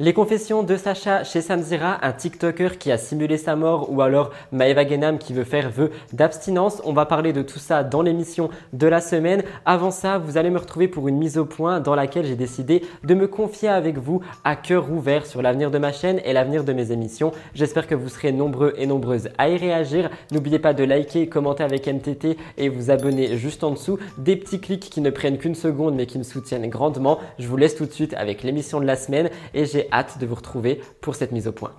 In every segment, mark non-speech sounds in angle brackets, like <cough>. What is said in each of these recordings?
Les confessions de Sacha chez Samzira, un TikToker qui a simulé sa mort ou alors Maeva Genam qui veut faire vœu d'abstinence. On va parler de tout ça dans l'émission de la semaine. Avant ça, vous allez me retrouver pour une mise au point dans laquelle j'ai décidé de me confier avec vous à cœur ouvert sur l'avenir de ma chaîne et l'avenir de mes émissions. J'espère que vous serez nombreux et nombreuses à y réagir. N'oubliez pas de liker, commenter avec MTT et vous abonner juste en dessous. Des petits clics qui ne prennent qu'une seconde mais qui me soutiennent grandement. Je vous laisse tout de suite avec l'émission de la semaine et j'ai hâte de vous retrouver pour cette mise au point.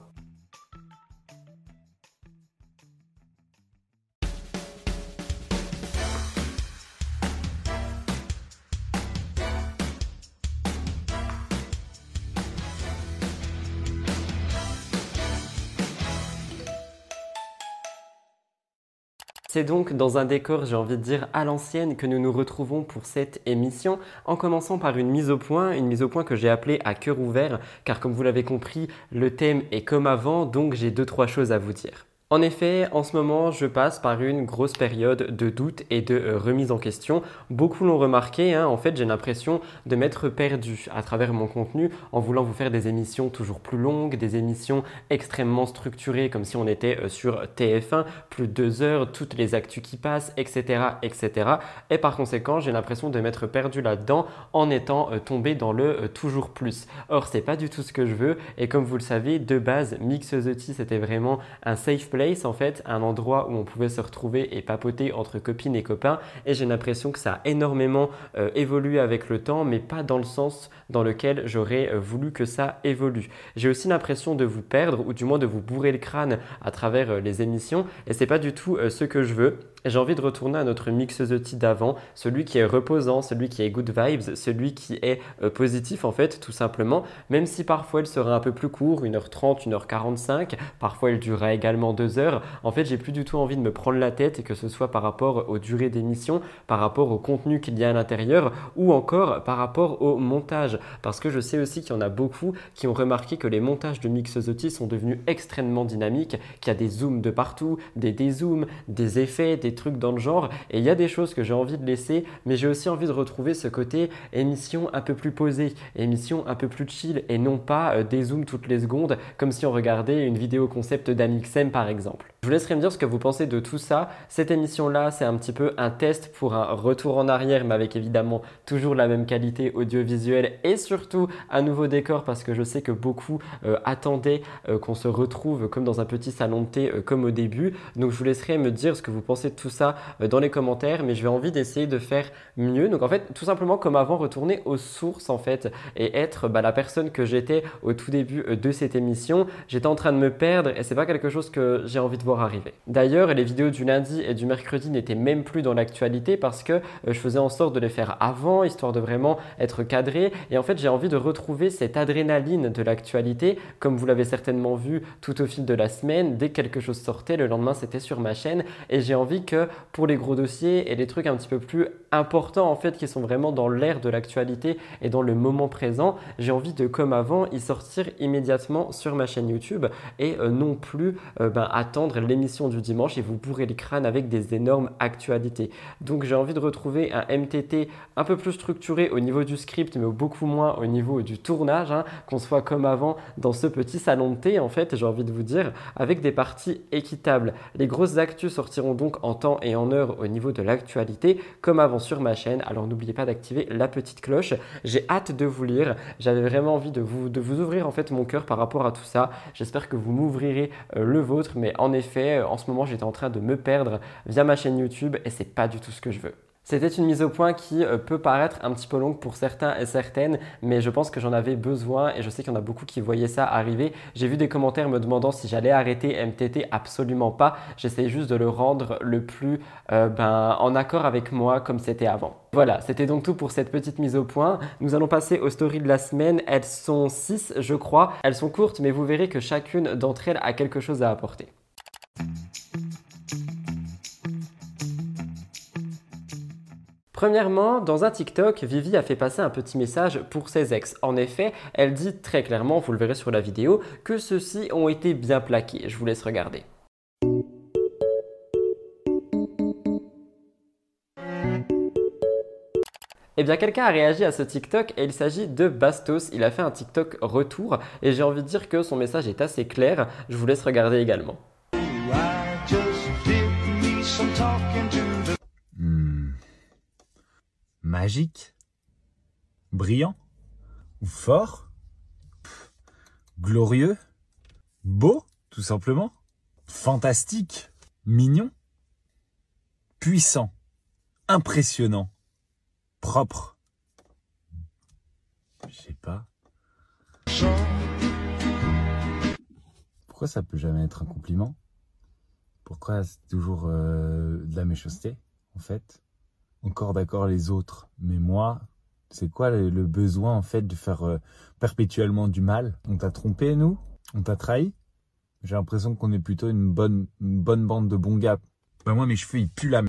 C'est donc dans un décor, j'ai envie de dire, à l'ancienne que nous nous retrouvons pour cette émission, en commençant par une mise au point, une mise au point que j'ai appelée à cœur ouvert, car comme vous l'avez compris, le thème est comme avant, donc j'ai deux, trois choses à vous dire. En effet, en ce moment, je passe par une grosse période de doute et de euh, remise en question. Beaucoup l'ont remarqué, hein. en fait, j'ai l'impression de m'être perdu à travers mon contenu en voulant vous faire des émissions toujours plus longues, des émissions extrêmement structurées, comme si on était euh, sur TF1, plus de deux heures, toutes les actus qui passent, etc., etc. Et par conséquent, j'ai l'impression de m'être perdu là-dedans en étant euh, tombé dans le toujours plus. Or, c'est pas du tout ce que je veux. Et comme vous le savez, de base, Mixosity, c'était vraiment un safe place en fait, un endroit où on pouvait se retrouver et papoter entre copines et copains. Et j'ai l'impression que ça a énormément euh, évolué avec le temps, mais pas dans le sens dans lequel j'aurais euh, voulu que ça évolue. J'ai aussi l'impression de vous perdre, ou du moins de vous bourrer le crâne à travers euh, les émissions, et c'est pas du tout ce que je veux. J'ai envie de retourner à notre mixosity d'avant, celui qui est reposant, celui qui est good vibes, celui qui est positif en fait, tout simplement, même si parfois il sera un peu plus court, 1h30, 1h45, parfois il durera également 2 heures. En fait, j'ai plus du tout envie de me prendre la tête, et que ce soit par rapport aux durées d'émission, par rapport au contenu qu'il y a à l'intérieur, ou encore par rapport au montage. Parce que je sais aussi qu'il y en a beaucoup qui ont remarqué que les montages de Mixosity sont devenus extrêmement dynamiques, qu'il y a des zooms de partout, des dézooms, des effets, des trucs dans le genre. Et il y a des choses que j'ai envie de laisser, mais j'ai aussi envie de retrouver ce côté émission un peu plus posée, émission un peu plus chill, et non pas euh, des zooms toutes les secondes, comme si on regardait une vidéo concept d'Amixem par exemple. Je vous laisserai me dire ce que vous pensez de tout ça. Cette émission-là, c'est un petit peu un test pour un retour en arrière, mais avec évidemment toujours la même qualité audiovisuelle et surtout un nouveau décor parce que je sais que beaucoup euh, attendaient euh, qu'on se retrouve comme dans un petit salon de thé comme au début. Donc je vous laisserai me dire ce que vous pensez de tout ça dans les commentaires, mais je vais envie d'essayer de faire mieux. Donc en fait, tout simplement comme avant, retourner aux sources en fait et être bah, la personne que j'étais au tout début de cette émission. J'étais en train de me perdre et c'est pas quelque chose que j'ai envie de voir arriver. D'ailleurs, les vidéos du lundi et du mercredi n'étaient même plus dans l'actualité parce que euh, je faisais en sorte de les faire avant, histoire de vraiment être cadré. Et en fait, j'ai envie de retrouver cette adrénaline de l'actualité, comme vous l'avez certainement vu tout au fil de la semaine. Dès que quelque chose sortait, le lendemain, c'était sur ma chaîne. Et j'ai envie pour les gros dossiers et les trucs un petit peu plus importants, en fait, qui sont vraiment dans l'air de l'actualité et dans le moment présent, j'ai envie de, comme avant, y sortir immédiatement sur ma chaîne YouTube et euh, non plus euh, ben, attendre l'émission du dimanche et vous bourrez les crânes avec des énormes actualités. Donc j'ai envie de retrouver un MTT un peu plus structuré au niveau du script, mais beaucoup moins au niveau du tournage, hein, qu'on soit comme avant dans ce petit salon de thé, en fait, j'ai envie de vous dire, avec des parties équitables. Les grosses actus sortiront donc en temps et en heure au niveau de l'actualité, comme avant sur ma chaîne. Alors n'oubliez pas d'activer la petite cloche. J'ai hâte de vous lire. J'avais vraiment envie de vous, ouvrir en fait mon cœur par rapport à tout ça. J'espère que vous m'ouvrirez euh, le vôtre, mais en effet, euh, en ce moment, j'étais en train de me perdre via ma chaîne YouTube et c'est pas du tout ce que je veux. C'était une mise au point qui euh, peut paraître un petit peu longue pour certains et certaines, mais je pense que j'en avais besoin et je sais qu'il y en a beaucoup qui voyaient ça arriver. J'ai vu des commentaires me demandant si j'allais arrêter MTT, absolument pas. J'essayais juste de le rendre le plus euh, ben, en accord avec moi comme c'était avant. Voilà, c'était donc tout pour cette petite mise au point. Nous allons passer aux stories de la semaine. Elles sont 6, je crois. Elles sont courtes, mais vous verrez que chacune d'entre elles a quelque chose à apporter. Premièrement, dans un TikTok, Vivi a fait passer un petit message pour ses ex. En effet, elle dit très clairement, vous le verrez sur la vidéo, que ceux-ci ont été bien plaqués. Je vous laisse regarder. eh bien, quelqu'un a réagi à ce TikTok et il s'agit de Bastos. Il a fait un TikTok retour et j'ai envie de dire que son message est assez clair. Je vous laisse regarder également. Magique Brillant fort Glorieux Beau, tout simplement Fantastique Mignon Puissant Impressionnant propre. Je sais pas. Pourquoi ça peut jamais être un compliment? Pourquoi c'est toujours euh, de la méchanceté, en fait? Encore d'accord les autres, mais moi, c'est quoi le, besoin, en fait, de faire euh, perpétuellement du mal? On t'a trompé, nous? On t'a trahi? J'ai l'impression qu'on est plutôt une bonne, bonne bande de bons gars. Bah moi, mes cheveux, ils puent la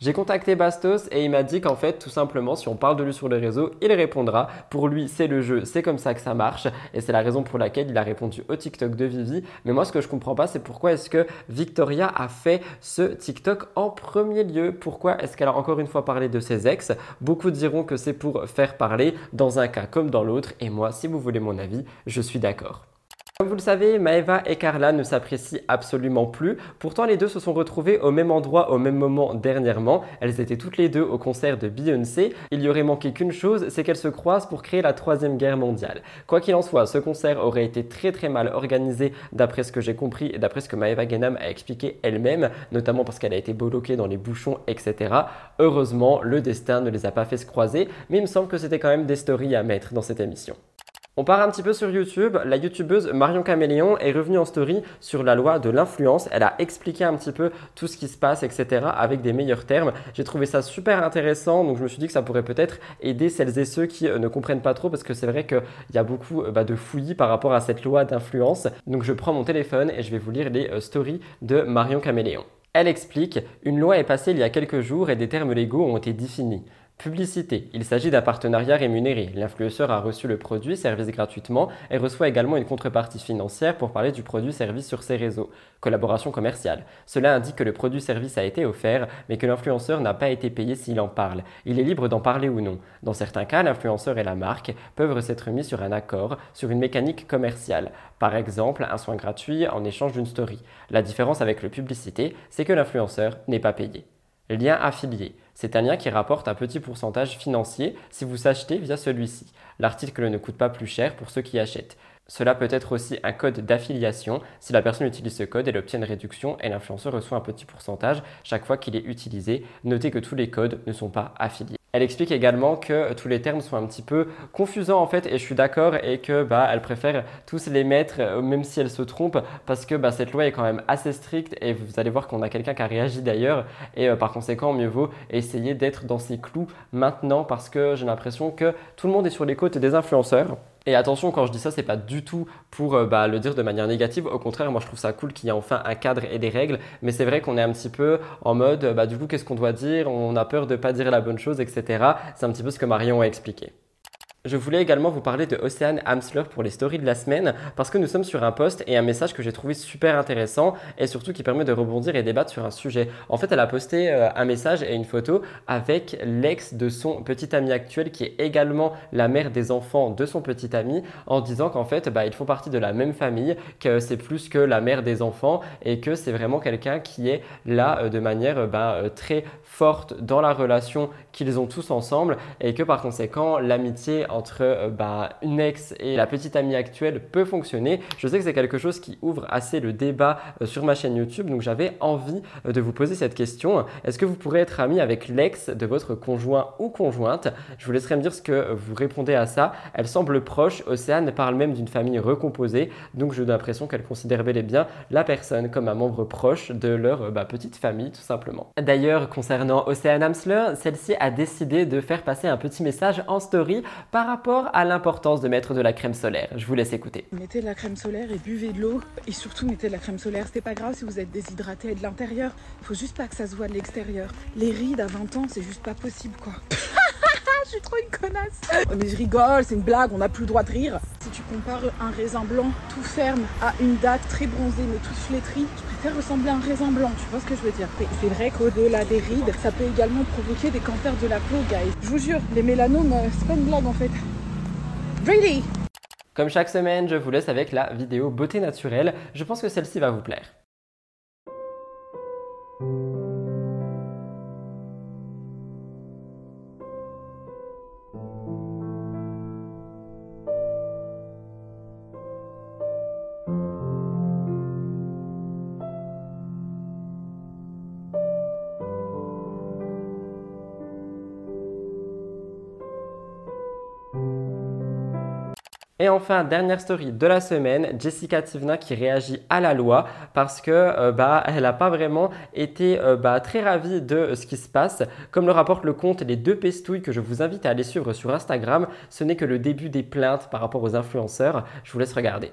j'ai contacté Bastos et il m'a dit qu'en fait, tout simplement, si on parle de lui sur les réseaux, il répondra. Pour lui, c'est le jeu, c'est comme ça que ça marche. Et c'est la raison pour laquelle il a répondu au TikTok de Vivi. Mais moi, ce que je comprends pas, c'est pourquoi est-ce que Victoria a fait ce TikTok en premier lieu? Pourquoi est-ce qu'elle a encore une fois parlé de ses ex? Beaucoup diront que c'est pour faire parler dans un cas comme dans l'autre. Et moi, si vous voulez mon avis, je suis d'accord. Comme vous le savez, Maeva et Carla ne s'apprécient absolument plus. Pourtant, les deux se sont retrouvées au même endroit au même moment dernièrement. Elles étaient toutes les deux au concert de Beyoncé. Il y aurait manqué qu'une chose, c'est qu'elles se croisent pour créer la troisième guerre mondiale. Quoi qu'il en soit, ce concert aurait été très très mal organisé d'après ce que j'ai compris et d'après ce que Maeva Genam a expliqué elle-même, notamment parce qu'elle a été bloquée dans les bouchons, etc. Heureusement, le destin ne les a pas fait se croiser, mais il me semble que c'était quand même des stories à mettre dans cette émission. On part un petit peu sur YouTube. La youtubeuse Marion Caméléon est revenue en story sur la loi de l'influence. Elle a expliqué un petit peu tout ce qui se passe, etc. avec des meilleurs termes. J'ai trouvé ça super intéressant. Donc je me suis dit que ça pourrait peut-être aider celles et ceux qui euh, ne comprennent pas trop parce que c'est vrai qu'il y a beaucoup euh, bah, de fouillis par rapport à cette loi d'influence. Donc je prends mon téléphone et je vais vous lire les euh, stories de Marion Caméléon. Elle explique Une loi est passée il y a quelques jours et des termes légaux ont été définis. Publicité. Il s'agit d'un partenariat rémunéré. L'influenceur a reçu le produit, service gratuitement et reçoit également une contrepartie financière pour parler du produit, service sur ses réseaux. Collaboration commerciale. Cela indique que le produit, service a été offert, mais que l'influenceur n'a pas été payé s'il en parle. Il est libre d'en parler ou non. Dans certains cas, l'influenceur et la marque peuvent s'être mis sur un accord, sur une mécanique commerciale. Par exemple, un soin gratuit en échange d'une story. La différence avec le publicité, c'est que l'influenceur n'est pas payé. Lien affilié. C'est un lien qui rapporte un petit pourcentage financier si vous achetez via celui-ci. L'article ne coûte pas plus cher pour ceux qui achètent. Cela peut être aussi un code d'affiliation. Si la personne utilise ce code, elle obtient une réduction et l'influenceur reçoit un petit pourcentage chaque fois qu'il est utilisé. Notez que tous les codes ne sont pas affiliés. Elle explique également que tous les termes sont un petit peu confusants en fait et je suis d'accord et que bah, elle préfère tous les mettre euh, même si elle se trompe parce que bah, cette loi est quand même assez stricte et vous allez voir qu'on a quelqu'un qui a réagi d'ailleurs et euh, par conséquent mieux vaut essayer d'être dans ses clous maintenant parce que j'ai l'impression que tout le monde est sur les côtes des influenceurs. Et attention, quand je dis ça, c'est pas du tout pour euh, bah, le dire de manière négative. Au contraire, moi je trouve ça cool qu'il y ait enfin un cadre et des règles. Mais c'est vrai qu'on est un petit peu en mode, bah, du coup, qu'est-ce qu'on doit dire? On a peur de pas dire la bonne chose, etc. C'est un petit peu ce que Marion a expliqué. Je voulais également vous parler de Océane Hamsler pour les stories de la semaine parce que nous sommes sur un post et un message que j'ai trouvé super intéressant et surtout qui permet de rebondir et débattre sur un sujet. En fait, elle a posté euh, un message et une photo avec l'ex de son petit ami actuel qui est également la mère des enfants de son petit ami en disant qu'en fait, bah, ils font partie de la même famille, que c'est plus que la mère des enfants et que c'est vraiment quelqu'un qui est là euh, de manière euh, bah, très forte dans la relation qu'ils ont tous ensemble et que par conséquent, l'amitié entre euh, bah, une ex et la petite amie actuelle peut fonctionner. Je sais que c'est quelque chose qui ouvre assez le débat euh, sur ma chaîne YouTube, donc j'avais envie euh, de vous poser cette question. Est-ce que vous pourrez être ami avec l'ex de votre conjoint ou conjointe? Je vous laisserai me dire ce que vous répondez à ça. Elle semble proche. Océane parle même d'une famille recomposée, donc j'ai l'impression qu'elle considère bel et bien la personne comme un membre proche de leur bah, petite famille, tout simplement. D'ailleurs, concernant Océane Amsler, celle-ci a décidé de faire passer un petit message en story par par rapport à l'importance de mettre de la crème solaire. Je vous laisse écouter. Mettez de la crème solaire et buvez de l'eau. Et surtout, mettez de la crème solaire. C'est pas grave si vous êtes déshydraté de l'intérieur. Faut juste pas que ça se voit de l'extérieur. Les rides à 20 ans, c'est juste pas possible, quoi. Je suis trop une connasse. Oh, mais je rigole, c'est une blague, on n'a plus le droit de rire. Si si tu compares un raisin blanc tout ferme à une date très bronzée mais toute flétrie, je préfère ressembler à un raisin blanc, tu vois ce que je veux dire C'est vrai qu'au-delà des rides, ça peut également provoquer des cancers de la peau, guys. Je vous jure, les mélanomes, euh, c'est pas une blague en fait. Really? Comme chaque semaine, je vous laisse avec la vidéo beauté naturelle. Je pense que celle-ci va vous plaire. Et enfin, dernière story de la semaine, Jessica Tivna qui réagit à la loi parce que euh, bah, elle n'a pas vraiment été euh, bah, très ravie de ce qui se passe. Comme le rapporte le compte Les Deux Pestouilles que je vous invite à aller suivre sur Instagram, ce n'est que le début des plaintes par rapport aux influenceurs. Je vous laisse regarder.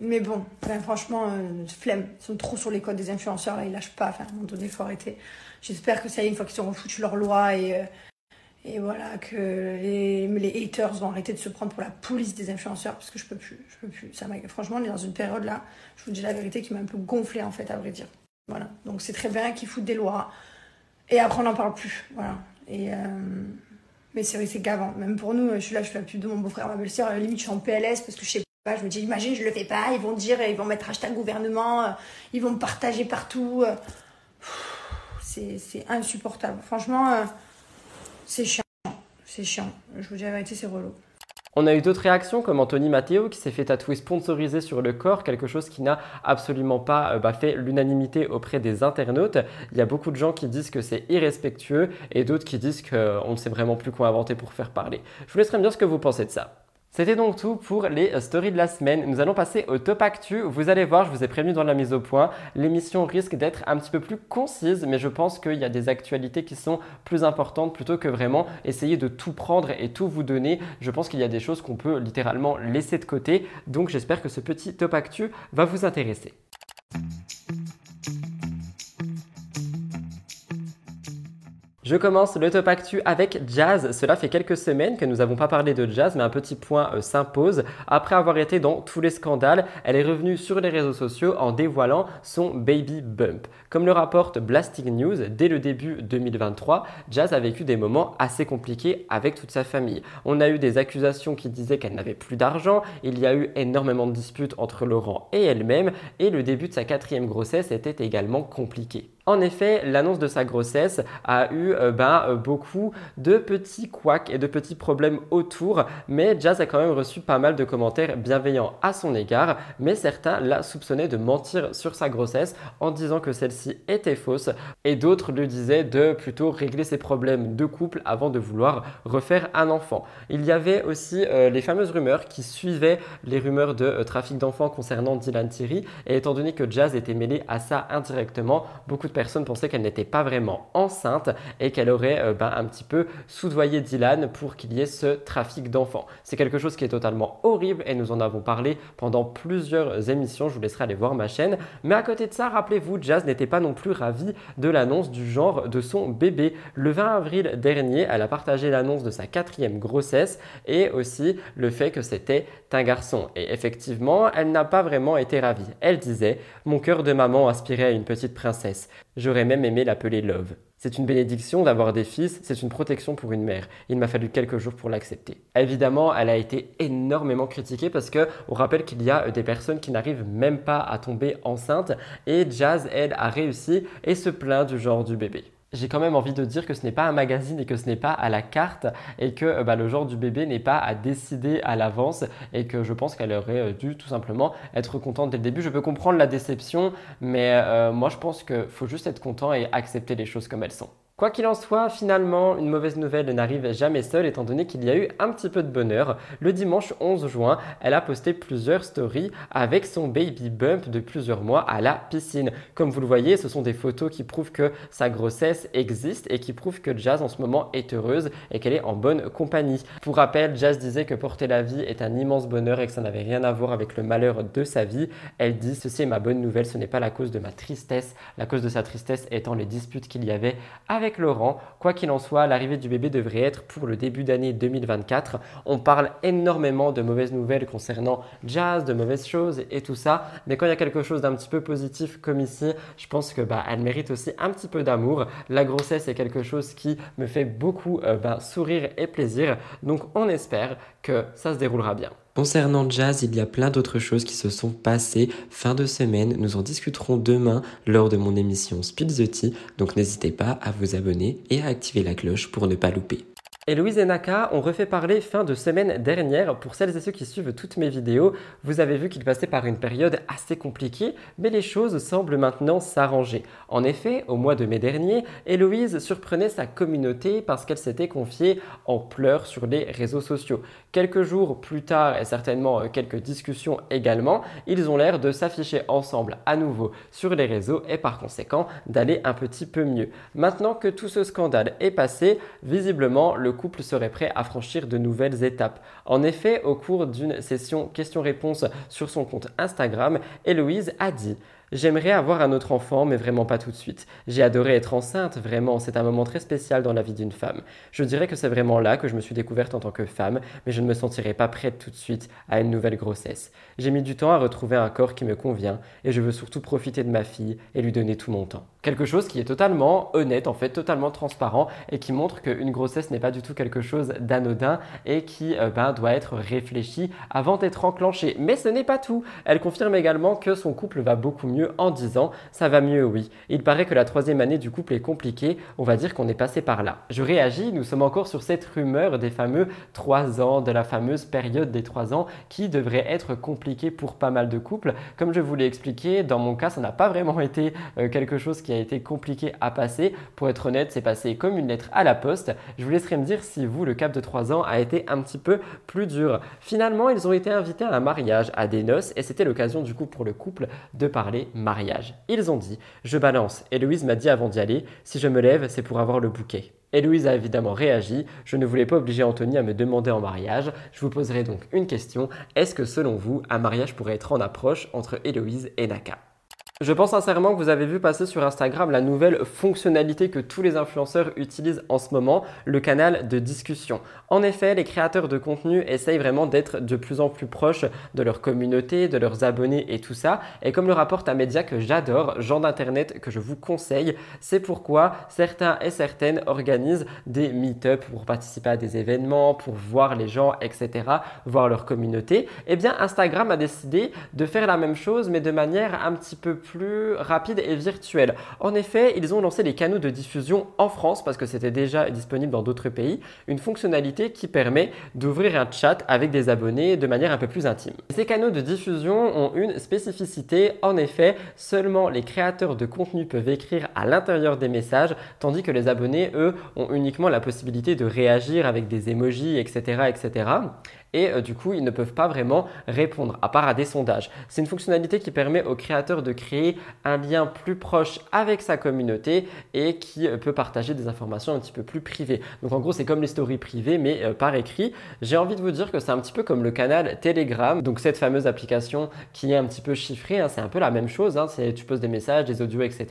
Mais bon, franchement, euh, flemme. Ils sont trop sur les codes des influenceurs, là, ils lâchent pas. Enfin, à un moment donné, il faut arrêter. J'espère que ça y est, une fois qu'ils auront foutu leur loi et, et voilà, que les, haters vont arrêter de se prendre pour la police des influenceurs parce que je peux plus. Je peux plus. Ça franchement, on est dans une période là, je vous dis la vérité, qui m'a un peu gonflé en fait, à vrai dire. Voilà. Donc c'est très bien qu'ils foutent des lois. Et après, on n'en parle plus. Voilà. Et. Euh, mais c'est vrai, c'est gavant. Même pour nous, je suis là, je fais la pub de mon beau-frère, ma belle-sœur. Limite, je suis en PLS parce que je sais pas. Je me dis, imagine, je le fais pas. Ils vont dire, ils vont mettre hashtag gouvernement. Euh, ils vont me partager partout. Euh. C'est insupportable. Franchement. C'est chiant. C'est chiant. Je vous dis la vérité, c'est relou. On a eu d'autres réactions comme Anthony Matteo qui s'est fait tatouer sponsorisé sur le corps, quelque chose qui n'a absolument pas euh, bah, fait l'unanimité auprès des internautes. Il y a beaucoup de gens qui disent que c'est irrespectueux et d'autres qui disent qu'on ne sait vraiment plus quoi inventer pour faire parler. Je vous laisserai me dire ce que vous pensez de ça. C'était donc tout pour les stories de la semaine. Nous allons passer au top actu. Vous allez voir, je vous ai prévenu dans la mise au point, l'émission risque d'être un petit peu plus concise, mais je pense qu'il y a des actualités qui sont plus importantes plutôt que vraiment essayer de tout prendre et tout vous donner. Je pense qu'il y a des choses qu'on peut littéralement laisser de côté. Donc j'espère que ce petit top actu va vous intéresser. Je commence le top actu avec Jazz. Cela fait quelques semaines que nous n'avons pas parlé de Jazz, mais un petit point euh, s'impose. Après avoir été dans tous les scandales, elle est revenue sur les réseaux sociaux en dévoilant son baby bump. Comme le rapporte Blasting News, dès le début 2023, Jazz a vécu des moments assez compliqués avec toute sa famille. On a eu des accusations qui disaient qu'elle n'avait plus d'argent, il y a eu énormément de disputes entre Laurent et elle-même, et le début de sa quatrième grossesse était également compliqué. En effet, l'annonce de sa grossesse a eu euh, ben, euh, beaucoup de petits couacs et de petits problèmes autour, mais Jazz a quand même reçu pas mal de commentaires bienveillants à son égard, mais certains la soupçonnaient de mentir sur sa grossesse en disant que celle-ci était fausse, et d'autres lui disaient de plutôt régler ses problèmes de couple avant de vouloir refaire un enfant. Il y avait aussi euh, les fameuses rumeurs qui suivaient les rumeurs de trafic d'enfants concernant Dylan Thierry, et étant donné que Jazz était mêlée à ça indirectement, beaucoup personnes pensaient qu'elle n'était pas vraiment enceinte et qu'elle aurait euh, ben, un petit peu soudoyé Dylan pour qu'il y ait ce trafic d'enfants. C'est quelque chose qui est totalement horrible et nous en avons parlé pendant plusieurs émissions. Je vous laisserai aller voir ma chaîne. Mais à côté de ça, rappelez-vous, Jazz n'était pas non plus ravie de l'annonce du genre de son bébé. Le 20 avril dernier, elle a partagé l'annonce de sa quatrième grossesse et aussi le fait que c'était un garçon. Et effectivement, elle n'a pas vraiment été ravie. Elle disait Mon cœur de maman aspirait à une petite princesse. J'aurais même aimé l'appeler Love. C'est une bénédiction d'avoir des fils, c'est une protection pour une mère. Il m'a fallu quelques jours pour l'accepter. Évidemment, elle a été énormément critiquée parce que on rappelle qu'il y a des personnes qui n'arrivent même pas à tomber enceinte et Jazz, elle, a réussi et se plaint du genre du bébé j'ai quand même envie de dire que ce n'est pas un magazine et que ce n'est pas à la carte et que euh, bah, le genre du bébé n'est pas à décider à l'avance et que je pense qu'elle aurait euh, dû tout simplement être contente dès le début. Je peux comprendre la déception, mais euh, moi je pense qu'il faut juste être content et accepter les choses comme elles sont. Quoi qu'il en soit, finalement, une mauvaise nouvelle n'arrive jamais seule étant donné qu'il y a eu un petit peu de bonheur. Le dimanche 11 juin, elle a posté plusieurs stories avec son baby bump de plusieurs mois à la piscine. Comme vous le voyez, ce sont des photos qui prouvent que sa grossesse existe et qui prouvent que Jazz en ce moment est heureuse et qu'elle est en bonne compagnie. Pour rappel, Jazz disait que porter la vie est un immense bonheur et que ça n'avait rien à voir avec le malheur de sa vie. Elle dit ceci est ma bonne nouvelle, ce n'est pas la cause de ma tristesse, la cause de sa tristesse étant les disputes qu'il y avait avec avec Laurent. Quoi qu'il en soit, l'arrivée du bébé devrait être pour le début d'année 2024. On parle énormément de mauvaises nouvelles concernant Jazz, de mauvaises choses et tout ça. Mais quand il y a quelque chose d'un petit peu positif comme ici, je pense que bah, elle mérite aussi un petit peu d'amour. La grossesse est quelque chose qui me fait beaucoup euh, bah, sourire et plaisir. Donc on espère que ça se déroulera bien. Concernant Jazz, il y a plein d'autres choses qui se sont passées fin de semaine. Nous en discuterons demain lors de mon émission Speed. Donc n'hésitez pas à vous abonner et à activer la cloche pour ne pas louper. Et Louise et Naka ont refait parler fin de semaine dernière. Pour celles et ceux qui suivent toutes mes vidéos, vous avez vu qu'ils passaient par une période assez compliquée, mais les choses semblent maintenant s'arranger. En effet, au mois de mai dernier, Héloïse surprenait sa communauté parce qu'elle s'était confiée en pleurs sur les réseaux sociaux. Quelques jours plus tard, et certainement euh, quelques discussions également, ils ont l'air de s'afficher ensemble à nouveau sur les réseaux et par conséquent d'aller un petit peu mieux. Maintenant que tout ce scandale est passé, visiblement le couple serait prêt à franchir de nouvelles étapes. En effet, au cours d'une session questions-réponses sur son compte Instagram, Héloïse a dit J'aimerais avoir un autre enfant, mais vraiment pas tout de suite. J'ai adoré être enceinte, vraiment, c'est un moment très spécial dans la vie d'une femme. Je dirais que c'est vraiment là que je me suis découverte en tant que femme, mais je ne me sentirai pas prête tout de suite à une nouvelle grossesse. J'ai mis du temps à retrouver un corps qui me convient, et je veux surtout profiter de ma fille et lui donner tout mon temps. Quelque chose qui est totalement honnête, en fait, totalement transparent, et qui montre qu'une grossesse n'est pas du tout quelque chose d'anodin et qui euh, ben, doit être réfléchi avant d'être enclenché. Mais ce n'est pas tout. Elle confirme également que son couple va beaucoup en 10 ans. Ça va mieux, oui. Il paraît que la troisième année du couple est compliquée. On va dire qu'on est passé par là. Je réagis, nous sommes encore sur cette rumeur des fameux 3 ans, de la fameuse période des 3 ans qui devrait être compliquée pour pas mal de couples. Comme je vous l'ai expliqué, dans mon cas, ça n'a pas vraiment été euh, quelque chose qui a été compliqué à passer. Pour être honnête, c'est passé comme une lettre à la poste. Je vous laisserai me dire si vous, le cap de 3 ans a été un petit peu plus dur. Finalement, ils ont été invités à un mariage, à des noces, et c'était l'occasion du coup pour le couple de parler mariage. Ils ont dit Je balance. Et Louise m'a dit avant d'y aller Si je me lève, c'est pour avoir le bouquet. Héloïse a évidemment réagi. Je ne voulais pas obliger Anthony à me demander en mariage. Je vous poserai donc une question. Est-ce que selon vous, un mariage pourrait être en approche entre Héloïse et Naka? Je pense sincèrement que vous avez vu passer sur Instagram la nouvelle fonctionnalité que tous les influenceurs utilisent en ce moment, le canal de discussion. En effet, les créateurs de contenu essayent vraiment d'être de plus en plus proches de leur communauté, de leurs abonnés et tout ça. Et comme le rapporte un média que j'adore, genre d'internet que je vous conseille, c'est pourquoi certains et certaines organisent des meet-up pour participer à des événements, pour voir les gens, etc., voir leur communauté. Eh bien, Instagram a décidé de faire la même chose, mais de manière un petit peu plus rapide et virtuel. En effet, ils ont lancé les canaux de diffusion en France parce que c'était déjà disponible dans d'autres pays, une fonctionnalité qui permet d'ouvrir un chat avec des abonnés de manière un peu plus intime. Ces canaux de diffusion ont une spécificité, en effet, seulement les créateurs de contenu peuvent écrire à l'intérieur des messages, tandis que les abonnés, eux, ont uniquement la possibilité de réagir avec des emojis, etc. etc et euh, du coup ils ne peuvent pas vraiment répondre à part à des sondages. C'est une fonctionnalité qui permet au créateur de créer un lien plus proche avec sa communauté et qui euh, peut partager des informations un petit peu plus privées. Donc en gros c'est comme les stories privées mais euh, par écrit. J'ai envie de vous dire que c'est un petit peu comme le canal Telegram, donc cette fameuse application qui est un petit peu chiffrée, hein. c'est un peu la même chose, hein. tu poses des messages, des audios, etc.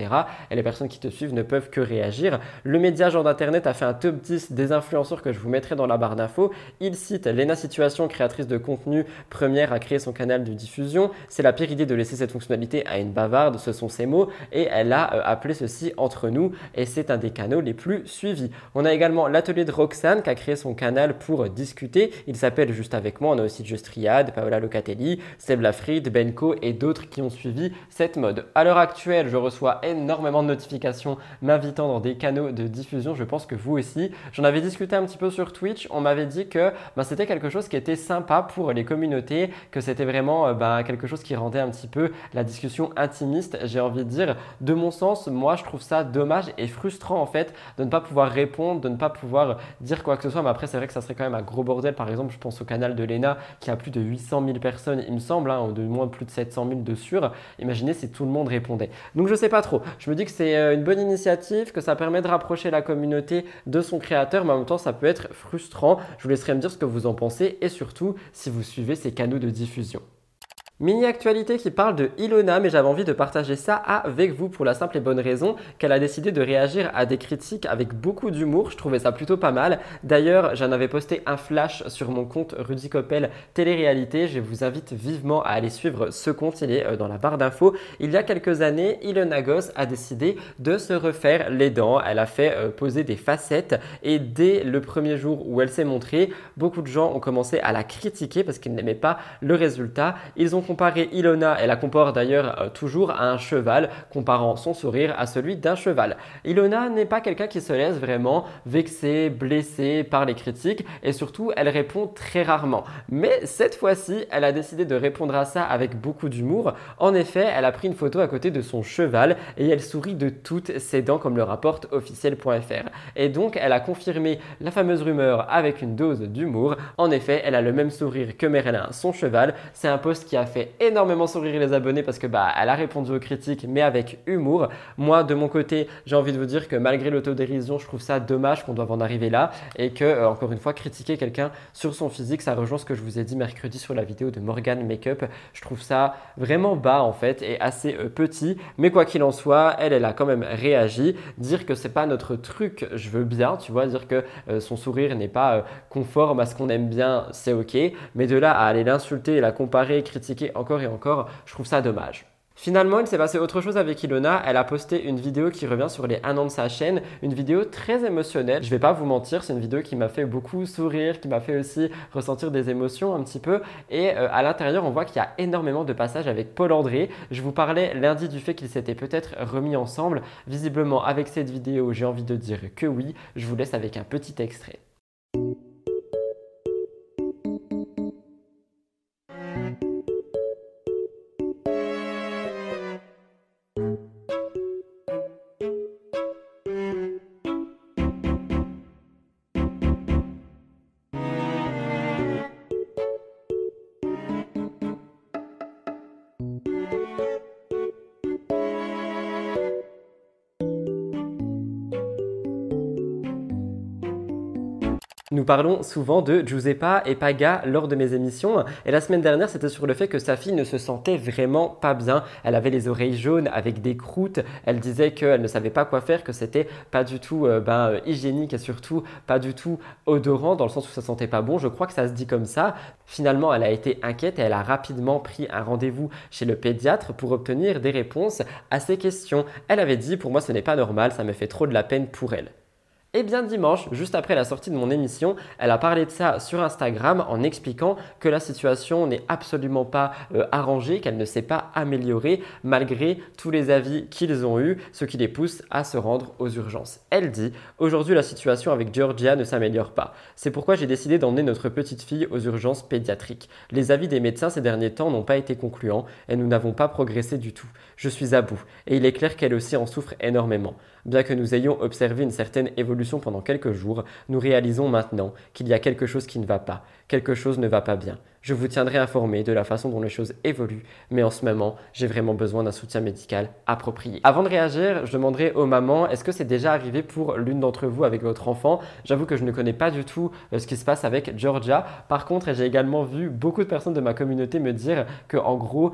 Et les personnes qui te suivent ne peuvent que réagir. Le média genre d'internet a fait un top 10 des influenceurs que je vous mettrai dans la barre d'infos. Il cite Lena Situation créatrice de contenu, première à créer son canal de diffusion. C'est la pire idée de laisser cette fonctionnalité à une bavarde, ce sont ses mots, et elle a euh, appelé ceci entre nous, et c'est un des canaux les plus suivis. On a également l'atelier de Roxane qui a créé son canal pour discuter. Il s'appelle Juste avec moi. On a aussi Justriad, Paola Locatelli, Seb Lafride, Benko et d'autres qui ont suivi cette mode. À l'heure actuelle, je reçois énormément de notifications m'invitant dans des canaux de diffusion. Je pense que vous aussi. J'en avais discuté un petit peu sur Twitch. On m'avait dit que ben, c'était quelque chose qui était sympa pour les communautés, que c'était vraiment euh, bah, quelque chose qui rendait un petit peu la discussion intimiste, j'ai envie de dire. De mon sens, moi je trouve ça dommage et frustrant en fait de ne pas pouvoir répondre, de ne pas pouvoir dire quoi que ce soit. Mais après, c'est vrai que ça serait quand même un gros bordel. Par exemple, je pense au canal de Lena qui a plus de 800 000 personnes, il me semble, hein, de moins plus de 700 000 de sûr. Imaginez si tout le monde répondait. Donc je sais pas trop. Je me dis que c'est euh, une bonne initiative, que ça permet de rapprocher la communauté de son créateur, mais en même temps, ça peut être frustrant. Je vous laisserai me dire ce que vous en pensez surtout si vous suivez ces canaux de diffusion. Mini actualité qui parle de Ilona, mais j'avais envie de partager ça avec vous pour la simple et bonne raison qu'elle a décidé de réagir à des critiques avec beaucoup d'humour. Je trouvais ça plutôt pas mal. D'ailleurs, j'en avais posté un flash sur mon compte Rudy Coppel Télé-réalité. Je vous invite vivement à aller suivre ce compte. Il est euh, dans la barre d'infos. Il y a quelques années, Ilona Goss a décidé de se refaire les dents. Elle a fait euh, poser des facettes et dès le premier jour où elle s'est montrée, beaucoup de gens ont commencé à la critiquer parce qu'ils n'aimaient pas le résultat. Comparé Ilona, elle la compare d'ailleurs euh, toujours à un cheval, comparant son sourire à celui d'un cheval. Ilona n'est pas quelqu'un qui se laisse vraiment vexer, blesser par les critiques et surtout elle répond très rarement. Mais cette fois-ci, elle a décidé de répondre à ça avec beaucoup d'humour. En effet, elle a pris une photo à côté de son cheval et elle sourit de toutes ses dents comme le rapporte officiel.fr. Et donc elle a confirmé la fameuse rumeur avec une dose d'humour. En effet, elle a le même sourire que Merlin, son cheval. C'est un post qui a fait énormément sourire les abonnés parce que bah elle a répondu aux critiques mais avec humour. Moi de mon côté, j'ai envie de vous dire que malgré l'autodérision, je trouve ça dommage qu'on doive en arriver là et que euh, encore une fois critiquer quelqu'un sur son physique, ça rejoint ce que je vous ai dit mercredi sur la vidéo de Morgan Makeup. Je trouve ça vraiment bas en fait et assez euh, petit, mais quoi qu'il en soit, elle elle a quand même réagi, dire que c'est pas notre truc, je veux bien, tu vois, dire que euh, son sourire n'est pas conforme à ce qu'on aime bien, c'est OK, mais de là à aller l'insulter, la comparer, critiquer encore et encore, je trouve ça dommage. Finalement, il s'est passé autre chose avec Ilona. Elle a posté une vidéo qui revient sur les 1 an de sa chaîne, une vidéo très émotionnelle. Je vais pas vous mentir, c'est une vidéo qui m'a fait beaucoup sourire, qui m'a fait aussi ressentir des émotions un petit peu. Et euh, à l'intérieur, on voit qu'il y a énormément de passages avec Paul André. Je vous parlais lundi du fait qu'ils s'étaient peut-être remis ensemble. Visiblement, avec cette vidéo, j'ai envie de dire que oui. Je vous laisse avec un petit extrait. Parlons souvent de Giuseppa et Paga lors de mes émissions. Et la semaine dernière, c'était sur le fait que sa fille ne se sentait vraiment pas bien. Elle avait les oreilles jaunes avec des croûtes. Elle disait qu'elle ne savait pas quoi faire, que c'était pas du tout euh, ben, hygiénique et surtout pas du tout odorant dans le sens où ça sentait pas bon. Je crois que ça se dit comme ça. Finalement, elle a été inquiète et elle a rapidement pris un rendez-vous chez le pédiatre pour obtenir des réponses à ses questions. Elle avait dit pour moi ce n'est pas normal, ça me fait trop de la peine pour elle. Et eh bien dimanche, juste après la sortie de mon émission, elle a parlé de ça sur Instagram en expliquant que la situation n'est absolument pas euh, arrangée, qu'elle ne s'est pas améliorée malgré tous les avis qu'ils ont eus, ce qui les pousse à se rendre aux urgences. Elle dit Aujourd'hui, la situation avec Georgia ne s'améliore pas. C'est pourquoi j'ai décidé d'emmener notre petite fille aux urgences pédiatriques. Les avis des médecins ces derniers temps n'ont pas été concluants et nous n'avons pas progressé du tout. Je suis à bout et il est clair qu'elle aussi en souffre énormément. Bien que nous ayons observé une certaine évolution pendant quelques jours, nous réalisons maintenant qu'il y a quelque chose qui ne va pas, quelque chose ne va pas bien. Je vous tiendrai informé de la façon dont les choses évoluent, mais en ce moment, j'ai vraiment besoin d'un soutien médical approprié. Avant de réagir, je demanderai aux mamans, est-ce que c'est déjà arrivé pour l'une d'entre vous avec votre enfant? J'avoue que je ne connais pas du tout euh, ce qui se passe avec Georgia. Par contre, j'ai également vu beaucoup de personnes de ma communauté me dire que en gros,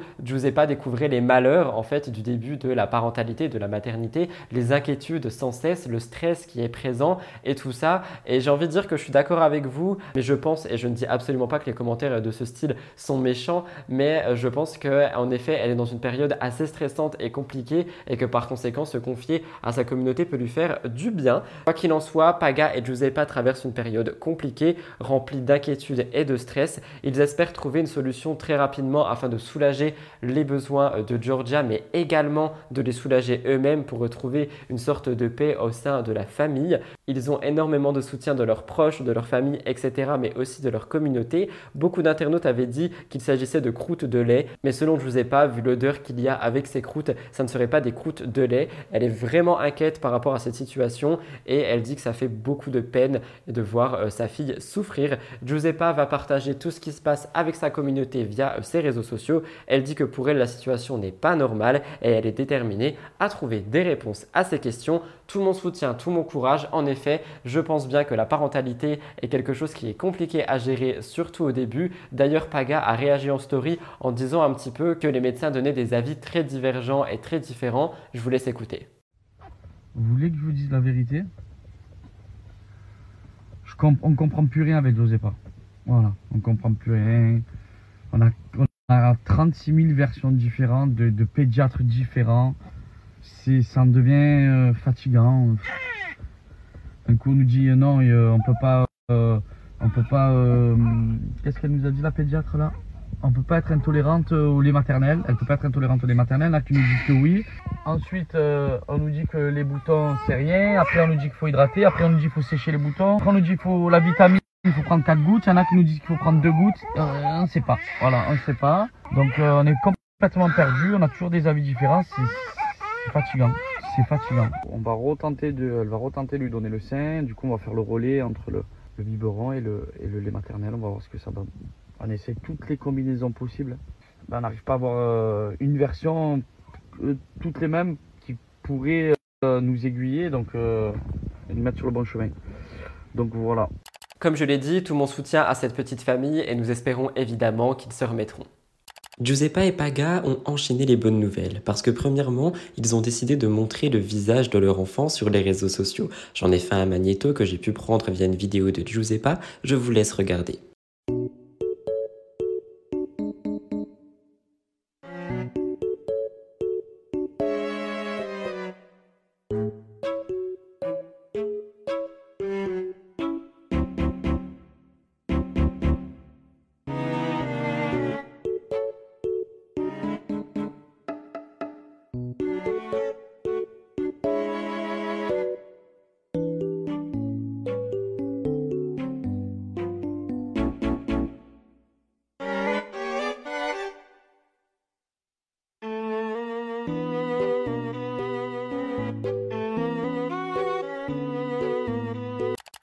pas découvrait les malheurs en fait du début de la parentalité, de la maternité, les inquiétudes sans cesse, le stress qui est présent et tout ça. Et j'ai envie de dire que je suis d'accord avec vous, mais je pense et je ne dis absolument pas que les commentaires de ce style sont méchants, mais euh, je pense qu'en effet, elle est dans une période assez stressante et compliquée et que par conséquent, se confier à sa communauté peut lui faire du bien. Quoi qu'il en soit, Paga et Giuseppa traversent une période compliquée, remplie d'inquiétude et de stress. Ils espèrent trouver une solution très rapidement afin de soulager les besoins de Georgia, mais également de les soulager eux-mêmes pour retrouver une sorte de paix au sein de la famille. Ils ont énormément de soutien de leurs proches, de leur famille, etc., mais aussi de leur communauté. Beaucoup d'internautes avaient dit qu'il s'agissait de croûtes de lait, mais selon pas, vu l'odeur qu'il y a avec ces croûtes, ça ne serait pas des croûtes de lait. Elle est vraiment inquiète par rapport à cette situation et elle dit que ça fait beaucoup de peine de voir euh, sa fille souffrir. Giuseppa va partager tout ce qui se passe avec sa communauté via euh, ses réseaux sociaux. Elle dit que pour elle, la situation n'est pas normale et elle est déterminée à trouver des réponses à ces questions tout mon soutien, tout mon courage. En effet, je pense bien que la parentalité est quelque chose qui est compliqué à gérer, surtout au début. D'ailleurs, Paga a réagi en story en disant un petit peu que les médecins donnaient des avis très divergents et très différents. Je vous laisse écouter. Vous voulez que je vous dise la vérité? On comprend plus rien avec Josepa. Voilà, on comprend plus rien. On a, on a 36 000 versions différentes de pédiatres différents. Ça en devient euh, fatigant. Un coup on nous dit euh, non, euh, on peut pas, on peut pas. Qu'est-ce qu'elle nous a dit la pédiatre là? On peut pas être intolérante au lait maternel. Elle peut pas être intolérante au lait maternel. Là, qui nous dit que oui. Ensuite, on nous dit que les boutons c'est rien. Après, on nous dit qu'il faut hydrater. Après, on nous dit qu'il faut sécher les boutons. Après, on nous dit qu'il faut la vitamine. Il faut prendre 4 gouttes. Il y en a qui nous disent qu'il faut prendre 2 gouttes. on ne sait pas. Voilà, on ne sait pas. Donc, on est complètement perdu. On a toujours des avis différents. C'est fatigant. C'est fatigant. On va retenter de, elle va retenter de lui donner le sein. Du coup, on va faire le relais entre le, biberon et le, et le lait maternel. On va voir ce que ça donne. On essaie toutes les combinaisons possibles. Ben, on n'arrive pas à avoir euh, une version, euh, toutes les mêmes, qui pourrait euh, nous aiguiller, donc nous mettre sur le bon chemin. Donc voilà. Comme je l'ai dit, tout mon soutien à cette petite famille et nous espérons évidemment qu'ils se remettront. Giuseppa et Paga ont enchaîné les bonnes nouvelles parce que premièrement, ils ont décidé de montrer le visage de leur enfant sur les réseaux sociaux. J'en ai fait un magnéto que j'ai pu prendre via une vidéo de Giuseppa, je vous laisse regarder.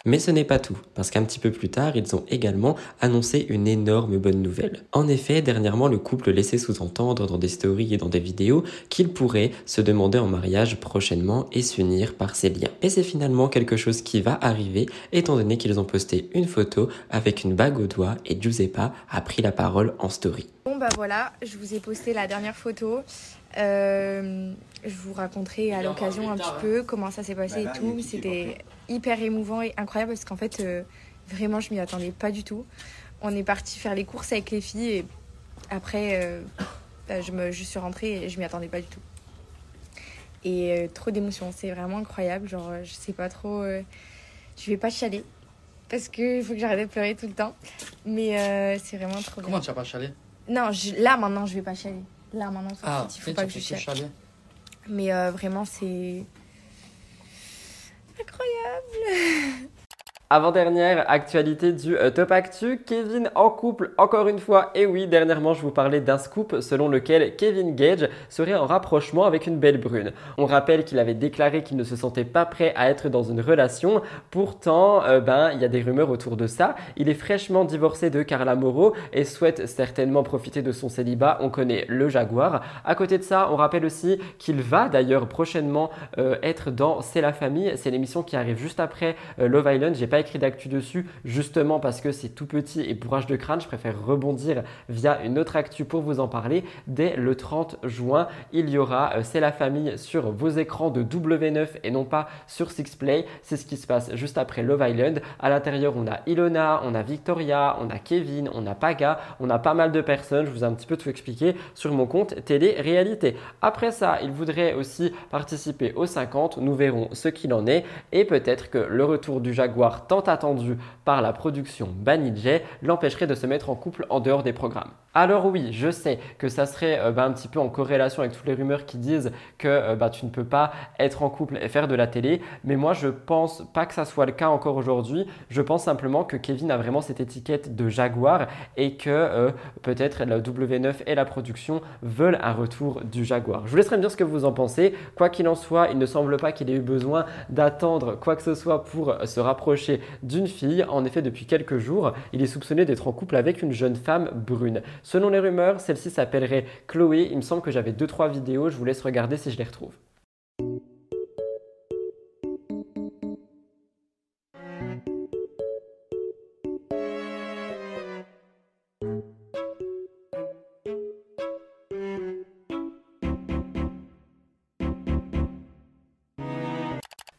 Mais ce n'est pas tout, parce qu'un petit peu plus tard, ils ont également annoncé une énorme bonne nouvelle. En effet, dernièrement, le couple laissait sous-entendre dans des stories et dans des vidéos qu'il pourrait se demander en mariage prochainement et s'unir par ces liens. Et c'est finalement quelque chose qui va arriver, étant donné qu'ils ont posté une photo avec une bague au doigt et Giuseppa a pris la parole en story. Bon bah voilà, je vous ai posté la dernière photo. Euh, je vous raconterai à l'occasion un petit peu comment ça s'est passé et tout. C'était hyper émouvant et incroyable parce qu'en fait, euh, vraiment, je m'y attendais pas du tout. On est parti faire les courses avec les filles et après, euh, bah, je, me, je suis rentrée et je m'y attendais pas du tout. Et trop d'émotions, c'est vraiment incroyable. Genre, je sais pas trop. je vais pas chialer parce qu'il faut que j'arrête de pleurer tout le temps. Mais c'est vraiment trop Comment tu vas pas chialer? Non, là maintenant, je vais pas chialer. Là, maintenant, ah, il faut pas que je chiale. Mais euh, vraiment, c'est incroyable. <laughs> Avant-dernière actualité du euh, Top Actu, Kevin en couple encore une fois. Et oui, dernièrement je vous parlais d'un scoop selon lequel Kevin Gage serait en rapprochement avec une belle brune. On rappelle qu'il avait déclaré qu'il ne se sentait pas prêt à être dans une relation. Pourtant, euh, ben il y a des rumeurs autour de ça. Il est fraîchement divorcé de Carla Moreau et souhaite certainement profiter de son célibat. On connaît le Jaguar. À côté de ça, on rappelle aussi qu'il va d'ailleurs prochainement euh, être dans C'est la famille. C'est l'émission qui arrive juste après Love Island. J'ai écrit d'actu dessus, justement parce que c'est tout petit et bourrage de crâne. Je préfère rebondir via une autre actu pour vous en parler. Dès le 30 juin, il y aura euh, C'est la famille sur vos écrans de W9 et non pas sur Sixplay. C'est ce qui se passe juste après Love Island. À l'intérieur, on a Ilona, on a Victoria, on a Kevin, on a Paga, on a pas mal de personnes. Je vous ai un petit peu tout expliqué sur mon compte télé-réalité. Après ça, il voudrait aussi participer aux 50. Nous verrons ce qu'il en est et peut-être que le retour du Jaguar attendu par la production Banijay l'empêcherait de se mettre en couple en dehors des programmes. Alors oui, je sais que ça serait euh, bah, un petit peu en corrélation avec toutes les rumeurs qui disent que euh, bah, tu ne peux pas être en couple et faire de la télé, mais moi je pense pas que ça soit le cas encore aujourd'hui. Je pense simplement que Kevin a vraiment cette étiquette de Jaguar et que euh, peut-être la W9 et la production veulent un retour du Jaguar. Je vous laisserai me dire ce que vous en pensez. Quoi qu'il en soit, il ne semble pas qu'il ait eu besoin d'attendre quoi que ce soit pour se rapprocher d'une fille. En effet, depuis quelques jours, il est soupçonné d'être en couple avec une jeune femme brune. Selon les rumeurs, celle-ci s'appellerait Chloé. Il me semble que j'avais 2-3 vidéos, je vous laisse regarder si je les retrouve.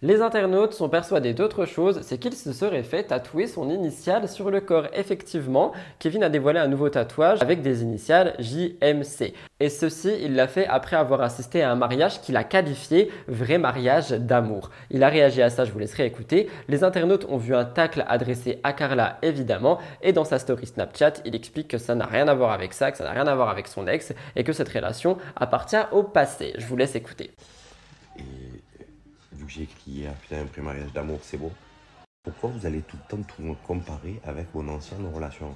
Les internautes sont persuadés d'autre chose, c'est qu'il se serait fait tatouer son initiale sur le corps. Effectivement, Kevin a dévoilé un nouveau tatouage avec des initiales JMC. Et ceci, il l'a fait après avoir assisté à un mariage qu'il a qualifié vrai mariage d'amour. Il a réagi à ça, je vous laisserai écouter. Les internautes ont vu un tacle adressé à Carla, évidemment, et dans sa story Snapchat, il explique que ça n'a rien à voir avec ça, que ça n'a rien à voir avec son ex, et que cette relation appartient au passé. Je vous laisse écouter. Vu que j'ai écrit un vrai mariage d'amour, c'est beau. Pourquoi vous allez tout le temps tout me comparer avec mon ancienne relation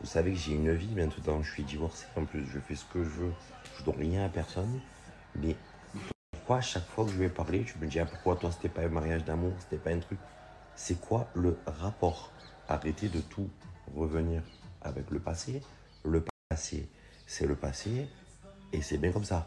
Vous savez que j'ai une vie maintenant, je suis divorcé en plus, je fais ce que je veux, je donne rien à personne. Mais pourquoi à chaque fois que je vais parler, je me dis ah, pourquoi toi c'était pas un mariage d'amour, c'était pas un truc? C'est quoi le rapport? Arrêtez de tout revenir avec le passé. Le passé, c'est le passé et c'est bien comme ça.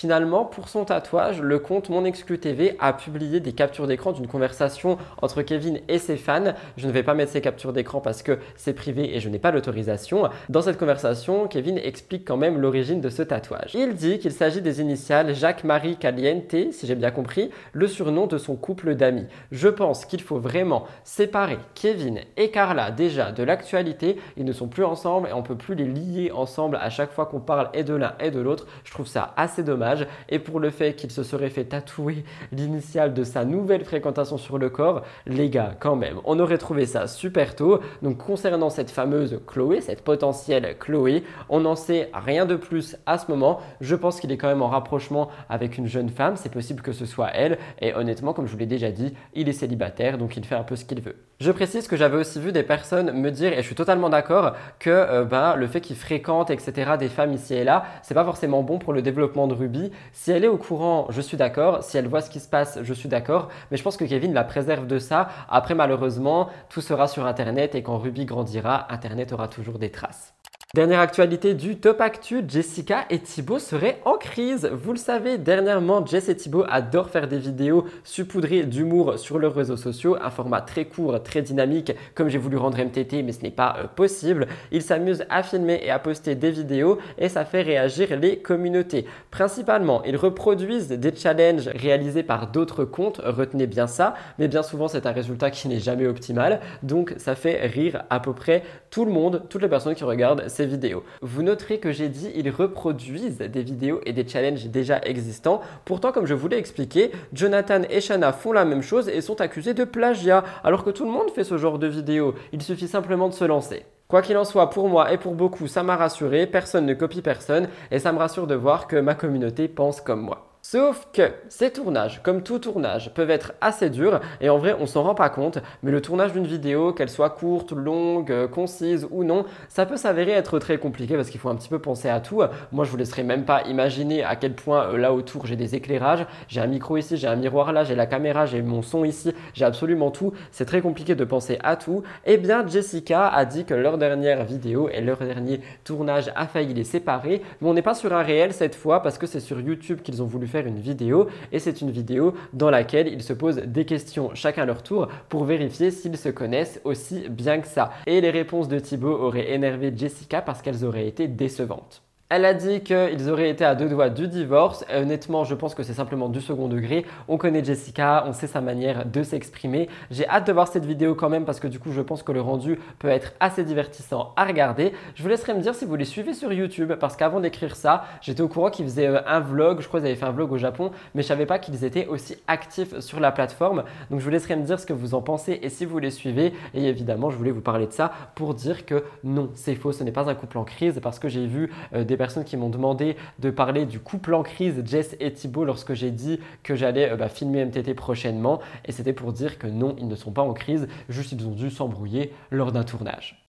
Finalement, pour son tatouage, le compte Mon Exclu TV a publié des captures d'écran d'une conversation entre Kevin et ses fans. Je ne vais pas mettre ces captures d'écran parce que c'est privé et je n'ai pas l'autorisation. Dans cette conversation, Kevin explique quand même l'origine de ce tatouage. Il dit qu'il s'agit des initiales Jacques-Marie Caliente, si j'ai bien compris, le surnom de son couple d'amis. Je pense qu'il faut vraiment séparer Kevin et Carla déjà de l'actualité. Ils ne sont plus ensemble et on peut plus les lier ensemble à chaque fois qu'on parle et de l'un et de l'autre. Je trouve ça assez dommage et pour le fait qu'il se serait fait tatouer l'initiale de sa nouvelle fréquentation sur le corps, les gars, quand même, on aurait trouvé ça super tôt. Donc concernant cette fameuse Chloé, cette potentielle Chloé, on n'en sait rien de plus à ce moment. Je pense qu'il est quand même en rapprochement avec une jeune femme, c'est possible que ce soit elle, et honnêtement, comme je vous l'ai déjà dit, il est célibataire, donc il fait un peu ce qu'il veut. Je précise que j'avais aussi vu des personnes me dire, et je suis totalement d'accord, que euh, ben, le fait qu'il fréquente, etc., des femmes ici et là, c'est pas forcément bon pour le développement de Ruby. Si elle est au courant, je suis d'accord. Si elle voit ce qui se passe, je suis d'accord. Mais je pense que Kevin la préserve de ça. Après, malheureusement, tout sera sur Internet et quand Ruby grandira, Internet aura toujours des traces. Dernière actualité du Top Actu, Jessica et Thibaut seraient en crise. Vous le savez, dernièrement, Jess et Thibaut adorent faire des vidéos saupoudrées d'humour sur leurs réseaux sociaux, un format très court, très dynamique, comme j'ai voulu rendre MTT, mais ce n'est pas euh, possible. Ils s'amusent à filmer et à poster des vidéos et ça fait réagir les communautés. Principalement, ils reproduisent des challenges réalisés par d'autres comptes, retenez bien ça, mais bien souvent c'est un résultat qui n'est jamais optimal, donc ça fait rire à peu près tout le monde, toutes les personnes qui regardent vidéos. Vous noterez que j'ai dit ils reproduisent des vidéos et des challenges déjà existants. Pourtant, comme je vous l'ai expliqué, Jonathan et Shanna font la même chose et sont accusés de plagiat, alors que tout le monde fait ce genre de vidéos. Il suffit simplement de se lancer. Quoi qu'il en soit, pour moi et pour beaucoup, ça m'a rassuré, personne ne copie personne et ça me rassure de voir que ma communauté pense comme moi. Sauf que ces tournages, comme tout tournage, peuvent être assez durs et en vrai on s'en rend pas compte, mais le tournage d'une vidéo, qu'elle soit courte, longue, euh, concise ou non, ça peut s'avérer être très compliqué parce qu'il faut un petit peu penser à tout. Moi je vous laisserai même pas imaginer à quel point euh, là autour j'ai des éclairages, j'ai un micro ici, j'ai un miroir là, j'ai la caméra, j'ai mon son ici, j'ai absolument tout. C'est très compliqué de penser à tout. Eh bien Jessica a dit que leur dernière vidéo et leur dernier tournage a failli les séparer, mais on n'est pas sur un réel cette fois parce que c'est sur YouTube qu'ils ont voulu faire une vidéo et c'est une vidéo dans laquelle ils se posent des questions chacun leur tour pour vérifier s'ils se connaissent aussi bien que ça. Et les réponses de Thibaut auraient énervé Jessica parce qu'elles auraient été décevantes. Elle a dit qu'ils auraient été à deux doigts du divorce. honnêtement, je pense que c'est simplement du second degré. On connaît Jessica, on sait sa manière de s'exprimer. J'ai hâte de voir cette vidéo quand même parce que du coup, je pense que le rendu peut être assez divertissant à regarder. Je vous laisserai me dire si vous les suivez sur YouTube parce qu'avant d'écrire ça, j'étais au courant qu'ils faisaient euh, un vlog. Je crois qu'ils avaient fait un vlog au Japon, mais je savais pas qu'ils étaient aussi actifs sur la plateforme. Donc, je vous laisserai me dire ce que vous en pensez et si vous les suivez. Et évidemment, je voulais vous parler de ça pour dire que non, c'est faux. Ce n'est pas un couple en crise parce que j'ai vu euh, des personnes qui m'ont demandé de parler du couple en crise Jess et Thibaut lorsque j'ai dit que j'allais euh, bah, filmer MTT prochainement. Et c'était pour dire que non, ils ne sont pas en crise, juste ils ont dû s'embrouiller lors d'un tournage.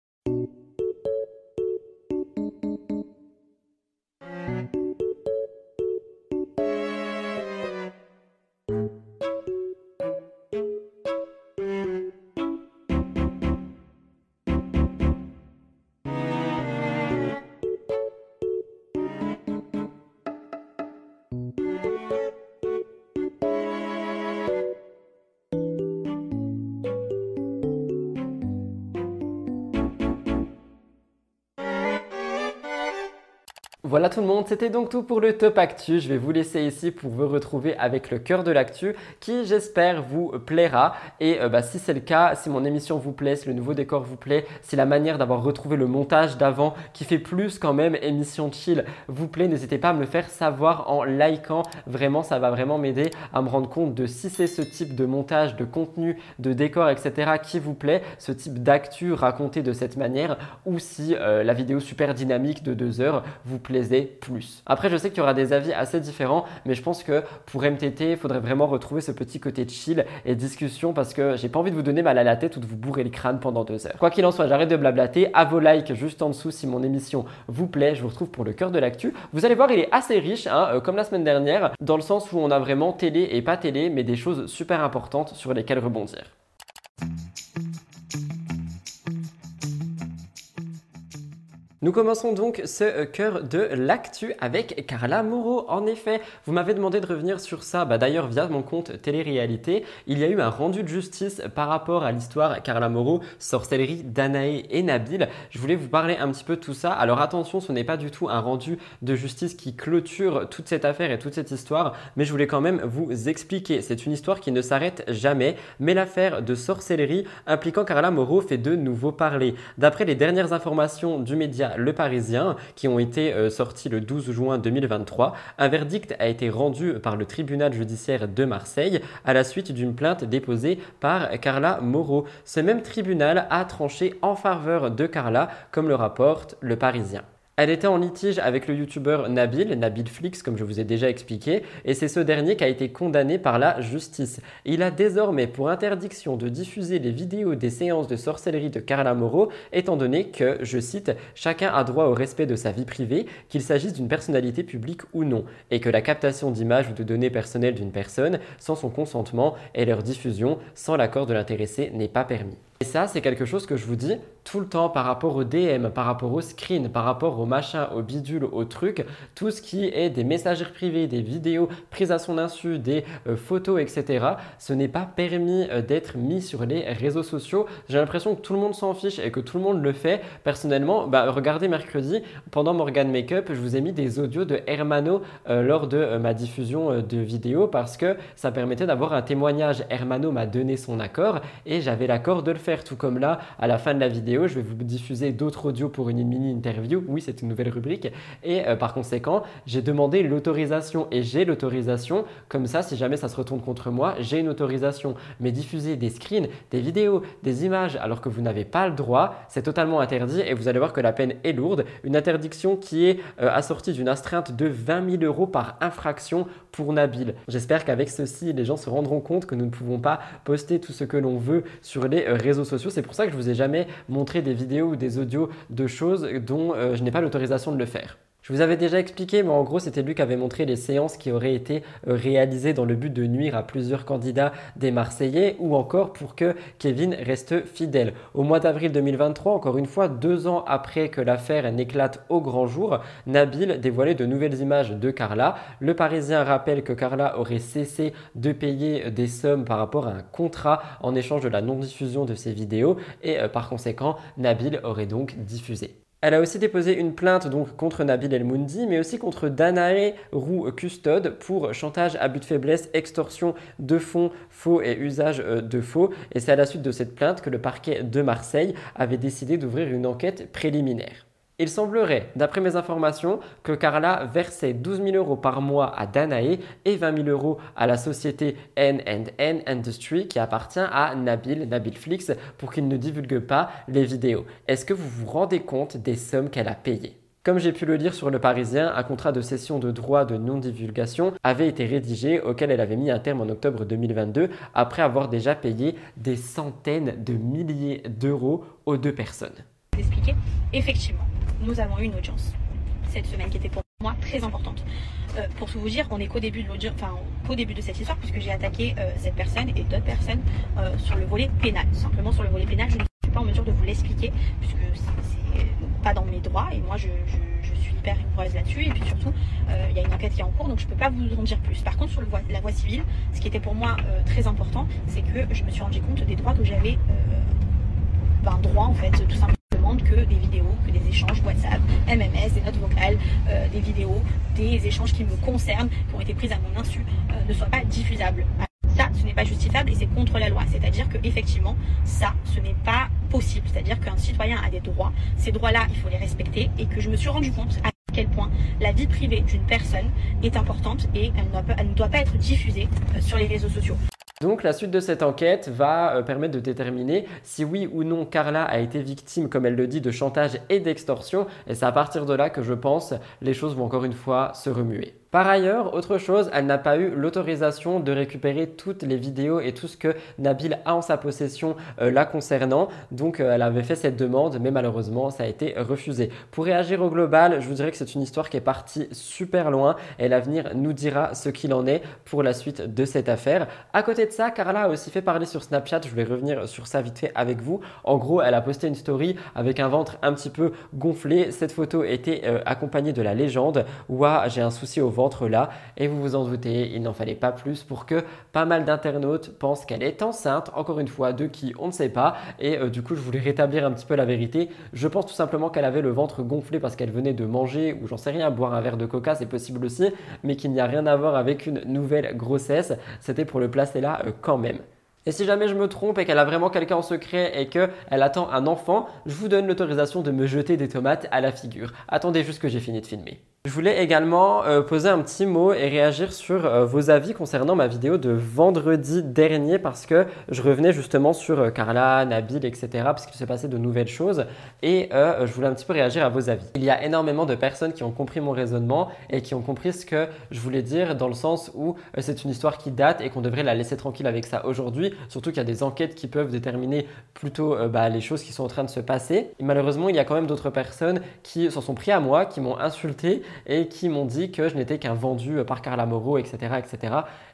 Voilà tout le monde, c'était donc tout pour le top actu. Je vais vous laisser ici pour vous retrouver avec le cœur de l'actu qui j'espère vous plaira. Et euh, bah, si c'est le cas, si mon émission vous plaît, si le nouveau décor vous plaît, si la manière d'avoir retrouvé le montage d'avant qui fait plus quand même émission chill vous plaît, n'hésitez pas à me le faire savoir en likant. Vraiment, ça va vraiment m'aider à me rendre compte de si c'est ce type de montage, de contenu, de décor, etc. qui vous plaît, ce type d'actu raconté de cette manière ou si euh, la vidéo super dynamique de deux heures vous plus. Après, je sais qu'il y aura des avis assez différents, mais je pense que pour MTT, il faudrait vraiment retrouver ce petit côté chill et discussion parce que j'ai pas envie de vous donner mal à la tête ou de vous bourrer le crâne pendant deux heures. Quoi qu'il en soit, j'arrête de blablater. À vos likes juste en dessous si mon émission vous plaît. Je vous retrouve pour le cœur de l'actu. Vous allez voir, il est assez riche, hein, euh, comme la semaine dernière, dans le sens où on a vraiment télé et pas télé, mais des choses super importantes sur lesquelles rebondir. Nous commençons donc ce cœur de l'actu avec Carla Moreau. En effet, vous m'avez demandé de revenir sur ça, bah d'ailleurs via mon compte télé-réalité. Il y a eu un rendu de justice par rapport à l'histoire Carla Moreau, sorcellerie Danae et Nabil. Je voulais vous parler un petit peu de tout ça. Alors attention, ce n'est pas du tout un rendu de justice qui clôture toute cette affaire et toute cette histoire, mais je voulais quand même vous expliquer. C'est une histoire qui ne s'arrête jamais, mais l'affaire de sorcellerie impliquant Carla Moreau fait de nouveau parler. D'après les dernières informations du média le Parisien qui ont été euh, sortis le 12 juin 2023. Un verdict a été rendu par le tribunal judiciaire de Marseille à la suite d'une plainte déposée par Carla Moreau. Ce même tribunal a tranché en faveur de Carla, comme le rapporte le Parisien. Elle était en litige avec le youtubeur Nabil, Nabil Flix comme je vous ai déjà expliqué, et c'est ce dernier qui a été condamné par la justice. Il a désormais pour interdiction de diffuser les vidéos des séances de sorcellerie de Carla Moreau, étant donné que, je cite, chacun a droit au respect de sa vie privée, qu'il s'agisse d'une personnalité publique ou non, et que la captation d'images ou de données personnelles d'une personne sans son consentement et leur diffusion sans l'accord de l'intéressé n'est pas permis. Et ça, c'est quelque chose que je vous dis tout le temps par rapport au DM, par rapport au screen, par rapport au machin, au bidule, au truc, tout ce qui est des messageries privées, des vidéos prises à son insu, des euh, photos, etc. Ce n'est pas permis euh, d'être mis sur les réseaux sociaux. J'ai l'impression que tout le monde s'en fiche et que tout le monde le fait. Personnellement, bah, regardez mercredi, pendant Morgan Makeup, je vous ai mis des audios de Hermano euh, lors de ma diffusion de vidéos parce que ça permettait d'avoir un témoignage. Hermano m'a donné son accord et j'avais l'accord de le faire tout comme là, à la fin de la vidéo, je vais vous diffuser d'autres audios pour une mini interview. Oui, c'est une nouvelle rubrique. Et euh, par conséquent, j'ai demandé l'autorisation et j'ai l'autorisation. Comme ça, si jamais ça se retourne contre moi, j'ai une autorisation. Mais diffuser des screens, des vidéos, des images alors que vous n'avez pas le droit, c'est totalement interdit et vous allez voir que la peine est lourde. Une interdiction qui est euh, assortie d'une astreinte de 20 000 euros par infraction pour Nabil. J'espère qu'avec ceci, les gens se rendront compte que nous ne pouvons pas poster tout ce que l'on veut sur les euh, sociaux. C'est pour ça que je vous ai jamais montré des vidéos ou des audios de choses dont euh, je n'ai pas l'autorisation de le faire. Je vous avais déjà expliqué, mais en gros, c'était lui qui avait montré les séances qui auraient été euh, réalisées dans le but de nuire à plusieurs candidats des Marseillais ou encore pour que Kevin reste fidèle. Au mois d'avril 2023, encore une fois, deux ans après que l'affaire n'éclate au grand jour, Nabil dévoilait de nouvelles images de Carla. Le Parisien rappelle que Carla aurait cessé de payer des sommes par rapport à un contrat en échange de la non-diffusion de ses vidéos et euh, par conséquent, Nabil aurait donc diffusé. Elle a aussi déposé une plainte donc contre Nabil El Moundi, mais aussi contre Danae Roux Custode pour chantage, abus de faiblesse, extorsion de fonds faux et usage euh, de faux. Et c'est à la suite de cette plainte que le parquet de Marseille avait décidé d'ouvrir une enquête préliminaire. Il semblerait, d'après mes informations, que Carla versait 12 000 euros par mois à Danae et 20 000 euros à la société N&N Industry qui appartient à Nabil, Nabil Flix, pour qu'il ne divulgue pas les vidéos. Est-ce que vous vous rendez compte des sommes qu'elle a payées? Comme j'ai pu le lire sur Le Parisien, un contrat de cession de droit de non-divulgation avait été rédigé auquel elle avait mis un terme en octobre 2022 après avoir déjà payé des centaines de milliers d'euros aux deux personnes. Expliquer, effectivement, nous avons eu une audience cette semaine qui était pour moi très importante. Euh, pour tout vous dire, on est qu'au début de l'audience, enfin qu'au début de cette histoire, puisque j'ai attaqué euh, cette personne et d'autres personnes euh, sur le volet pénal. Simplement sur le volet pénal, je ne suis pas en mesure de vous l'expliquer, puisque c'est pas dans mes droits et moi je, suis hyper rigoureuse là-dessus. Et puis surtout, il y a une enquête qui est en cours, donc je peux pas vous en dire plus. Par contre, sur la voie civile, ce qui était pour moi très important, c'est que je me suis rendu compte des droits que j'avais, ben droit en fait, tout simplement que des vidéos, que des échanges WhatsApp, MMS, des notes vocales, euh, des vidéos, des échanges qui me concernent, qui ont été prises à mon insu, euh, ne soient pas diffusables. Ça, ce n'est pas justifiable et c'est contre la loi. C'est-à-dire que effectivement, ça, ce n'est pas possible. C'est-à-dire qu'un citoyen a des droits. Ces droits-là, il faut les respecter et que je me suis rendu compte à quel point la vie privée d'une personne est importante et elle ne doit pas être diffusée euh, sur les réseaux sociaux. Donc la suite de cette enquête va euh, permettre de déterminer si oui ou non Carla a été victime, comme elle le dit, de chantage et d'extorsion. Et c'est à partir de là que je pense les choses vont encore une fois se remuer. Par ailleurs, autre chose, elle n'a pas eu l'autorisation de récupérer toutes les vidéos et tout ce que Nabil a en sa possession euh, la concernant. Donc euh, elle avait fait cette demande, mais malheureusement ça a été refusé. Pour réagir au global, je vous dirais que c'est une histoire qui est partie super loin et l'avenir nous dira ce qu'il en est pour la suite de cette affaire. À côté de ça, Carla a aussi fait parler sur Snapchat, je vais revenir sur ça vite fait avec vous. En gros, elle a posté une story avec un ventre un petit peu gonflé. Cette photo était euh, accompagnée de la légende Ouah, j'ai un souci au ventre là. Et vous vous en doutez, il n'en fallait pas plus pour que pas mal d'internautes pensent qu'elle est enceinte, encore une fois, de qui on ne sait pas. Et euh, du coup, je voulais rétablir un petit peu la vérité. Je pense tout simplement qu'elle avait le ventre gonflé parce qu'elle venait de manger, ou j'en sais rien, boire un verre de coca, c'est possible aussi, mais qu'il n'y a rien à voir avec une nouvelle grossesse. C'était pour le placer là euh, quand même. Et si jamais je me trompe et qu'elle a vraiment quelqu'un en secret et qu'elle attend un enfant, je vous donne l'autorisation de me jeter des tomates à la figure. Attendez juste que j'ai fini de filmer. Je voulais également euh, poser un petit mot et réagir sur euh, vos avis concernant ma vidéo de vendredi dernier parce que je revenais justement sur euh, Carla, Nabil, etc. parce qu'il s'est passé de nouvelles choses et je voulais un petit peu réagir à vos avis. Il y a énormément de personnes qui ont compris mon raisonnement et qui ont compris ce que je voulais dire dans le sens où c'est une histoire qui date et qu'on devrait la laisser tranquille avec ça aujourd'hui, surtout qu'il y a des enquêtes qui peuvent déterminer plutôt bah, les choses qui sont en train de se passer. Malheureusement, il y a quand même d'autres personnes qui s'en sont pris à moi, qui m'ont insulté et qui m'ont dit que je n'étais qu'un vendu par Carla Moreau, etc. etc.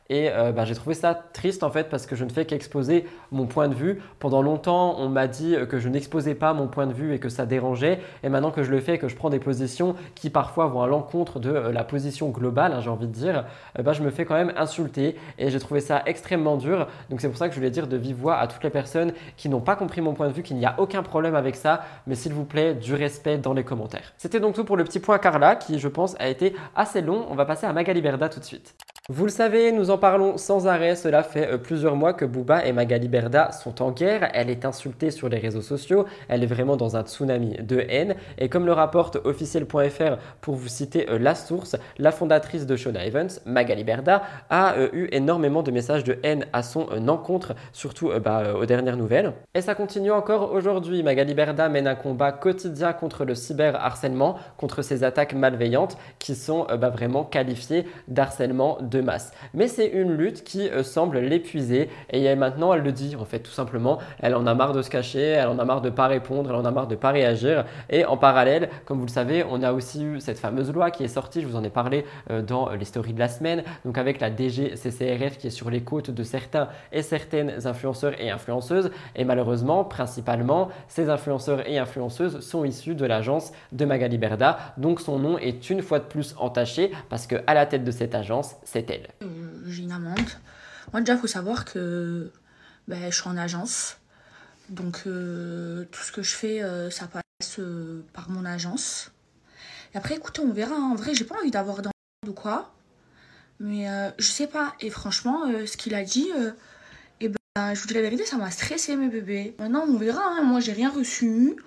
Et euh, bah, j'ai trouvé ça triste en fait parce que je ne fais qu'exposer mon point de vue. Pendant longtemps, on m'a dit que je n'exposais pas mon point de vue et que ça dérangeait. Et maintenant que je le fais, que je prends des positions qui parfois vont à l'encontre de euh, la position globale, hein, j'ai envie de dire, euh, bah, je me fais quand même insulter. Et j'ai trouvé ça extrêmement dur. Donc c'est pour ça que je voulais dire de vive voix à toutes les personnes qui n'ont pas compris mon point de vue, qu'il n'y a aucun problème avec ça. Mais s'il vous plaît, du respect dans les commentaires. C'était donc tout pour le petit point Carla qui, je pense, a été assez long. On va passer à Magali Berda tout de suite. Vous le savez, nous en parlons sans arrêt. Cela fait euh, plusieurs mois que Booba et Magali Berda sont en guerre. Elle est insultée sur les réseaux sociaux. Elle est vraiment dans un tsunami de haine. Et comme le rapporte officiel.fr, pour vous citer euh, la source, la fondatrice de Shona Evans, Magali Berda, a euh, eu énormément de messages de haine à son encontre, surtout bah, aux dernières nouvelles. Et ça continue encore aujourd'hui. Magali Berda mène un combat quotidien contre le cyberharcèlement, contre ces attaques malveillantes qui sont bah, vraiment qualifiées d'harcèlement de masse. Mais c'est une lutte qui euh, semble l'épuiser. Et maintenant elle le dit en fait tout simplement, elle en a marre de se cacher, elle en a marre de pas répondre, elle en a marre de pas réagir. Et en parallèle, comme vous le savez, on a aussi eu cette fameuse loi qui est sortie, je vous en ai parlé euh, dans les stories de la semaine, donc avec la DGCCRF qui est sur les côtes de certains et certaines influenceurs et influenceuses. Et malheureusement, principalement, ces influenceurs et influenceuses sont issus de l'agence de Magali Berda, donc son nom est une fois de plus entaché parce que à la tête de cette agence, c'est euh, j'ai une amende. Moi, déjà, il faut savoir que ben, je suis en agence. Donc, euh, tout ce que je fais, euh, ça passe par mon agence. Et après, écoutez, on verra. Hein. En vrai, j'ai pas envie d'avoir d'amende ou quoi. Mais je sais pas. Et franchement, ce qu'il a dit, et ben, je vous dis la vérité, ça m'a stressé, mes bébés. Maintenant, on verra. Hein. Moi, j'ai rien reçu.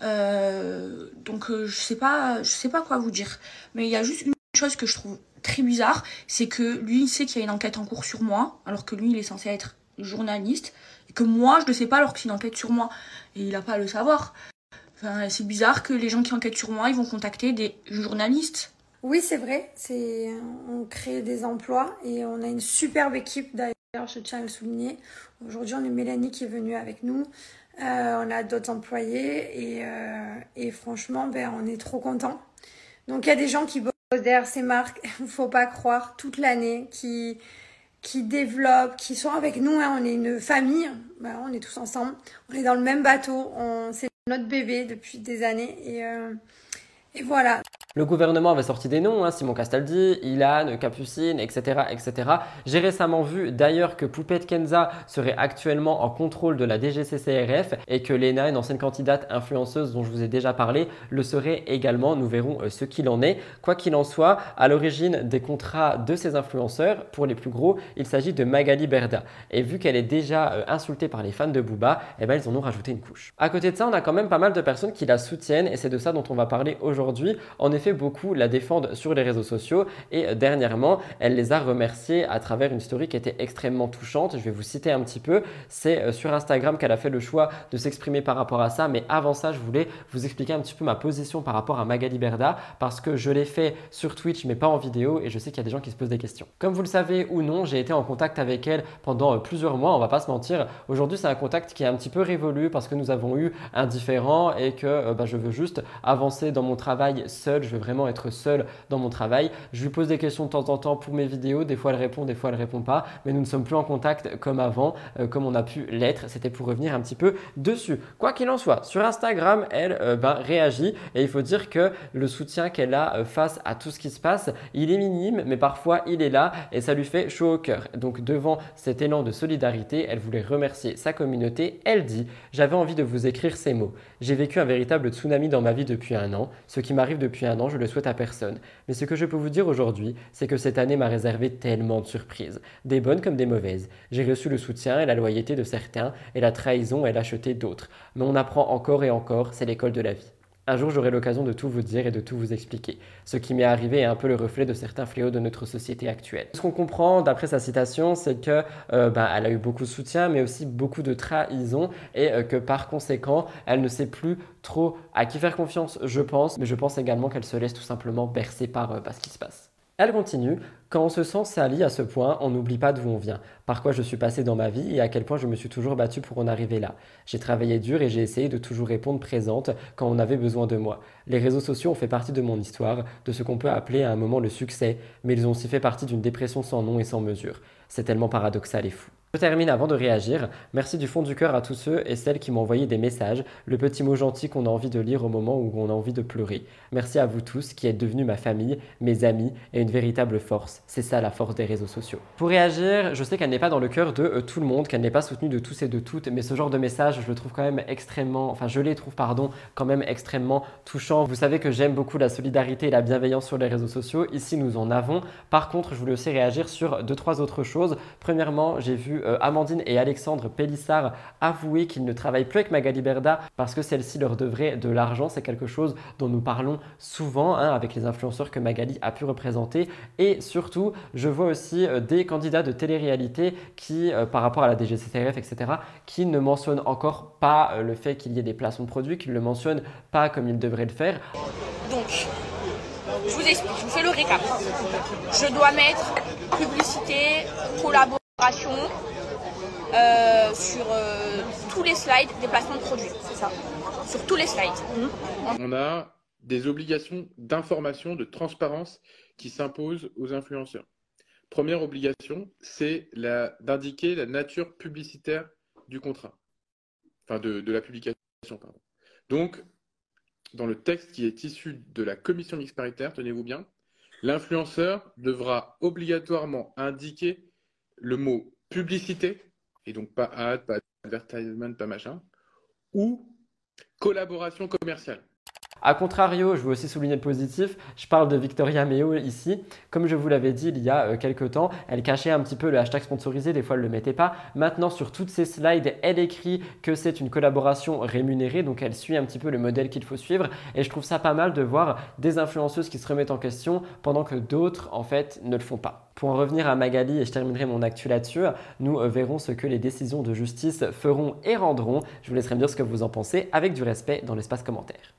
donc, je sais pas, je sais pas quoi vous dire. Mais il y a juste une chose que je trouve très bizarre, c'est que lui, il sait qu'il y a une enquête en cours sur moi, alors que lui, il est censé être journaliste, et que moi, je ne le sais pas alors une enquête sur moi, et il n'a pas à le savoir. Enfin, c'est bizarre que les gens qui enquêtent sur moi, ils vont contacter des journalistes. Oui, c'est vrai, c'est on crée des emplois et on a une superbe équipe d'ailleurs, je tiens à le souligner. Aujourd'hui, on a Mélanie qui est venue avec nous. Euh, on a d'autres employés et, euh, et franchement, ben, on est trop contents. Donc il y a des gens qui derrière ces marques, <laughs> faut pas croire, toute l'année, qui, qui développent, qui sont avec nous. Hein. on est une famille, bah, on est tous ensemble, on est dans le même bateau, c'est notre bébé depuis des années. Et, euh, et voilà. Le gouvernement avait sorti des noms, hein, Simon Castaldi, Ilan, Capucine, etc. etc. J'ai récemment vu d'ailleurs que Poupette Kenza serait actuellement en contrôle de la DGCCRF et que Lena, une ancienne candidate influenceuse dont je vous ai déjà parlé, le serait également. Nous verrons euh, ce qu'il en est. Quoi qu'il en soit, à l'origine des contrats de ces influenceurs, pour les plus gros, il s'agit de Magali Berda. Et vu qu'elle est déjà euh, insultée par les fans de Booba, eh ben, ils en ont rajouté une couche. À côté de ça, on a quand même pas mal de personnes qui la soutiennent et c'est de ça dont on va parler aujourd'hui. En effet, beaucoup la défendent sur les réseaux sociaux et euh, dernièrement, elle les a remerciés à travers une story qui était extrêmement touchante. Je vais vous citer un petit peu. C'est euh, sur Instagram qu'elle a fait le choix de s'exprimer par rapport à ça. Mais avant ça, je voulais vous expliquer un petit peu ma position par rapport à Magali Berda parce que je l'ai fait sur Twitch mais pas en vidéo et je sais qu'il y a des gens qui se posent des questions. Comme vous le savez ou non, j'ai été en contact avec elle pendant euh, plusieurs mois, on va pas se mentir. Aujourd'hui, c'est un contact qui est un petit peu révolu parce que nous avons eu un différent et que bah, je veux juste avancer dans mon travail seul. Je veux vraiment être seul dans mon travail. Je lui pose des questions de temps en temps pour mes vidéos. Des fois, elle répond, des fois, elle répond pas. Mais nous ne sommes plus en contact comme avant, euh, comme on a pu l'être. C'était pour revenir un petit peu dessus. Quoi qu'il en soit, sur Instagram, elle euh, ben, réagit et il faut dire que le soutien qu'elle a euh, face à tout ce qui se passe, il est minime, mais parfois il est là et ça lui fait chaud au cœur. Donc devant cet élan de solidarité, elle voulait remercier sa communauté. Elle dit J'avais envie de vous écrire ces mots. J'ai vécu un véritable tsunami dans ma vie depuis un an. Ce qui m'arrive depuis un an, je le souhaite à personne. Mais ce que je peux vous dire aujourd'hui, c'est que cette année m'a réservé tellement de surprises, des bonnes comme des mauvaises. J'ai reçu le soutien et la loyauté de certains, et la trahison et l'acheté d'autres. Mais on apprend encore et encore, c'est l'école de la vie. Un jour, j'aurai l'occasion de tout vous dire et de tout vous expliquer. Ce qui m'est arrivé est un peu le reflet de certains fléaux de notre société actuelle. Ce qu'on comprend d'après sa citation, c'est que euh, ben, elle a eu beaucoup de soutien, mais aussi beaucoup de trahison, et euh, que par conséquent, elle ne sait plus trop à qui faire confiance, je pense, mais je pense également qu'elle se laisse tout simplement bercer par, euh, par ce qui se passe. Elle continue, quand on se sent sali à ce point, on n'oublie pas d'où on vient, par quoi je suis passé dans ma vie et à quel point je me suis toujours battu pour en arriver là. J'ai travaillé dur et j'ai essayé de toujours répondre présente quand on avait besoin de moi. Les réseaux sociaux ont fait partie de mon histoire, de ce qu'on peut appeler à un moment le succès, mais ils ont aussi fait partie d'une dépression sans nom et sans mesure. C'est tellement paradoxal et fou. Je termine avant de réagir. Merci du fond du cœur à tous ceux et celles qui m'ont envoyé des messages, le petit mot gentil qu'on a envie de lire au moment où on a envie de pleurer. Merci à vous tous qui êtes devenus ma famille, mes amis et une véritable force. C'est ça la force des réseaux sociaux. Pour réagir, je sais qu'elle n'est pas dans le cœur de euh, tout le monde, qu'elle n'est pas soutenue de tous et de toutes, mais ce genre de message, je le trouve quand même extrêmement, enfin je les trouve, pardon, quand même extrêmement touchant. Vous savez que j'aime beaucoup la solidarité et la bienveillance sur les réseaux sociaux. Ici, nous en avons. Par contre, je voulais aussi réagir sur deux, trois autres choses. Premièrement, j'ai vu euh, Amandine et Alexandre Pélissard avouer qu'ils ne travaillent plus avec Magali Berda parce que celle-ci leur devrait de l'argent. C'est quelque chose dont nous parlons souvent hein, avec les influenceurs que Magali a pu représenter. Et surtout, je vois aussi euh, des candidats de télé-réalité qui, euh, par rapport à la DGCCRF, etc., qui ne mentionnent encore pas le fait qu'il y ait des placements de produits, qu'ils ne le mentionnent pas comme ils devraient le faire. Donc, je vous explique, je le récap. Je dois mettre publicité, collaboration euh, sur euh, tous les slides des placements de produits, c'est ça? Sur tous les slides. On a des obligations d'information, de transparence qui s'imposent aux influenceurs. Première obligation, c'est d'indiquer la nature publicitaire du contrat, enfin de, de la publication. Pardon. Donc, dans le texte qui est issu de la commission mixte paritaire, tenez-vous bien, l'influenceur devra obligatoirement indiquer le mot publicité, et donc pas ad, pas advertisement, pas machin, ou collaboration commerciale. A contrario, je veux aussi souligner le positif, je parle de Victoria Meo ici. Comme je vous l'avais dit il y a euh, quelques temps, elle cachait un petit peu le hashtag sponsorisé, des fois elle ne le mettait pas. Maintenant, sur toutes ces slides, elle écrit que c'est une collaboration rémunérée, donc elle suit un petit peu le modèle qu'il faut suivre. Et je trouve ça pas mal de voir des influenceuses qui se remettent en question pendant que d'autres, en fait, ne le font pas. Pour en revenir à Magali, et je terminerai mon actu là-dessus, nous euh, verrons ce que les décisions de justice feront et rendront. Je vous laisserai me dire ce que vous en pensez avec du respect dans l'espace commentaire.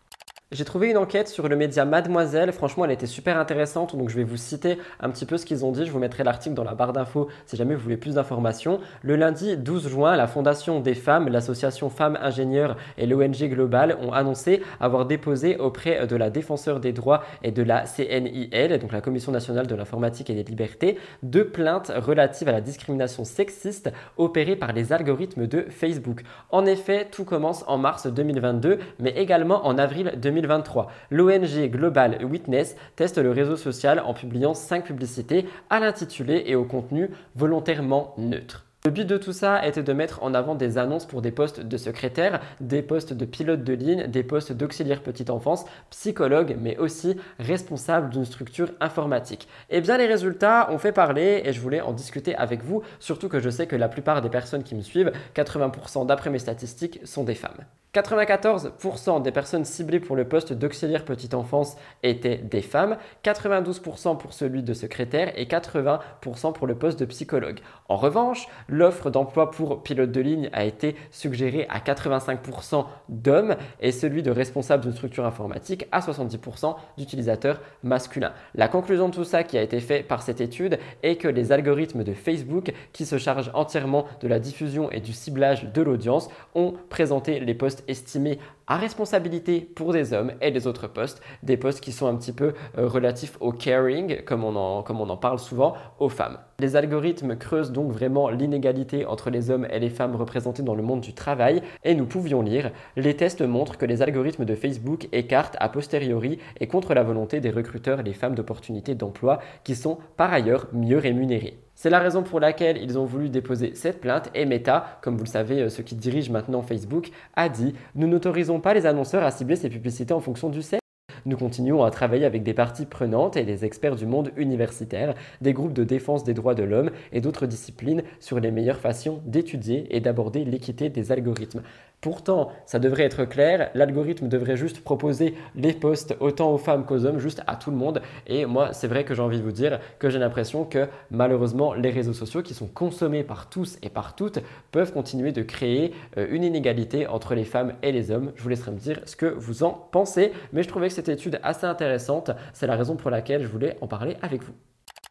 J'ai trouvé une enquête sur le média Mademoiselle. Franchement, elle était super intéressante. Donc, je vais vous citer un petit peu ce qu'ils ont dit. Je vous mettrai l'article dans la barre d'infos si jamais vous voulez plus d'informations. Le lundi 12 juin, la Fondation des femmes, l'association Femmes Ingénieurs et l'ONG Global ont annoncé avoir déposé auprès de la Défenseur des droits et de la CNIL, donc la Commission nationale de l'informatique et des libertés, deux plaintes relatives à la discrimination sexiste opérée par les algorithmes de Facebook. En effet, tout commence en mars 2022, mais également en avril 2022 2023. L'ONG Global Witness teste le réseau social en publiant 5 publicités à l'intitulé et au contenu volontairement neutre. Le but de tout ça était de mettre en avant des annonces pour des postes de secrétaire, des postes de pilote de ligne, des postes d'auxiliaire petite enfance, psychologue, mais aussi responsable d'une structure informatique. Et eh bien les résultats ont fait parler et je voulais en discuter avec vous, surtout que je sais que la plupart des personnes qui me suivent, 80% d'après mes statistiques, sont des femmes. 94% des personnes ciblées pour le poste d'auxiliaire petite enfance étaient des femmes, 92% pour celui de secrétaire et 80% pour le poste de psychologue. En revanche, l'offre d'emploi pour pilote de ligne a été suggérée à 85% d'hommes et celui de responsable d'une structure informatique à 70% d'utilisateurs masculins. La conclusion de tout ça qui a été fait par cette étude est que les algorithmes de Facebook, qui se chargent entièrement de la diffusion et du ciblage de l'audience, ont présenté les postes estimés à responsabilité pour des hommes et les autres postes, des postes qui sont un petit peu euh, relatifs au caring, comme on en parle souvent, aux femmes. Les algorithmes creusent donc vraiment l'inégalité entre les hommes et les femmes représentés dans le monde du travail et nous pouvions lire, les tests montrent que les algorithmes de Facebook écartent a posteriori et contre la volonté des recruteurs les femmes d'opportunités d'emploi qui sont par ailleurs mieux rémunérées. C'est la raison pour laquelle ils ont voulu déposer cette plainte et Meta, comme vous le savez, euh, ceux qui dirigent maintenant Facebook, a dit Nous n'autorisons pas les annonceurs à cibler ces publicités en fonction du sexe. Nous continuons à travailler avec des parties prenantes et des experts du monde universitaire, des groupes de défense des droits de l'homme et d'autres disciplines sur les meilleures façons d'étudier et d'aborder l'équité des algorithmes. Pourtant, ça devrait être clair, l'algorithme devrait juste proposer les posts autant aux femmes qu'aux hommes, juste à tout le monde. Et moi, c'est vrai que j'ai envie de vous dire que j'ai l'impression que malheureusement, les réseaux sociaux qui sont consommés par tous et par toutes peuvent continuer de créer euh, une inégalité entre les femmes et les hommes. Je vous laisserai me dire ce que vous en pensez, mais je trouvais que cette étude assez intéressante. C'est la raison pour laquelle je voulais en parler avec vous.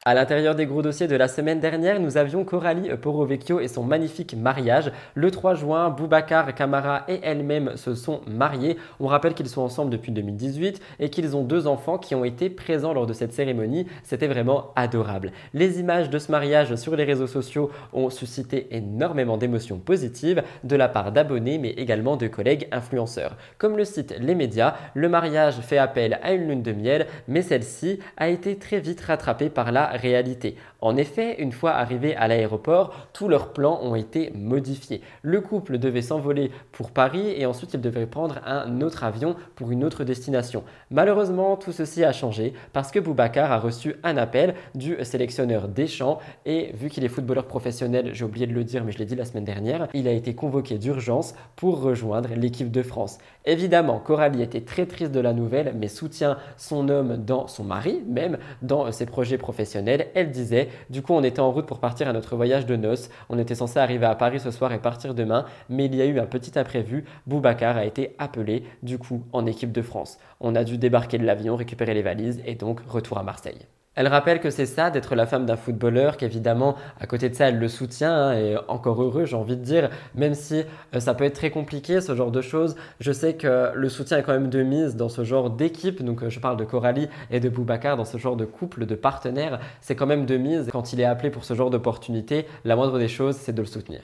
À l'intérieur des gros dossiers de la semaine dernière, nous avions Coralie Porovecchio et son magnifique mariage. Le 3 juin, Boubacar Camara et elle-même se sont mariés. On rappelle qu'ils sont ensemble depuis 2018 et qu'ils ont deux enfants qui ont été présents lors de cette cérémonie. C'était vraiment adorable. Les images de ce mariage sur les réseaux sociaux ont suscité énormément d'émotions positives de la part d'abonnés mais également de collègues influenceurs. Comme le cite les médias, le mariage fait appel à une lune de miel, mais celle-ci a été très vite rattrapée par la réalité. En effet, une fois arrivés à l'aéroport, tous leurs plans ont été modifiés. Le couple devait s'envoler pour Paris et ensuite il devait prendre un autre avion pour une autre destination. Malheureusement, tout ceci a changé parce que Boubacar a reçu un appel du sélectionneur Deschamps et vu qu'il est footballeur professionnel, j'ai oublié de le dire mais je l'ai dit la semaine dernière, il a été convoqué d'urgence pour rejoindre l'équipe de France. Évidemment, Coralie était très triste de la nouvelle mais soutient son homme dans son mari, même dans ses projets professionnels. Elle disait du coup, on était en route pour partir à notre voyage de noces. On était censé arriver à Paris ce soir et partir demain, mais il y a eu un petit imprévu. Boubacar a été appelé, du coup, en équipe de France. On a dû débarquer de l'avion, récupérer les valises et donc retour à Marseille. Elle rappelle que c'est ça d'être la femme d'un footballeur, qu'évidemment, à côté de ça, elle le soutient, hein, et encore heureux, j'ai envie de dire, même si euh, ça peut être très compliqué, ce genre de choses. Je sais que le soutien est quand même de mise dans ce genre d'équipe, donc euh, je parle de Coralie et de Boubacar, dans ce genre de couple, de partenaires, c'est quand même de mise. Quand il est appelé pour ce genre d'opportunité, la moindre des choses, c'est de le soutenir.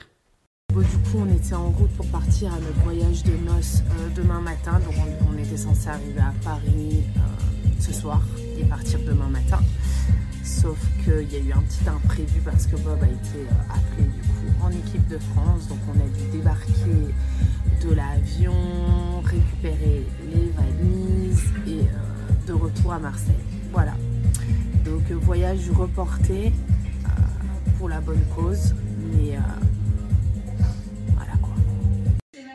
du coup, on était en route pour partir à notre voyage de noces euh, demain matin, donc on, était censé arriver à Paris ce soir et partir demain matin. Sauf qu'il y a eu un petit imprévu parce que Bob a été euh, appelé du coup en équipe de France. Donc on a dû débarquer de l'avion, récupérer les valises et euh, de retour à Marseille. Voilà. Donc euh, voyage reporté pour la bonne cause. Mais.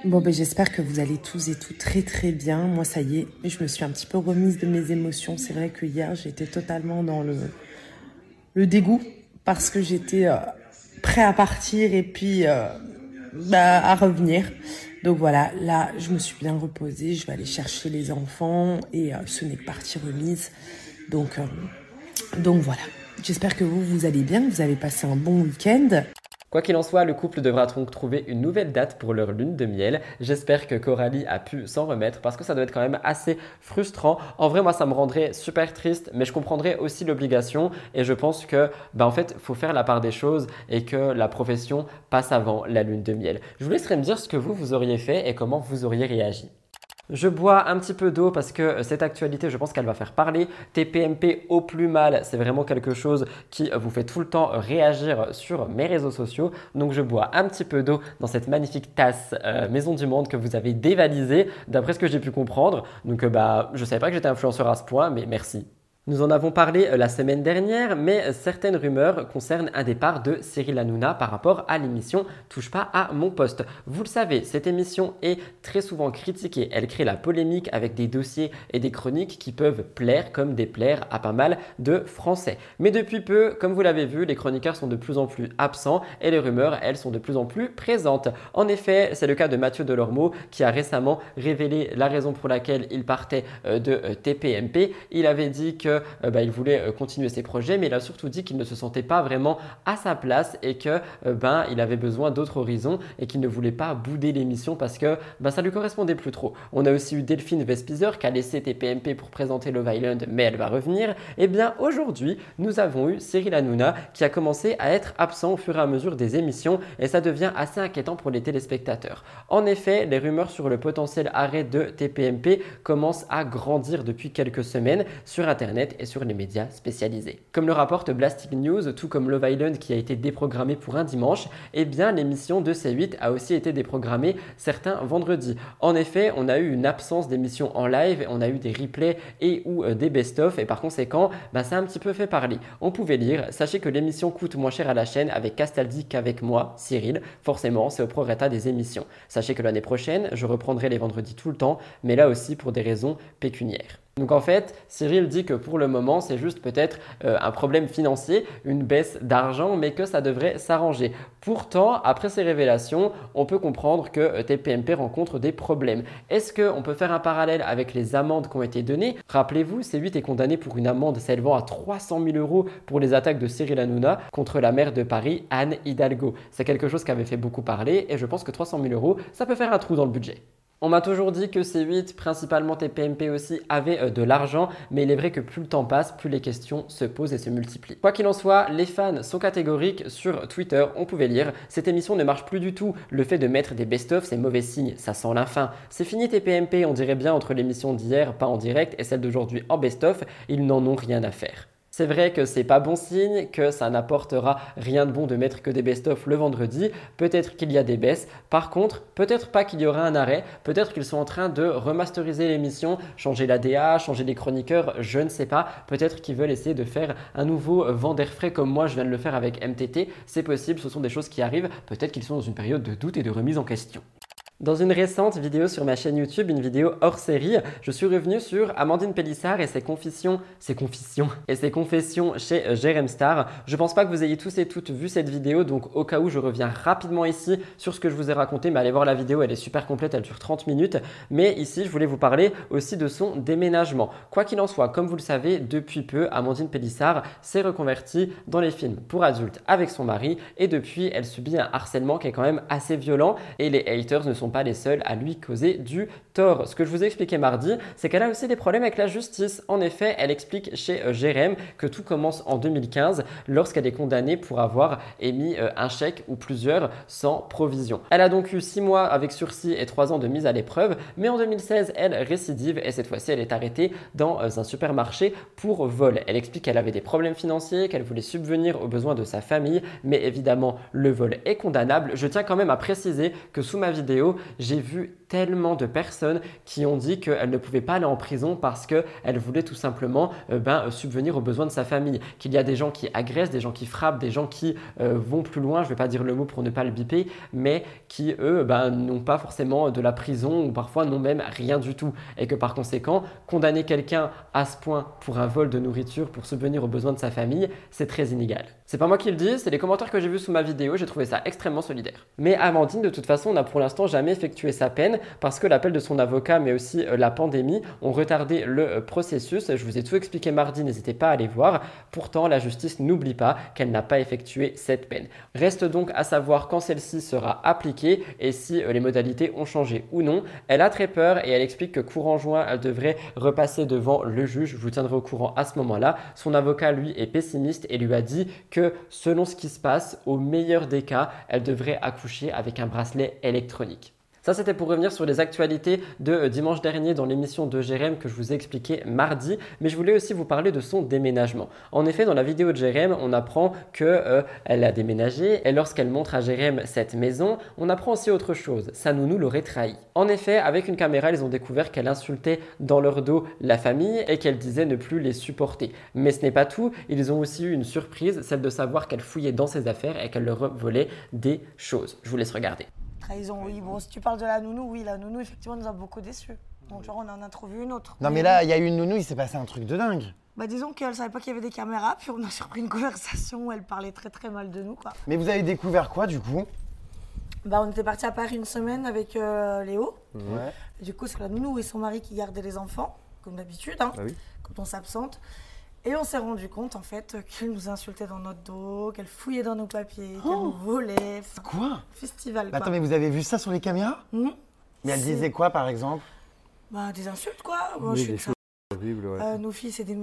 Bon ben j'espère que vous allez tous et toutes très très bien. Moi ça y est, je me suis un petit peu remise de mes émotions. C'est vrai que hier j'étais totalement dans le dégoût parce que j'étais euh, prêt à partir et puis euh, bah, à revenir. Donc voilà, là, je me suis bien reposée. Je vais aller chercher les enfants et euh, ce n'est que partie remise. Donc, donc voilà. J'espère que vous, vous allez bien, vous avez passé un bon week-end. Quoi qu'il en soit, le couple devra donc trouver une nouvelle date pour leur lune de miel. J'espère que Coralie a pu s'en remettre parce que ça doit être quand même assez frustrant. En vrai, moi, ça me rendrait super triste, mais je comprendrais aussi l'obligation et je pense que, bah, en fait, faut faire la part des choses et que la profession passe avant la lune de miel. Je vous laisserai me dire ce que vous, vous auriez fait et comment vous auriez réagi. Je bois un petit peu d'eau parce que euh, cette actualité, je pense qu'elle va faire parler. TPMP au plus mal, c'est vraiment quelque chose qui euh, vous fait tout le temps réagir sur mes réseaux sociaux. Donc je bois un petit peu d'eau dans cette magnifique tasse euh, Maison du Monde que vous avez dévalisée, d'après ce que j'ai pu comprendre. Donc bah, je savais pas que j'étais influenceur à ce point, mais merci. Nous en avons parlé euh, la semaine dernière, mais certaines rumeurs concernent un départ de Cyril Hanouna par rapport à l'émission Touche pas à mon poste. Vous le savez, cette émission est très souvent critiquée. Elle crée la polémique avec des dossiers et des chroniques qui peuvent plaire comme déplaire à pas mal de Français. Mais depuis peu, comme vous l'avez vu, les chroniqueurs sont de plus en plus absents et les rumeurs, elles, sont de plus en plus présentes. En effet, c'est le cas de Mathieu Delormeau qui a récemment révélé la raison pour laquelle il partait euh, de euh, TPMP. Il avait dit que euh, bah, il voulait euh, continuer ses projets, mais il a surtout dit qu'il ne se sentait pas vraiment à sa place et que euh, ben, il avait besoin d'autres horizons et qu'il ne voulait pas bouder l'émission parce que ben, ça lui correspondait plus trop. On a aussi eu Delphine Vespizer qui a laissé TPMP pour présenter Love Island, mais elle va revenir. Et eh bien aujourd'hui, nous avons eu Cyril Hanouna qui a commencé à être absent au fur et à mesure des émissions et ça devient assez inquiétant pour les téléspectateurs. En effet, les rumeurs sur le potentiel arrêt de TPMP commencent à grandir depuis quelques semaines sur Internet et sur les médias spécialisés. Comme le rapporte Blasting News, tout comme Love Island qui a été déprogrammé pour un dimanche, eh bien l'émission de C8 a aussi été déprogrammée certains vendredis. En effet, on a eu une absence d'émissions en live, on a eu des replays et ou euh, des best-of et par conséquent, bah, ça a un petit peu fait parler. On pouvait lire, sachez que l'émission coûte moins cher à la chaîne avec Castaldi qu'avec moi, Cyril. Forcément, c'est au prorata des émissions. Sachez que l'année prochaine, je reprendrai les vendredis tout le temps, mais là aussi pour des raisons pécuniaires. Donc en fait, Cyril dit que pour le moment, c'est juste peut-être euh, un problème financier, une baisse d'argent, mais que ça devrait s'arranger. Pourtant, après ces révélations, on peut comprendre que euh, TPMP rencontre des problèmes. Est-ce qu'on peut faire un parallèle avec les amendes qui ont été données? Rappelez-vous, C8 est condamné pour une amende s'élevant à 300 000 euros pour les attaques de Cyril Hanouna contre la maire de Paris, Anne Hidalgo. C'est quelque chose qui avait fait beaucoup parler et je pense que 300 000 euros, ça peut faire un trou dans le budget. On m'a toujours dit que C8, principalement TPMP aussi, avaient euh, de l'argent, mais il est vrai que plus le temps passe, plus les questions se posent et se multiplient. Quoi qu'il en soit, les fans sont catégoriques. Sur Twitter, on pouvait lire Cette émission ne marche plus du tout. Le fait de mettre des best-of, c'est mauvais signe, ça sent la fin. C'est fini TPMP, on dirait bien entre l'émission d'hier, pas en direct, et celle d'aujourd'hui en best-of, ils n'en ont rien à faire. C'est vrai que c'est pas bon signe, que ça n'apportera rien de bon de mettre que des best-of le vendredi. Peut-être qu'il y a des baisses. Par contre, peut-être pas qu'il y aura un arrêt. Peut-être qu'ils sont en train de remasteriser l'émission, changer la DA, changer les chroniqueurs, je ne sais pas. Peut-être qu'ils veulent essayer de faire un nouveau vent d'air frais comme moi je viens de le faire avec MTT. C'est possible, ce sont des choses qui arrivent. Peut-être qu'ils sont dans une période de doute et de remise en question. Dans une récente vidéo sur ma chaîne YouTube, une vidéo hors série, je suis revenu sur Amandine Pélissard et ses confessions, ses confessions <laughs> et ses confessions chez euh, Jerem Star. Je pense pas que vous ayez tous et toutes vu cette vidéo, donc au cas où je reviens rapidement ici sur ce que je vous ai raconté, mais allez voir la vidéo, elle est super complète, elle dure 30 minutes. Mais ici, je voulais vous parler aussi de son déménagement. Quoi qu'il en soit, comme vous le savez, depuis peu, Amandine Pélissard s'est reconvertie dans les films pour adultes avec son mari et depuis, elle subit un harcèlement qui est quand même assez violent et les haters ne sont pas les seuls à lui causer du tort. Ce que je vous ai expliqué mardi, c'est qu'elle a aussi des problèmes avec la justice. En effet, elle explique chez euh, Jérém que tout commence en 2015 lorsqu'elle est condamnée pour avoir émis euh, un chèque ou plusieurs sans provision. Elle a donc eu 6 mois avec sursis et 3 ans de mise à l'épreuve, mais en 2016, elle récidive et cette fois-ci, elle est arrêtée dans euh, un supermarché pour vol. Elle explique qu'elle avait des problèmes financiers, qu'elle voulait subvenir aux besoins de sa famille, mais évidemment, le vol est condamnable. Je tiens quand même à préciser que sous ma vidéo, j'ai vu tellement de personnes qui ont dit qu'elles ne pouvaient pas aller en prison parce qu'elles voulaient tout simplement euh, ben, subvenir aux besoins de sa famille. Qu'il y a des gens qui agressent, des gens qui frappent, des gens qui euh, vont plus loin, je ne vais pas dire le mot pour ne pas le biper, mais qui, eux, ben, n'ont pas forcément de la prison ou parfois n'ont même rien du tout. Et que par conséquent, condamner quelqu'un à ce point pour un vol de nourriture, pour subvenir aux besoins de sa famille, c'est très inégal. C'est pas moi qui le dis, c'est les commentaires que j'ai vus sous ma vidéo, j'ai trouvé ça extrêmement solidaire. Mais Amandine, de toute façon, n'a pour l'instant jamais effectué sa peine parce que l'appel de son avocat, mais aussi euh, la pandémie, ont retardé le euh, processus. Je vous ai tout expliqué mardi, n'hésitez pas à aller voir. Pourtant, la justice n'oublie pas qu'elle n'a pas effectué cette peine. Reste donc à savoir quand celle-ci sera appliquée et si euh, les modalités ont changé ou non. Elle a très peur et elle explique que courant juin, elle devrait repasser devant le juge. Je vous tiendrai au courant à ce moment-là. Son avocat, lui, est pessimiste et lui a dit que selon ce qui se passe, au meilleur des cas, elle devrait accoucher avec un bracelet électronique. Ça, c'était pour revenir sur les actualités de euh, dimanche dernier dans l'émission de Jérém que je vous ai expliqué mardi, mais je voulais aussi vous parler de son déménagement. En effet, dans la vidéo de Jérém, on apprend qu'elle euh, a déménagé et lorsqu'elle montre à Jérém cette maison, on apprend aussi autre chose. Sa nounou l'aurait trahi. En effet, avec une caméra, ils ont découvert qu'elle insultait dans leur dos la famille et qu'elle disait ne plus les supporter. Mais ce n'est pas tout, ils ont aussi eu une surprise, celle de savoir qu'elle fouillait dans ses affaires et qu'elle leur volait des choses. Je vous laisse regarder. Trahison, oui. Bon, si tu parles de la nounou, oui, la nounou, effectivement, nous a beaucoup déçus. Donc, genre, on en a trouvé une autre. Non, mais là, il y a eu une nounou, il s'est passé un truc de dingue. Bah, disons qu'elle savait pas qu'il y avait des caméras, puis on a surpris une conversation où elle parlait très très mal de nous, quoi. Mais vous avez découvert quoi, du coup? Bah, on était parti à Paris une semaine avec euh, Léo. Ouais. Et du coup, c'est la nounou et son mari qui gardaient les enfants, comme d'habitude, hein, Bah oui. quand on s'absente. Et on s'est rendu compte, en fait, qu'elle nous insultait dans notre dos, qu'elle fouillait dans nos papiers, qu'elle nous volait. Quoi? Festival, Bah, quoi. Attends, mais vous avez vu ça sur les caméras? Mhm. Mais elle disait quoi, par exemple? Bah, des insultes, quoi. Moi, Oui, je suis des ça. choses horribles, ouais. Euh, nos filles, c'est des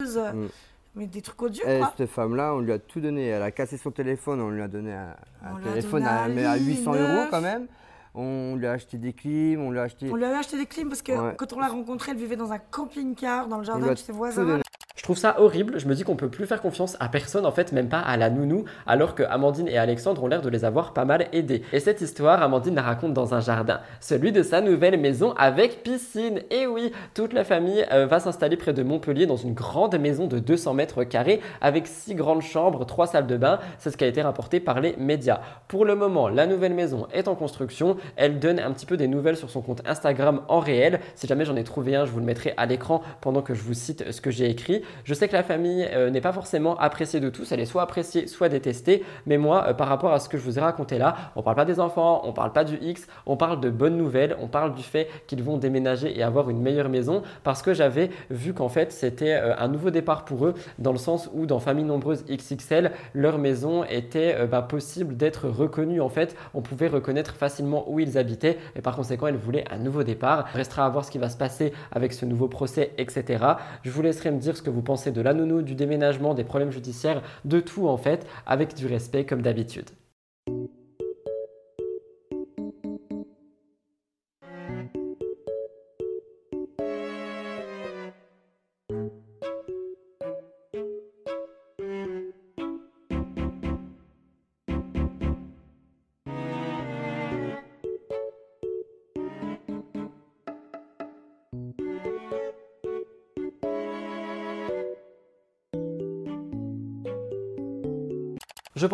merdeuses, Mm. mais des trucs odieux, Eh, quoi. cette femme-là, on lui a tout donné. Elle a cassé son téléphone, on lui a donné un, téléphone donné à, un mais à lit 800 neuf. euros quand même. On lui a acheté des clims, on lui a acheté. On lui avait acheté des clims parce que Ouais. quand on l'a rencontrée, elle vivait dans un camping-car dans le jardin de ses voisins. Je trouve ça horrible, je me dis qu'on peut plus faire confiance à personne, en fait, même pas à la nounou, alors que Amandine et Alexandre ont l'air de les avoir pas mal aidés. Et cette histoire, Amandine la raconte dans un jardin, celui de sa nouvelle maison avec piscine. Et oui, toute la famille euh, va s'installer près de Montpellier dans une grande maison de 200 mètres carrés avec six grandes chambres, trois salles de bain. C'est ce qui a été rapporté par les médias. Pour le moment, la nouvelle maison est en construction. Elle donne un petit peu des nouvelles sur son compte Instagram en réel. Si jamais j'en ai trouvé un, je vous le mettrai à l'écran pendant que je vous cite ce que j'ai écrit. Je sais que la famille euh, n'est pas forcément appréciée de tous, elle est soit appréciée, soit détestée, mais moi, euh, par rapport à ce que je vous ai raconté là, on parle pas des enfants, on parle pas du X, on parle de bonnes nouvelles, on parle du fait qu'ils vont déménager et avoir une meilleure maison, parce que j'avais vu qu'en fait c'était euh, un nouveau départ pour eux, dans le sens où dans Famille Nombreuse XXL, leur maison était bah, possible d'être reconnue en fait, on pouvait reconnaître facilement où ils habitaient, et par conséquent, ils voulaient un nouveau départ. Restera à voir ce qui va se passer avec ce nouveau procès, etc. Je vous laisserai me dire ce que vous pensez de la nounou, du déménagement, des problèmes judiciaires, de tout en fait, avec du respect comme d'habitude.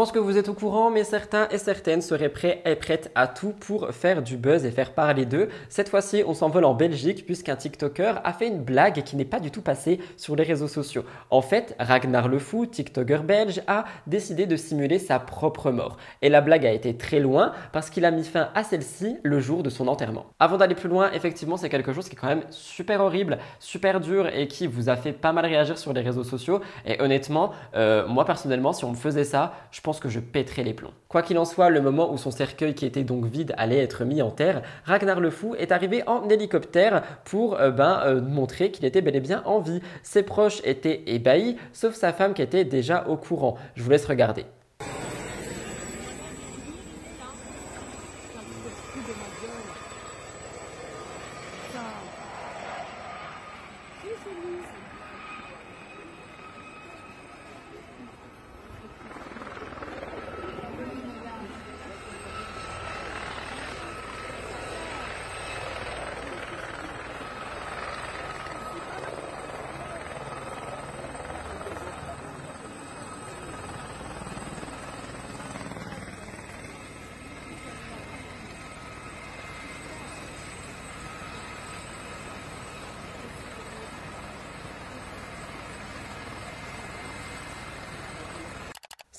Pense que vous êtes au courant, mais certains et certaines seraient prêts et prêtes à tout pour faire du buzz et faire parler d'eux. Cette fois-ci, on s'envole en Belgique puisqu'un TikToker a fait une blague qui n'est pas du tout passée sur les réseaux sociaux. En fait, Ragnar le Fou, TikToker belge, a décidé de simuler sa propre mort. Et la blague a été très loin parce qu'il a mis fin à celle-ci le jour de son enterrement. Avant d'aller plus loin, effectivement, c'est quelque chose qui est quand même super horrible, super dur et qui vous a fait pas mal réagir sur les réseaux sociaux. Et honnêtement, euh, moi personnellement, si on me faisait ça, je que je pèterais les plombs. Quoi qu'il en soit, le moment où son cercueil qui était donc vide allait être mis en terre, Ragnar le Fou est arrivé en hélicoptère pour euh, ben, euh, montrer qu'il était bel et bien en vie. Ses proches étaient ébahis, sauf sa femme qui était déjà au courant. Je vous laisse regarder.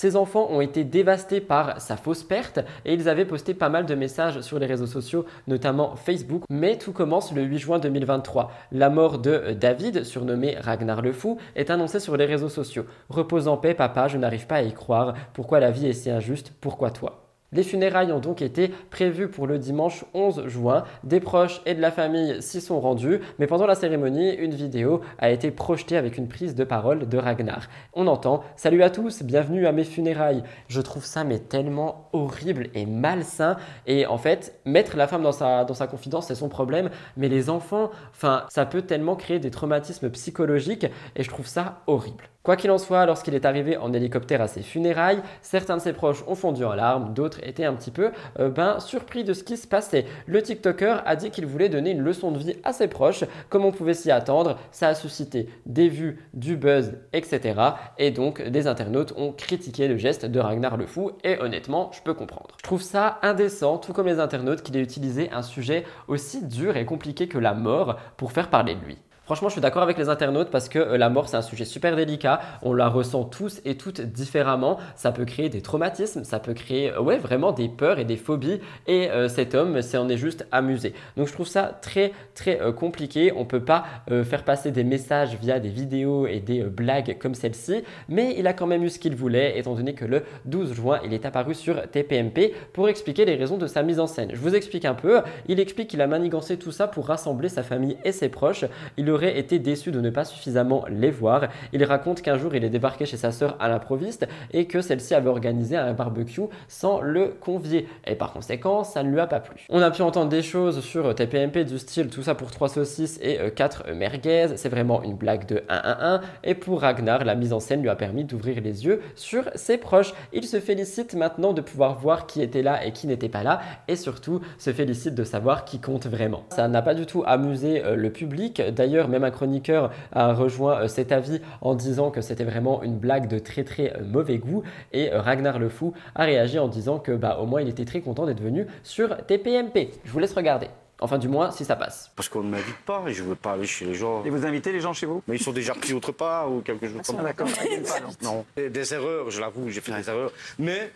Ses enfants ont été dévastés par sa fausse perte et ils avaient posté pas mal de messages sur les réseaux sociaux, notamment Facebook. Mais tout commence le 8 juin 2023. La mort de David, surnommé Ragnar le Fou, est annoncée sur les réseaux sociaux. Repose en paix, papa, je n'arrive pas à y croire. Pourquoi la vie est si injuste? Pourquoi toi? Les funérailles ont donc été prévues pour le dimanche 11 juin. Des proches et de la famille s'y sont rendus, mais pendant la cérémonie, une vidéo a été projetée avec une prise de parole de Ragnar. On entend Salut à tous, bienvenue à mes funérailles. Je trouve ça mais tellement horrible et malsain. Et en fait, mettre la femme dans sa, dans sa confidence, c'est son problème, mais les enfants, enfin, ça peut tellement créer des traumatismes psychologiques et je trouve ça horrible. Quoi qu'il en soit, lorsqu'il est arrivé en hélicoptère à ses funérailles, certains de ses proches ont fondu en larmes, d'autres étaient un petit peu euh, ben, surpris de ce qui se passait. Le TikToker a dit qu'il voulait donner une leçon de vie à ses proches, comme on pouvait s'y attendre. Ça a suscité des vues, du buzz, etc. Et donc, des internautes ont critiqué le geste de Ragnar le Fou, et honnêtement, je peux comprendre. Je trouve ça indécent, tout comme les internautes, qu'il ait utilisé un sujet aussi dur et compliqué que la mort pour faire parler de lui. Franchement, je suis d'accord avec les internautes parce que euh, la mort, c'est un sujet super délicat. On la ressent tous et toutes différemment. Ça peut créer des traumatismes, ça peut créer euh, ouais, vraiment des peurs et des phobies. Et euh, cet homme s'en est juste amusé. Donc, je trouve ça très, très compliqué. On ne peut pas faire passer des messages via des vidéos et des blagues comme celle-ci. Mais il a quand même eu ce qu'il voulait, étant donné que le 12 juin, il est apparu sur TPMP pour expliquer les raisons de sa mise en scène. Je vous explique un peu. Il explique qu'il a manigancé tout ça pour rassembler sa famille et ses proches. Il aurait été déçu de ne pas suffisamment les voir. Il raconte qu'un jour il est débarqué chez sa sœur à l'improviste et que celle-ci avait organisé un barbecue sans le convier. Et par conséquent, ça ne lui a pas plu. On a pu entendre des choses sur TPMP du style tout ça pour 3 saucisses et 4 euh, merguez. C'est vraiment une blague de 1-1-1. Et pour Ragnar, la mise en scène lui a permis d'ouvrir les yeux sur ses proches. Il se félicite maintenant de pouvoir voir qui était là et qui n'était pas là. Et surtout, se félicite de savoir qui compte vraiment. Ça n'a pas du tout amusé euh, le public. D'ailleurs, même un chroniqueur a rejoint euh, cet avis en disant que c'était vraiment une blague de très très euh, mauvais goût et euh, Ragnar le Fou a réagi en disant que bah au moins il était très content d'être venu sur TPMP. Je vous laisse regarder. Enfin, du moins, si ça passe. Parce qu'on ne m'invite pas et je veux pas aller chez les gens. Et vous invitez les gens chez vous? Mais ils sont déjà pris autre part ou quelque chose comme ça. Ah, d'accord. non. Des erreurs, je l'avoue, j'ai fait des erreurs. Mais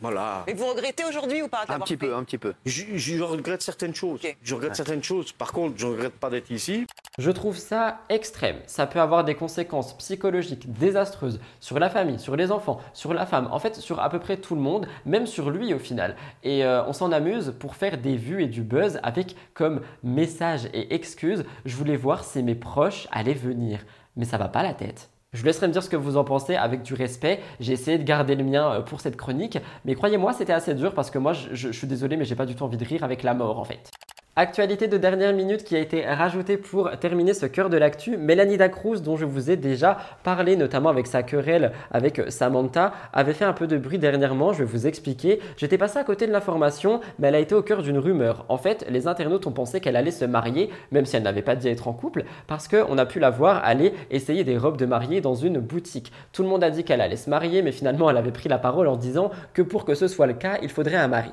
voilà. Et vous regrettez aujourd'hui ou pas Un petit peu, un petit peu. Je, je regrette certaines choses. Je regrette certaines choses. Par contre, je ne regrette pas d'être ici. Je trouve ça extrême. Ça peut avoir des conséquences psychologiques désastreuses sur la famille, sur les enfants, sur la femme, en fait sur à peu près tout le monde, même sur lui au final. Et euh, on s'en amuse pour faire des vues et du buzz avec comme message et excuse, je voulais voir si mes proches allaient venir. Mais ça va pas la tête. Je laisserai me dire ce que vous en pensez avec du respect. J'ai essayé de garder le mien euh, pour cette chronique, mais croyez-moi, c'était assez dur parce que moi, je, je suis désolé, mais j'ai pas du tout envie de rire avec la mort en fait. Actualité de dernière minute qui a été rajoutée pour terminer ce cœur de l'actu. Mélanie Dacruz, dont je vous ai déjà parlé, notamment avec sa querelle avec Samantha, avait fait un peu de bruit dernièrement. Je vais vous expliquer. J'étais passé à côté de l'information, mais elle a été au cœur d'une rumeur. En fait, les internautes ont pensé qu'elle allait se marier, même si elle n'avait pas dit être en couple, parce qu'on a pu la voir aller essayer des robes de mariée dans une boutique. Tout le monde a dit qu'elle allait se marier, mais finalement, elle avait pris la parole en disant que pour que ce soit le cas, il faudrait un mari.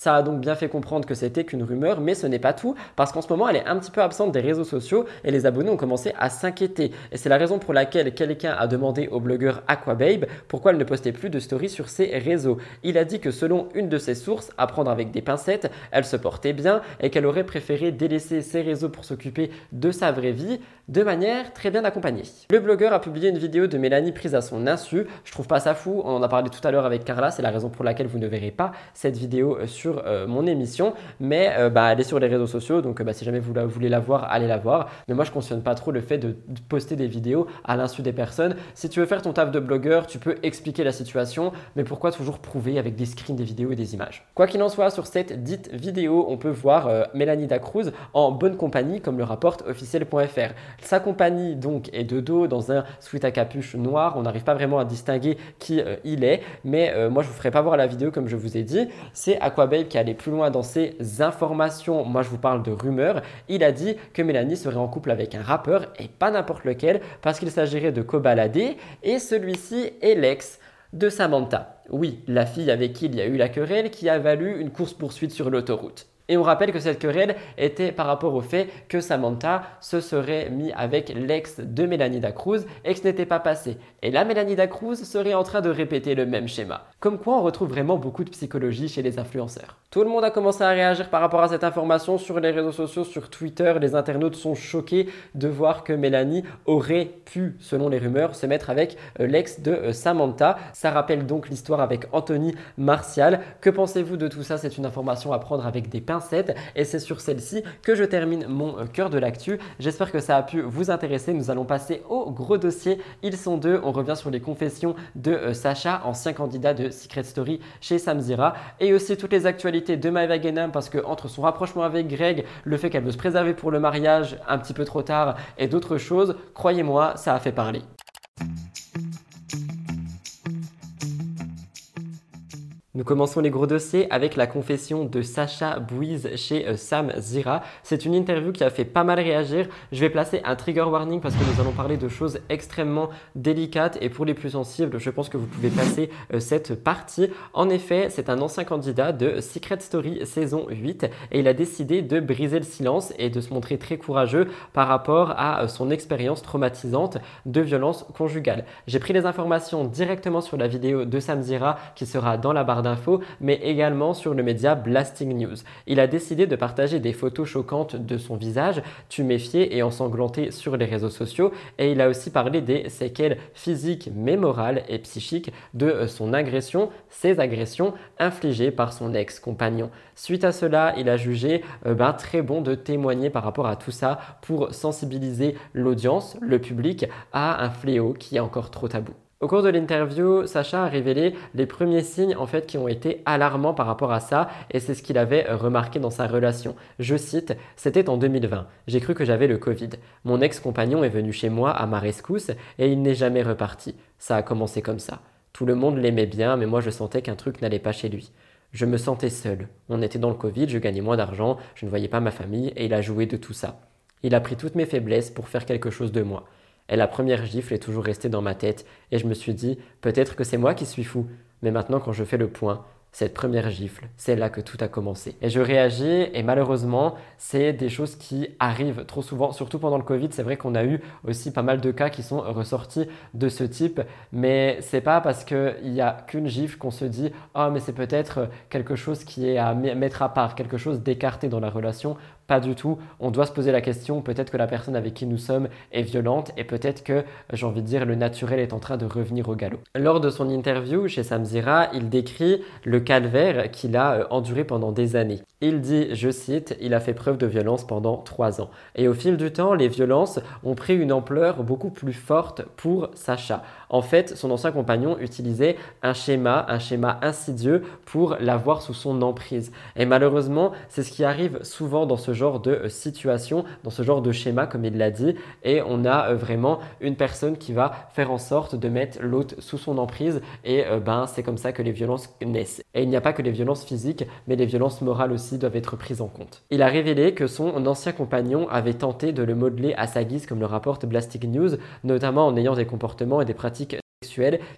Ça a donc bien fait comprendre que c'était qu'une rumeur, mais ce n'est pas tout, parce qu'en ce moment, elle est un petit peu absente des réseaux sociaux et les abonnés ont commencé à s'inquiéter. Et c'est la raison pour laquelle quelqu'un a demandé au blogueur Aquababe pourquoi elle ne postait plus de stories sur ses réseaux. Il a dit que selon une de ses sources, à prendre avec des pincettes, elle se portait bien et qu'elle aurait préféré délaisser ses réseaux pour s'occuper de sa vraie vie de manière très bien accompagnée. Le blogueur a publié une vidéo de Mélanie prise à son insu. Je trouve pas ça fou, on en a parlé tout à l'heure avec Carla, c'est la raison pour laquelle vous ne verrez pas cette vidéo sur euh, mon émission, mais euh, bah, elle est sur les réseaux sociaux, donc bah, si jamais vous voulez la voir, allez la voir. Mais moi, je ne cautionne pas trop le fait de, poster des vidéos à l'insu des personnes. Si tu veux faire ton taf de blogueur, tu peux expliquer la situation, mais pourquoi toujours prouver avec des screens, des vidéos et des images? Quoi qu'il en soit, sur cette dite vidéo, on peut voir euh, Mélanie Dacruz en bonne compagnie, comme le rapporte officiel.fr. Sa compagnie donc est de dos dans un sweat à capuche noir. On n'arrive pas vraiment à distinguer qui il est, mais moi je vous ferai pas voir la vidéo comme je vous ai dit. C'est Qui a plus loin dans ses informations, moi je vous parle de rumeurs, il a dit que Mélanie serait en couple avec un rappeur et pas n'importe lequel parce qu'il s'agirait de Kobalade et celui-ci est l'ex de Samantha. Oui, la fille avec qui il y a eu la querelle qui a valu une course-poursuite sur l'autoroute. Et on rappelle que cette querelle était par rapport au fait que Samantha se serait mis avec l'ex de Mélanie Dacruz et que ce n'était pas passé. Et là, Mélanie Dacruz serait en train de répéter le même schéma. Comme quoi, on retrouve vraiment beaucoup de psychologie chez les influenceurs. Tout le monde a commencé à réagir par rapport à cette information sur les réseaux sociaux, sur Twitter. Les internautes sont choqués de voir que Mélanie aurait pu, selon les rumeurs, se mettre avec euh, l'ex de euh, Samantha. Ça rappelle donc l'histoire avec Anthony Martial. Que pensez-vous de tout ça? C'est une information à prendre avec des et c'est sur celle-ci que je termine mon euh, cœur de l'actu. J'espère que ça a pu vous intéresser. Nous allons passer au gros dossier. Ils sont deux. On revient sur les confessions de Sacha, ancien candidat de Secret Story chez Samzira et aussi toutes les actualités de Maeva Genam parce que entre son rapprochement avec Greg, le fait qu'elle veut se préserver pour le mariage un petit peu trop tard et d'autres choses, croyez-moi, ça a fait parler. Nous commençons les gros dossiers avec la confession de Sacha Bouise chez euh, Sam Zira. C'est une interview qui a fait pas mal réagir. Je vais placer un trigger warning parce que nous allons parler de choses extrêmement délicates et pour les plus sensibles, je pense que vous pouvez passer euh, cette partie. En effet, c'est un ancien candidat de Secret Story saison 8 et il a décidé de briser le silence et de se montrer très courageux par rapport à euh, son expérience traumatisante de violence conjugale. J'ai pris les informations directement sur la vidéo de Sam Zira qui sera dans la barre mais également sur le média Blasting News. Il a décidé de partager des photos choquantes de son visage, tuméfié et ensanglanté sur les réseaux sociaux, et il a aussi parlé des séquelles physiques, mais morales et psychiques de son agression, ces agressions infligées par son ex-compagnon. Suite à cela, il a jugé euh, ben, très bon de témoigner par rapport à tout ça pour sensibiliser l'audience, le public, à un fléau qui est encore trop tabou. Au cours de l'interview, Sacha a révélé les premiers signes en fait qui ont été alarmants par rapport à ça et c'est ce qu'il avait remarqué dans sa relation. Je cite, c'était en 2020. J'ai cru que j'avais le Covid. Mon ex-compagnon est venu chez moi à ma rescousse et il n'est jamais reparti. Ça a commencé comme ça. Tout le monde l'aimait bien mais moi je sentais qu'un truc n'allait pas chez lui. Je me sentais seul. On était dans le Covid, je gagnais moins d'argent, je ne voyais pas ma famille et il a joué de tout ça. Il a pris toutes mes faiblesses pour faire quelque chose de moi. Et la première gifle est toujours restée dans ma tête, et je me suis dit, peut-être que c'est moi qui suis fou. Mais maintenant, quand je fais le point, cette première gifle, c'est là que tout a commencé. Et je réagis et malheureusement, c'est des choses qui arrivent trop souvent, surtout pendant le Covid. C'est vrai qu'on a eu aussi pas mal de cas qui sont ressortis de ce type, mais c'est pas parce qu'il n'y a qu'une gifle qu'on se dit oh mais c'est peut-être quelque chose qui est à mettre à part, quelque chose d'écarté dans la relation. Pas du tout. On doit se poser la question, peut-être que la personne avec qui nous sommes est violente et peut-être que, j'ai envie de dire, le naturel est en train de revenir au galop. Lors de son interview chez Samzira, il décrit le calvaire qu'il a euh, enduré pendant des années. Il dit, je cite, il a fait preuve de violence pendant trois ans. Et au fil du temps, les violences ont pris une ampleur beaucoup plus forte pour Sacha. En fait, son ancien compagnon utilisait un schéma, un schéma insidieux pour l'avoir sous son emprise. Et malheureusement, c'est ce qui arrive souvent dans ce genre de euh, situation, dans ce genre de schéma, comme il l'a dit. Et on a euh, vraiment une personne qui va faire en sorte de mettre l'autre sous son emprise. Et euh, ben, c'est comme ça que les violences naissent. Et il n'y a pas que les violences physiques, mais les violences morales aussi doivent être prises en compte. Il a révélé que son ancien compagnon avait tenté de le modeler à sa guise, comme le rapporte Blastic News, notamment en ayant des comportements et des pratiques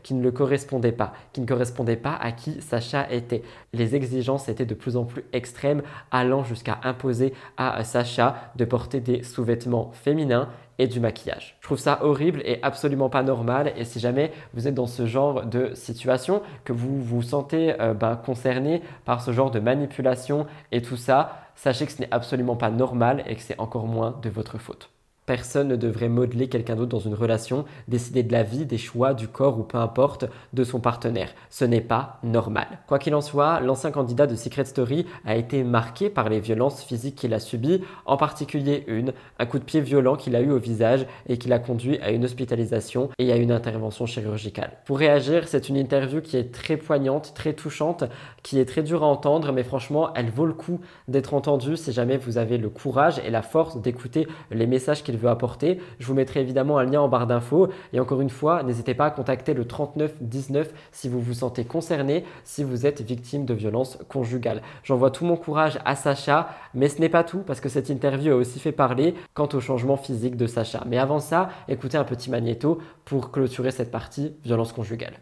qui ne le correspondaient pas, qui ne correspondaient pas à qui Sacha était. Les exigences étaient de plus en plus extrêmes, allant jusqu'à imposer à Sacha de porter des sous-vêtements féminins et du maquillage. Je trouve ça horrible et absolument pas normal. Et si jamais vous êtes dans ce genre de situation, que vous vous sentez euh, ben, concerné par ce genre de manipulation et tout ça, sachez que ce n'est absolument pas normal et que c'est encore moins de votre faute. Personne ne devrait modeler quelqu'un d'autre dans une relation, décider de la vie, des choix, du corps ou peu importe de son partenaire. Ce n'est pas normal. Quoi qu'il en soit, l'ancien candidat de Secret Story a été marqué par les violences physiques qu'il a subies, en particulier une, un coup de pied violent qu'il a eu au visage et qui l'a conduit à une hospitalisation et à une intervention chirurgicale. Pour réagir, c'est une interview qui est très poignante, très touchante, qui est très dure à entendre, mais franchement, elle vaut le coup d'être entendue si jamais vous avez le courage et la force d'écouter les messages qu'il apporter. Je vous mettrai évidemment un lien en barre d'infos. Et encore une fois, n'hésitez pas à contacter le 3919 si vous vous sentez concerné, si vous êtes victime de violences conjugales. J'envoie tout mon courage à Sacha, mais ce n'est pas tout parce que cette interview a aussi fait parler quant au changement physique de Sacha. Mais avant ça, écoutez un petit magnéto pour clôturer cette partie violence conjugale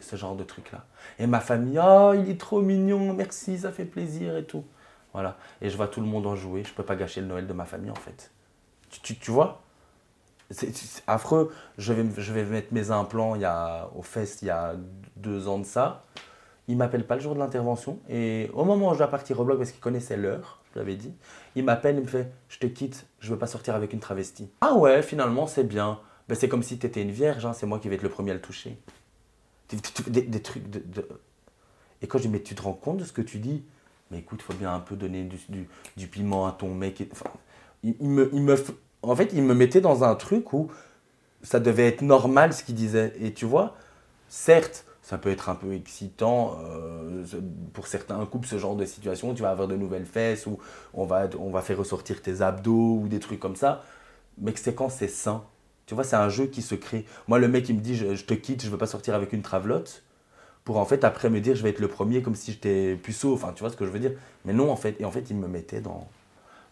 ce genre de truc là. Et ma famille, oh, il est trop mignon, merci, ça fait plaisir et tout. Voilà. Et je vois tout le monde en jouer. Je peux pas gâcher le Noël de ma famille, en fait. Tu, tu, vois? C'est affreux. Je vais, je vais mettre mes implants il y a, aux fesses il y a deux ans de ça. Il m'appelle pas le jour de l'intervention. Et au moment où je dois partir au bloc, parce qu'il connaissait l'heure, je l'avais dit, il m'appelle et me fait Je te quitte, je veux pas sortir avec une travestie. Ah ouais, finalement, c'est bien. Ben, c'est comme si tu étais une vierge, hein, c'est moi qui vais être le premier à le toucher. Des, trucs de, Et quand je dis Mais tu te rends compte de ce que tu dis? Mais écoute, il faut bien un peu donner du, du- piment à ton mec. il, il me, il me En fait, il me mettait dans un truc où ça devait être normal ce qu'il disait. Et tu vois, certes, ça peut être un peu excitant euh, pour certains couples, ce genre de situation. Tu vas avoir de nouvelles fesses ou on va, faire ressortir tes abdos ou des trucs comme ça. Mais que c'est quand c'est sain. Tu vois, c'est un jeu qui se crée. Moi, le mec, il me dit je, te quitte, je veux pas sortir avec une travelotte. Pour en fait, après me dire je vais être le premier comme si j'étais puceau. Enfin, tu vois ce que je veux dire. Mais non, en fait. Et en fait, il me mettait dans,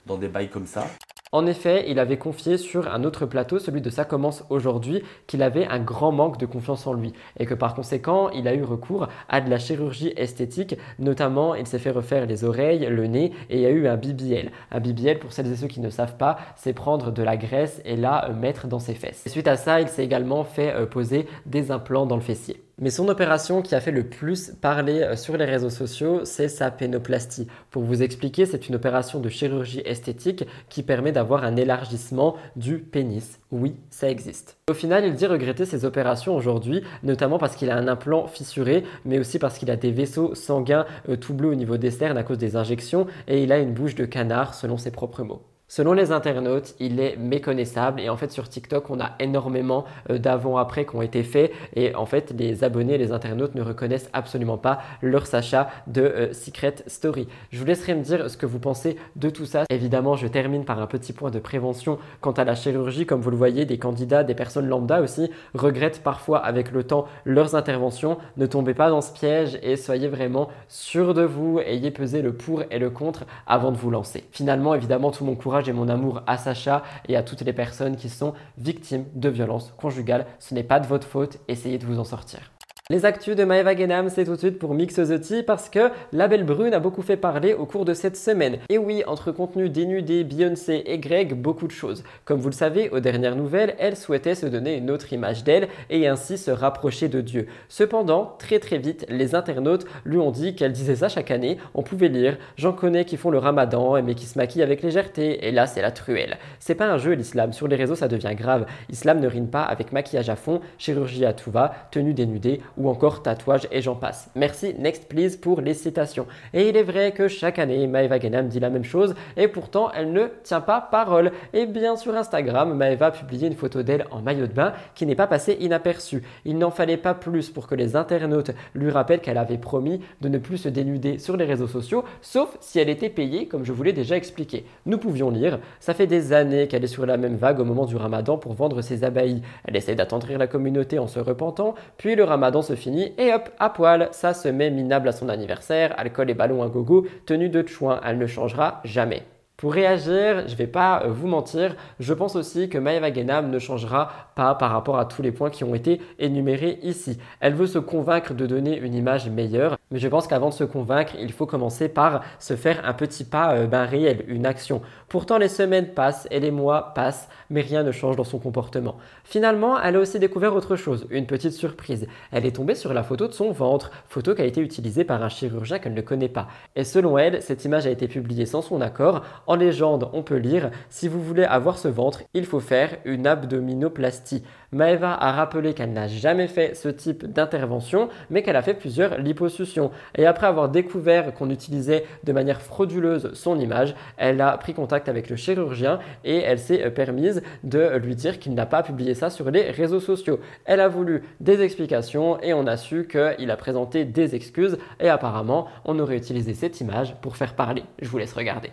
dans des bails comme ça. En effet, il avait confié sur un autre plateau, celui de Ça commence aujourd'hui, qu'il avait un grand manque de confiance en lui et que par conséquent, il a eu recours à de la chirurgie esthétique, notamment il s'est fait refaire les oreilles, le nez et il y a eu un BBL. Un BBL, pour celles et ceux qui ne savent pas, c'est prendre de la graisse et la mettre dans ses fesses. Et suite à ça, il s'est également fait euh, poser des implants dans le fessier. Mais son opération qui a fait le plus parler euh, sur les réseaux sociaux, c'est sa pénoplastie. Pour vous expliquer, c'est une opération de chirurgie esthétique qui permet d'avoir un élargissement du pénis. Oui, ça existe. Au final, il dit regretter ses opérations aujourd'hui, notamment parce qu'il a un implant fissuré, mais aussi parce qu'il a des vaisseaux sanguins euh, tout bleus au niveau des cernes à cause des injections, et il a une bouche de canard selon ses propres mots. Selon les internautes, il est méconnaissable et en fait sur TikTok, on a énormément euh, d'avant-après qui ont été faits et en fait les abonnés, les internautes ne reconnaissent absolument pas leur Sacha de euh, Secret Story. Je vous laisserai me dire ce que vous pensez de tout ça. Évidemment, je termine par un petit point de prévention quant à la chirurgie. Comme vous le voyez, des candidats, des personnes lambda aussi regrettent parfois avec le temps leurs interventions. Ne tombez pas dans ce piège et soyez vraiment sûr de vous. Ayez pesé le pour et le contre avant de vous lancer. Finalement, évidemment, tout mon courage et mon amour à Sacha et à toutes les personnes qui sont victimes de violences conjugales. Ce n'est pas de votre faute, essayez de vous en sortir. Les actus de Maeva Genam, c'est tout de suite pour Mix the Tea parce que la belle brune a beaucoup fait parler au cours de cette semaine. Et oui, entre contenu dénudé, Beyoncé et Greg, beaucoup de choses. Comme vous le savez, aux dernières nouvelles, elle souhaitait se donner une autre image d'elle et ainsi se rapprocher de Dieu. Cependant, très très vite, les internautes lui ont dit qu'elle disait ça chaque année. On pouvait lire J'en connais qui font le ramadan mais qui se maquillent avec légèreté. Et là, c'est la truelle. C'est pas un jeu l'islam. Sur les réseaux, ça devient grave. Islam ne rime pas avec maquillage à fond, chirurgie à tout va, tenue dénudée ou encore tatouage et j'en passe. Merci, next please pour les citations. Et il est vrai que chaque année, Maeva Genam dit la même chose et pourtant elle ne tient pas parole. Et bien sur Instagram, Maeva a publié une photo d'elle en maillot de bain qui n'est pas passée inaperçue. Il n'en fallait pas plus pour que les internautes lui rappellent qu'elle avait promis de ne plus se dénuder sur les réseaux sociaux, sauf si elle était payée, comme je vous l'ai déjà expliqué. Nous pouvions lire, ça fait des années qu'elle est sur la même vague au moment du ramadan pour vendre ses abbayes. Elle essaie d'attendrir la communauté en se repentant, puis le ramadan se et hop, à poil, ça se met minable à son anniversaire, alcool et ballon à gogo, tenue de chouin, elle ne changera jamais. Pour réagir, je vais pas euh, vous mentir, je pense aussi que Maeva Genam ne changera pas par rapport à tous les points qui ont été énumérés ici. Elle veut se convaincre de donner une image meilleure, mais je pense qu'avant de se convaincre, il faut commencer par se faire un petit pas euh, ben, réel, une action. Pourtant, les semaines passent et les mois passent, mais rien ne change dans son comportement. Finalement, elle a aussi découvert autre chose, une petite surprise. Elle est tombée sur la photo de son ventre, photo qui a été utilisée par un chirurgien qu'elle ne connaît pas. Et selon elle, cette image a été publiée sans son accord. Légende, on peut lire Si vous voulez avoir ce ventre, il faut faire une abdominoplastie. Maeva a rappelé qu'elle n'a jamais fait ce type d'intervention, mais qu'elle a fait plusieurs liposuctions. Et après avoir découvert qu'on utilisait de manière frauduleuse son image, elle a pris contact avec le chirurgien et elle s'est permise de lui dire qu'il n'a pas publié ça sur les réseaux sociaux. Elle a voulu des explications et on a su qu'il a présenté des excuses et apparemment on aurait utilisé cette image pour faire parler. Je vous laisse regarder.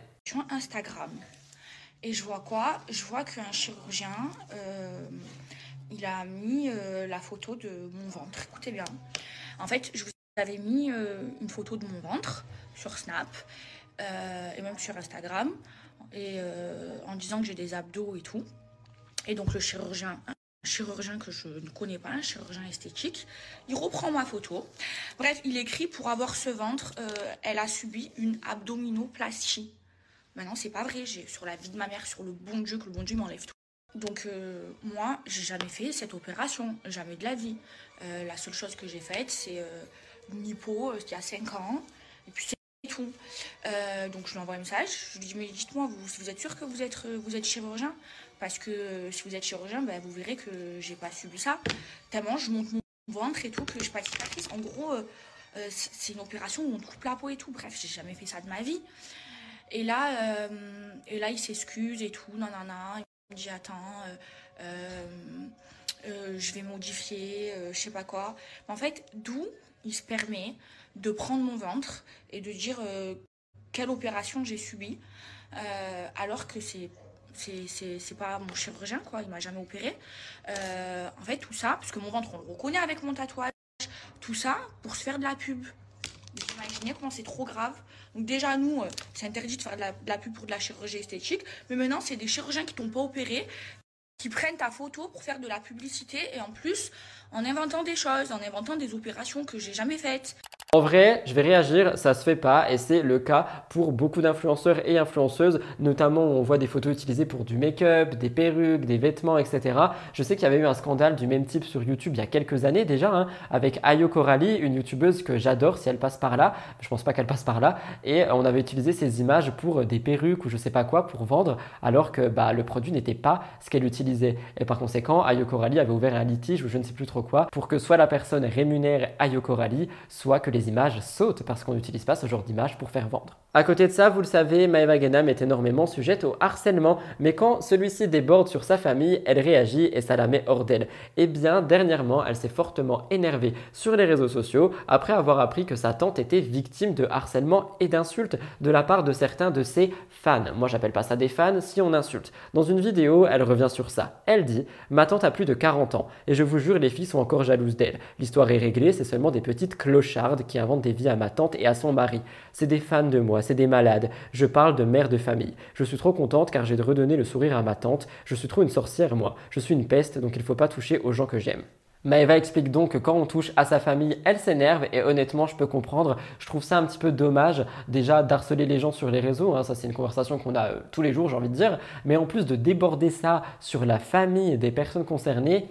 Instagram. Et je vois quoi? Je vois qu'un chirurgien, euh, il a mis euh, la photo de mon ventre. Écoutez bien. En fait, je vous avais mis euh, une photo de mon ventre sur Snap et même sur Instagram, et en disant que j'ai des abdos et tout. Et donc le chirurgien chirurgien que je ne connais pas, un chirurgien esthétique. Il reprend ma photo. Bref, il écrit pour avoir ce ventre, elle a subi une abdominoplastie. Maintenant, c'est pas vrai. J'ai sur la vie de ma mère, sur le bon Dieu, que le bon Dieu m'enlève tout. Donc euh, moi, j'ai jamais fait cette opération, jamais de la vie. Euh, la seule chose que j'ai faite, c'est euh, une hypo, euh, il y a 5 ans, et puis c'est tout. Euh, donc je lui envoie un message, je lui dis mais dites-moi, vous, vous êtes sûr que vous êtes, vous êtes chirurgien? Parce que si vous êtes chirurgien, ben, vous verrez que j'ai pas subi ça. Tellement je monte mon ventre et tout, que j'ai pas cicatrice. En gros, c'est une opération où on coupe la peau et tout. Bref, j'ai jamais fait ça de ma vie. Et là, euh, et là il s'excuse et tout, nanana. Il me dit attends, euh, euh, je vais modifier, je sais pas quoi. En fait, d'où il se permet de prendre mon ventre et de dire quelle opération j'ai subie, alors que c'est c'est- pas mon chirurgien, quoi, il m'a jamais opéré. En fait, tout ça, parce que mon ventre, on le reconnaît avec mon tatouage, tout ça pour se faire de la pub. Vous imaginez comment c'est trop grave. Donc déjà, nous, euh, c'est interdit de faire de la, de la pub pour de la chirurgie esthétique, mais maintenant, c'est des chirurgiens qui t'ont pas opéré, qui prennent ta photo pour faire de la publicité, et en plus, en inventant des choses, en inventant des opérations que j'ai jamais faites. En vrai, je vais réagir, ça se fait pas et c'est le cas pour beaucoup d'influenceurs et influenceuses, notamment où on voit des photos utilisées pour du make-up, des perruques, des vêtements, etc. Je sais qu'il y avait eu un scandale du même type sur YouTube il y a quelques années déjà, hein, avec Ayo Coralie, une youtubeuse que j'adore si elle passe par là. Je pense pas qu'elle passe par là. Et on avait utilisé ces images pour des perruques ou je sais pas quoi pour vendre, alors que bah, le produit n'était pas ce qu'elle utilisait. Et par conséquent, Ayo Coralie avait ouvert un litige ou je ne sais plus trop quoi pour que soit la personne rémunère Ayo Coralie, soit que les images sautent parce qu'on n'utilise pas ce genre d'image pour faire vendre. À côté de ça, vous le savez, Maeva Genam est énormément sujette au harcèlement, mais quand celui-ci déborde sur sa famille, elle réagit et ça la met hors d'elle. Et bien, dernièrement, elle s'est fortement énervée sur les réseaux sociaux après avoir appris que sa tante était victime de harcèlement et d'insultes de la part de certains de ses fans. Moi, j'appelle pas ça des fans si on insulte. Dans une vidéo, elle revient sur ça. Elle dit Ma tante a plus de 40 ans et je vous jure, les filles sont encore jalouses d'elle. L'histoire est réglée, c'est seulement des petites clochardes qui inventent des vies à ma tante et à son mari. C'est des fans de moi, c'est des malades. Je parle de mère de famille. Je suis trop contente car j'ai redonné le sourire à ma tante. Je suis trop une sorcière, moi. Je suis une peste, donc il faut pas toucher aux gens que j'aime. Maëva explique donc que quand on touche à sa famille, elle s'énerve et honnêtement, je peux comprendre. Je trouve ça un petit peu dommage déjà d'harceler les gens sur les réseaux. hein. ça, c'est une conversation qu'on a euh, tous les jours, j'ai envie de dire. Mais en plus de déborder ça sur la famille des personnes concernées,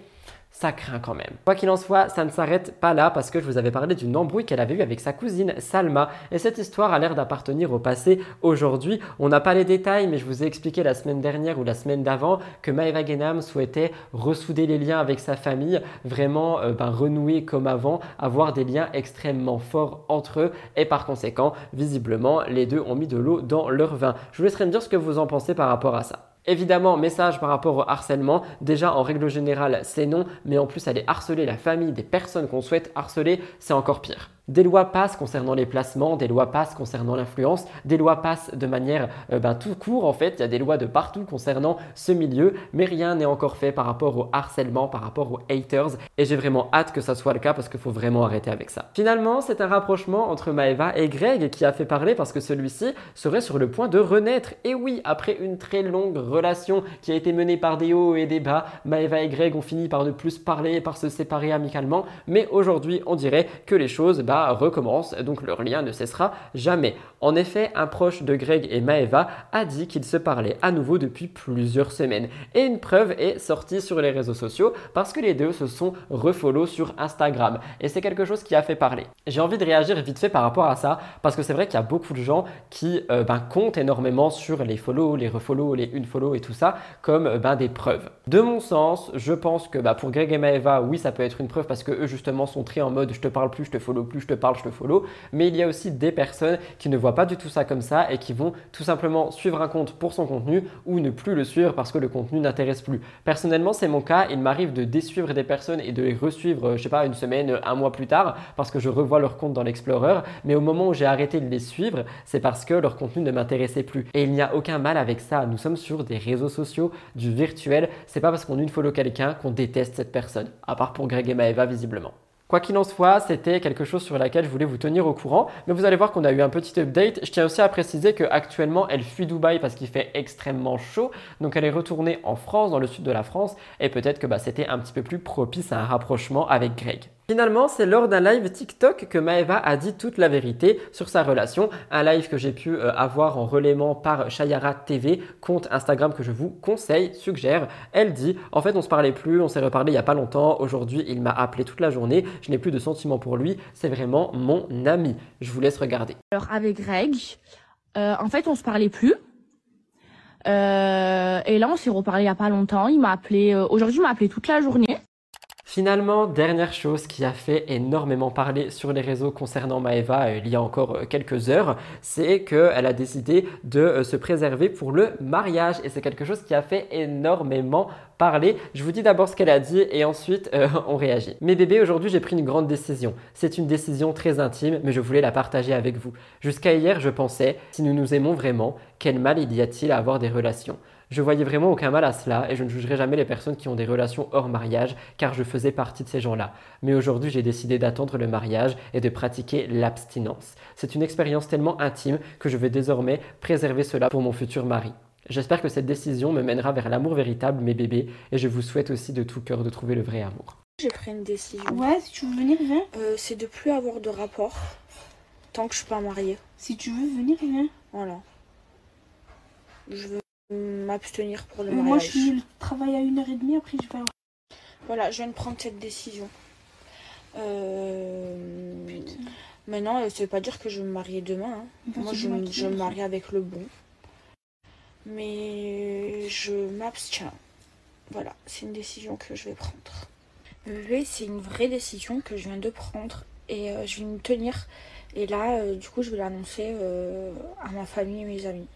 ça craint quand même. Quoi qu'il en soit, ça ne s'arrête pas là parce que je vous avais parlé d'une embrouille qu'elle avait eue avec sa cousine Salma. Et cette histoire a l'air d'appartenir au passé aujourd'hui. On n'a pas les détails, mais je vous ai expliqué la semaine dernière ou la semaine d'avant que Maeva Genam souhaitait ressouder les liens avec sa famille, vraiment euh, ben, renouer comme avant, avoir des liens extrêmement forts entre eux. Et par conséquent, visiblement, les deux ont mis de l'eau dans leur vin. Je vous laisserai me dire ce que vous en pensez par rapport à ça. Évidemment, message par rapport au harcèlement. Déjà, en règle générale, c'est non, mais en plus, aller harceler la famille des personnes qu'on souhaite harceler, c'est encore pire. Des lois passent concernant les placements, des lois passent concernant l'influence, des lois passent de manière euh, ben, tout court en fait. Il y a des lois de partout concernant ce milieu, mais rien n'est encore fait par rapport au harcèlement, par rapport aux haters. Et j'ai vraiment hâte que ça soit le cas parce qu'il faut vraiment arrêter avec ça. Finalement, c'est un rapprochement entre Maeva et Greg qui a fait parler parce que celui-ci serait sur le point de renaître. Et oui, après une très longue relation qui a été menée par des hauts et des bas, Maeva et Greg ont fini par ne plus parler, par se séparer amicalement. Mais aujourd'hui, on dirait que les choses bah, recommencent, donc leur lien ne cessera jamais. En effet, un proche de Greg et Maeva a dit qu'ils se parlaient à nouveau depuis plusieurs semaines. Et une preuve est sortie sur les réseaux sociaux parce que les deux se sont refollow sur Instagram. Et c'est quelque chose qui a fait parler. J'ai envie de réagir vite fait par rapport à ça parce que c'est vrai qu'il y a beaucoup de gens qui euh, ben, comptent énormément sur les follow, les refollow, les une follow et tout ça comme euh, ben, des preuves. De mon sens, je pense que bah, pour Greg et Maeva, oui, ça peut être une preuve parce que eux justement sont très en mode je te parle plus, je te follow plus, je te parle, je te follow. Mais il y a aussi des personnes qui ne voient pas du tout ça comme ça et qui vont tout simplement suivre un compte pour son contenu ou ne plus le suivre parce que le contenu n'intéresse plus. Personnellement, c'est mon cas. Il m'arrive de désuivre des personnes et de les resuivre, euh, je sais pas, une semaine, un mois plus tard parce que je revois leur compte dans l'Explorer. Mais au moment où j'ai arrêté de les suivre, c'est parce que leur contenu ne m'intéressait plus. Et il n'y a aucun mal avec ça. Nous sommes sur des réseaux sociaux, du virtuel. C'est pas parce qu'on une follow quelqu'un qu'on déteste cette personne. À part pour Greg et Maeva, visiblement. Quoi qu'il en soit, c'était quelque chose sur laquelle je voulais vous tenir au courant. Mais vous allez voir qu'on a eu un petit update. Je tiens aussi à préciser qu'actuellement, elle fuit Dubaï parce qu'il fait extrêmement chaud. Donc elle est retournée en France, dans le sud de la France. Et peut-être que bah, c'était un petit peu plus propice à un rapprochement avec Greg. Finalement, c'est lors d'un live TikTok que Maeva a dit toute la vérité sur sa relation. Un live que j'ai pu euh, avoir en relayement par Shayara TV, compte Instagram que je vous conseille, suggère. Elle dit En fait, on se parlait plus, on s'est reparlé il n'y a pas longtemps. Aujourd'hui, il m'a appelé toute la journée. Je n'ai plus de sentiments pour lui. C'est vraiment mon ami. Je vous laisse regarder. Alors, avec Greg, euh, en fait, on se parlait plus. Euh, et là, on s'est reparlé il n'y a pas longtemps. Il m'a appelé. Aujourd'hui, il m'a appelé toute la journée. Finalement, dernière chose qui a fait énormément parler sur les réseaux concernant Maeva euh, il y a encore euh, quelques heures, c'est qu'elle a décidé de euh, se préserver pour le mariage et c'est quelque chose qui a fait énormément parler. Je vous dis d'abord ce qu'elle a dit et ensuite on réagit. Mes bébés, aujourd'hui j'ai pris une grande décision. C'est une décision très intime mais je voulais la partager avec vous. Jusqu'à hier, je pensais, si nous nous aimons vraiment, quel mal il y a-t-il à avoir des relations? Je voyais vraiment aucun mal à cela et je ne jugerai jamais les personnes qui ont des relations hors mariage car je faisais partie de ces gens-là. Mais aujourd'hui, j'ai décidé d'attendre le mariage et de pratiquer l'abstinence. C'est une expérience tellement intime que je vais désormais préserver cela pour mon futur mari. J'espère que cette décision me mènera vers l'amour véritable, mes bébés, et je vous souhaite aussi de tout cœur de trouver le vrai amour. J'ai pris une décision. Ouais, si tu veux venir, viens. Euh, c'est de plus avoir de rapport tant que je suis pas mariée. Si tu veux venir, viens. Voilà. Je veux m'abstenir pour le mariage. Moi, je finis le travail à 1h30, après je vais. Voilà, je viens de prendre cette décision. Euh... Maintenant, ça veut pas dire que je vais me marier demain. hein. Moi, je, me- je marie avec le bon. Mais je m'abstiens. Voilà, c'est une décision que je vais prendre. Oui, c'est une vraie décision que je viens de prendre et euh, je vais me tenir. Et là, euh, du coup, je vais l'annoncer à ma famille et mes amis.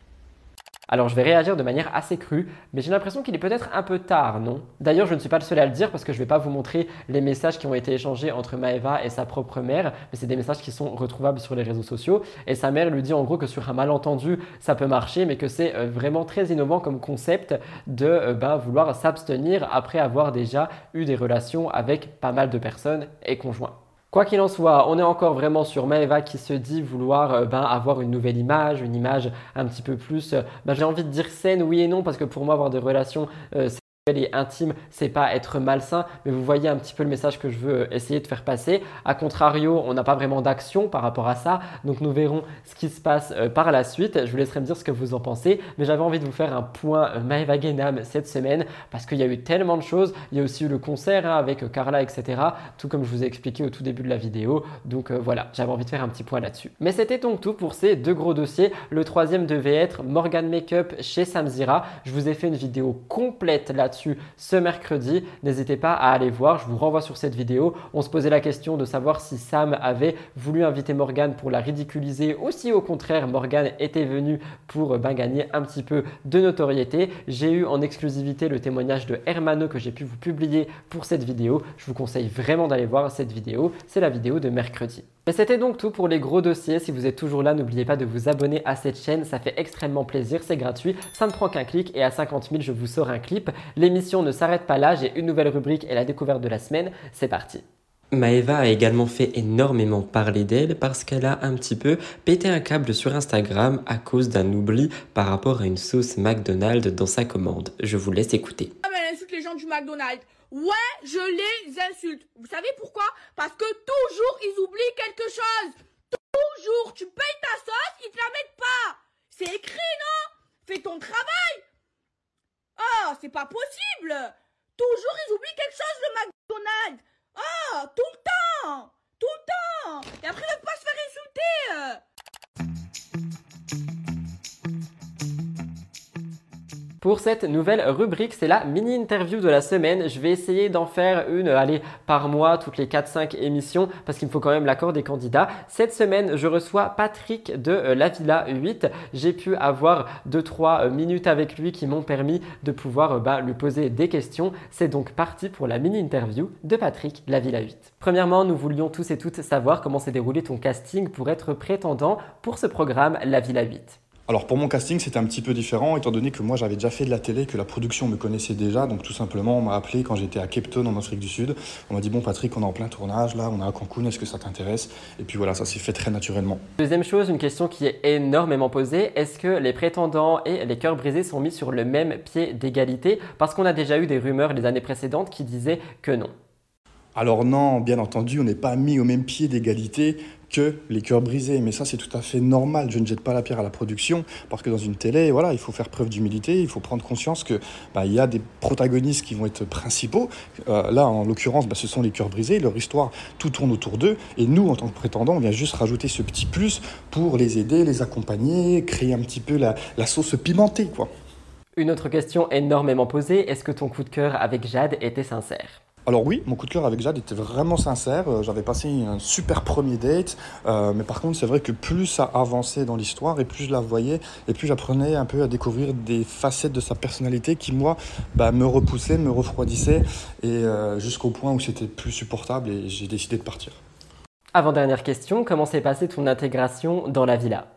Alors je vais réagir de manière assez crue, mais j'ai l'impression qu'il est peut-être un peu tard, non? D'ailleurs, je ne suis pas le seul à le dire parce que je ne vais pas vous montrer les messages qui ont été échangés entre Maeva et sa propre mère, mais c'est des messages qui sont retrouvables sur les réseaux sociaux. Et sa mère lui dit en gros que sur un malentendu, ça peut marcher, mais que c'est euh, vraiment très innovant comme concept de euh, ben, vouloir s'abstenir après avoir déjà eu des relations avec pas mal de personnes et conjoints. Quoi qu'il en soit, on est encore vraiment sur Maeva qui se dit vouloir euh, ben, avoir une nouvelle image, une image un petit peu plus, euh, ben, j'ai envie de dire saine, oui et non, parce que pour moi avoir des relations euh, et intimes, c'est pas être malsain, mais vous voyez un petit peu le message que je veux euh, essayer de faire passer. A contrario, on n'a pas vraiment d'action par rapport à ça, donc nous verrons ce qui se passe euh, par la suite. Je vous laisserai me dire ce que vous en pensez, mais j'avais envie de vous faire un point euh, Maeva Genam cette semaine parce qu'il y a eu tellement de choses. Il y a aussi eu le concert hein, avec Carla, etc. Tout comme je vous ai expliqué au tout début de la vidéo. Donc voilà, j'avais envie de faire un petit point là-dessus. Mais c'était donc tout pour ces deux gros dossiers. Le troisième devait être Morgan Makeup chez Samzira. Je vous ai fait une vidéo complète ce mercredi. N'hésitez pas à aller voir. Je vous renvoie sur cette vidéo. On se posait la question de savoir si Sam avait voulu inviter Morgan pour la ridiculiser ou si au contraire Morgan était venu pour euh, ben, gagner un petit peu de notoriété. J'ai eu en exclusivité le témoignage de Hermano que j'ai pu vous publier pour cette vidéo. Je vous conseille vraiment d'aller voir cette vidéo. C'est la vidéo de mercredi. Et c'était donc tout pour les gros dossiers. Si vous êtes toujours là, n'oubliez pas de vous abonner à cette chaîne. Ça fait extrêmement plaisir, c'est gratuit. Ça ne prend qu'un clic et à 50 000, je vous sors un clip. L'émission ne s'arrête pas là. J'ai une nouvelle rubrique et la découverte de la semaine. C'est parti. Maeva a également fait énormément parler d'elle parce qu'elle a un petit peu pété un câble sur Instagram à cause d'un oubli par rapport à une sauce McDonald's dans sa commande. Je vous laisse écouter. Ah, mais elle insulte les gens du McDonald's. Ouais, je les insulte. Vous savez pourquoi? Parce que toujours ils oublient quelque chose. Toujours, tu payes ta sauce, ils te la mettent pas. C'est écrit, non? Fais ton travail. Oh, c'est pas possible. Toujours ils oublient quelque chose, le McDonald's. Oh, tout le temps. Tout le temps. Et après, ils peuvent pas se faire insulter. Pour cette nouvelle rubrique, c'est la mini-interview de la semaine. Je vais essayer d'en faire une, allez, par mois, toutes les 4-5 émissions, parce qu'il me faut quand même l'accord des candidats. Cette semaine, je reçois Patrick de euh, La Villa 8. J'ai pu avoir 2-3 minutes avec lui qui m'ont permis de pouvoir euh, bah, lui poser des questions. C'est donc parti pour la mini-interview de Patrick, La Villa 8. Premièrement, nous voulions tous et toutes savoir comment s'est déroulé ton casting pour être prétendant pour ce programme La Villa 8. Alors pour mon casting, c'était un petit peu différent, étant donné que moi j'avais déjà fait de la télé, que la production me connaissait déjà. Donc tout simplement, on m'a appelé quand j'étais à Cape Town en Afrique du Sud. On m'a dit, bon Patrick, on est en plein tournage, là, on est à Cancun, est-ce que ça t'intéresse? Et puis voilà, ça s'est fait très naturellement. Deuxième chose, une question qui est énormément posée, est-ce que les prétendants et les cœurs brisés sont mis sur le même pied d'égalité? Parce qu'on a déjà eu des rumeurs les années précédentes qui disaient que non. Alors non, bien entendu, on n'est pas mis au même pied d'égalité que les cœurs brisés. Mais ça, c'est tout à fait normal. Je ne jette pas la pierre à la production parce que dans une télé, voilà, il faut faire preuve d'humilité. Il faut prendre conscience que bah, il y a des protagonistes qui vont être principaux. Euh, là, en l'occurrence, bah, ce sont les cœurs brisés. Leur histoire, tout tourne autour d'eux. Et nous, en tant que prétendants, on vient juste rajouter ce petit plus pour les aider, les accompagner, créer un petit peu la, la sauce pimentée, quoi. Une autre question énormément posée, est-ce que ton coup de cœur avec Jade était sincère? Alors oui, mon coup de cœur avec Jade était vraiment sincère. Euh, J'avais passé un super premier date, euh, mais par contre c'est vrai que plus ça avançait dans l'histoire et plus je la voyais et plus j'apprenais un peu à découvrir des facettes de sa personnalité qui moi bah, me repoussaient, me refroidissaient et euh, jusqu'au point où c'était plus supportable et j'ai décidé de partir. Avant-dernière question, comment s'est passée ton intégration dans la villa?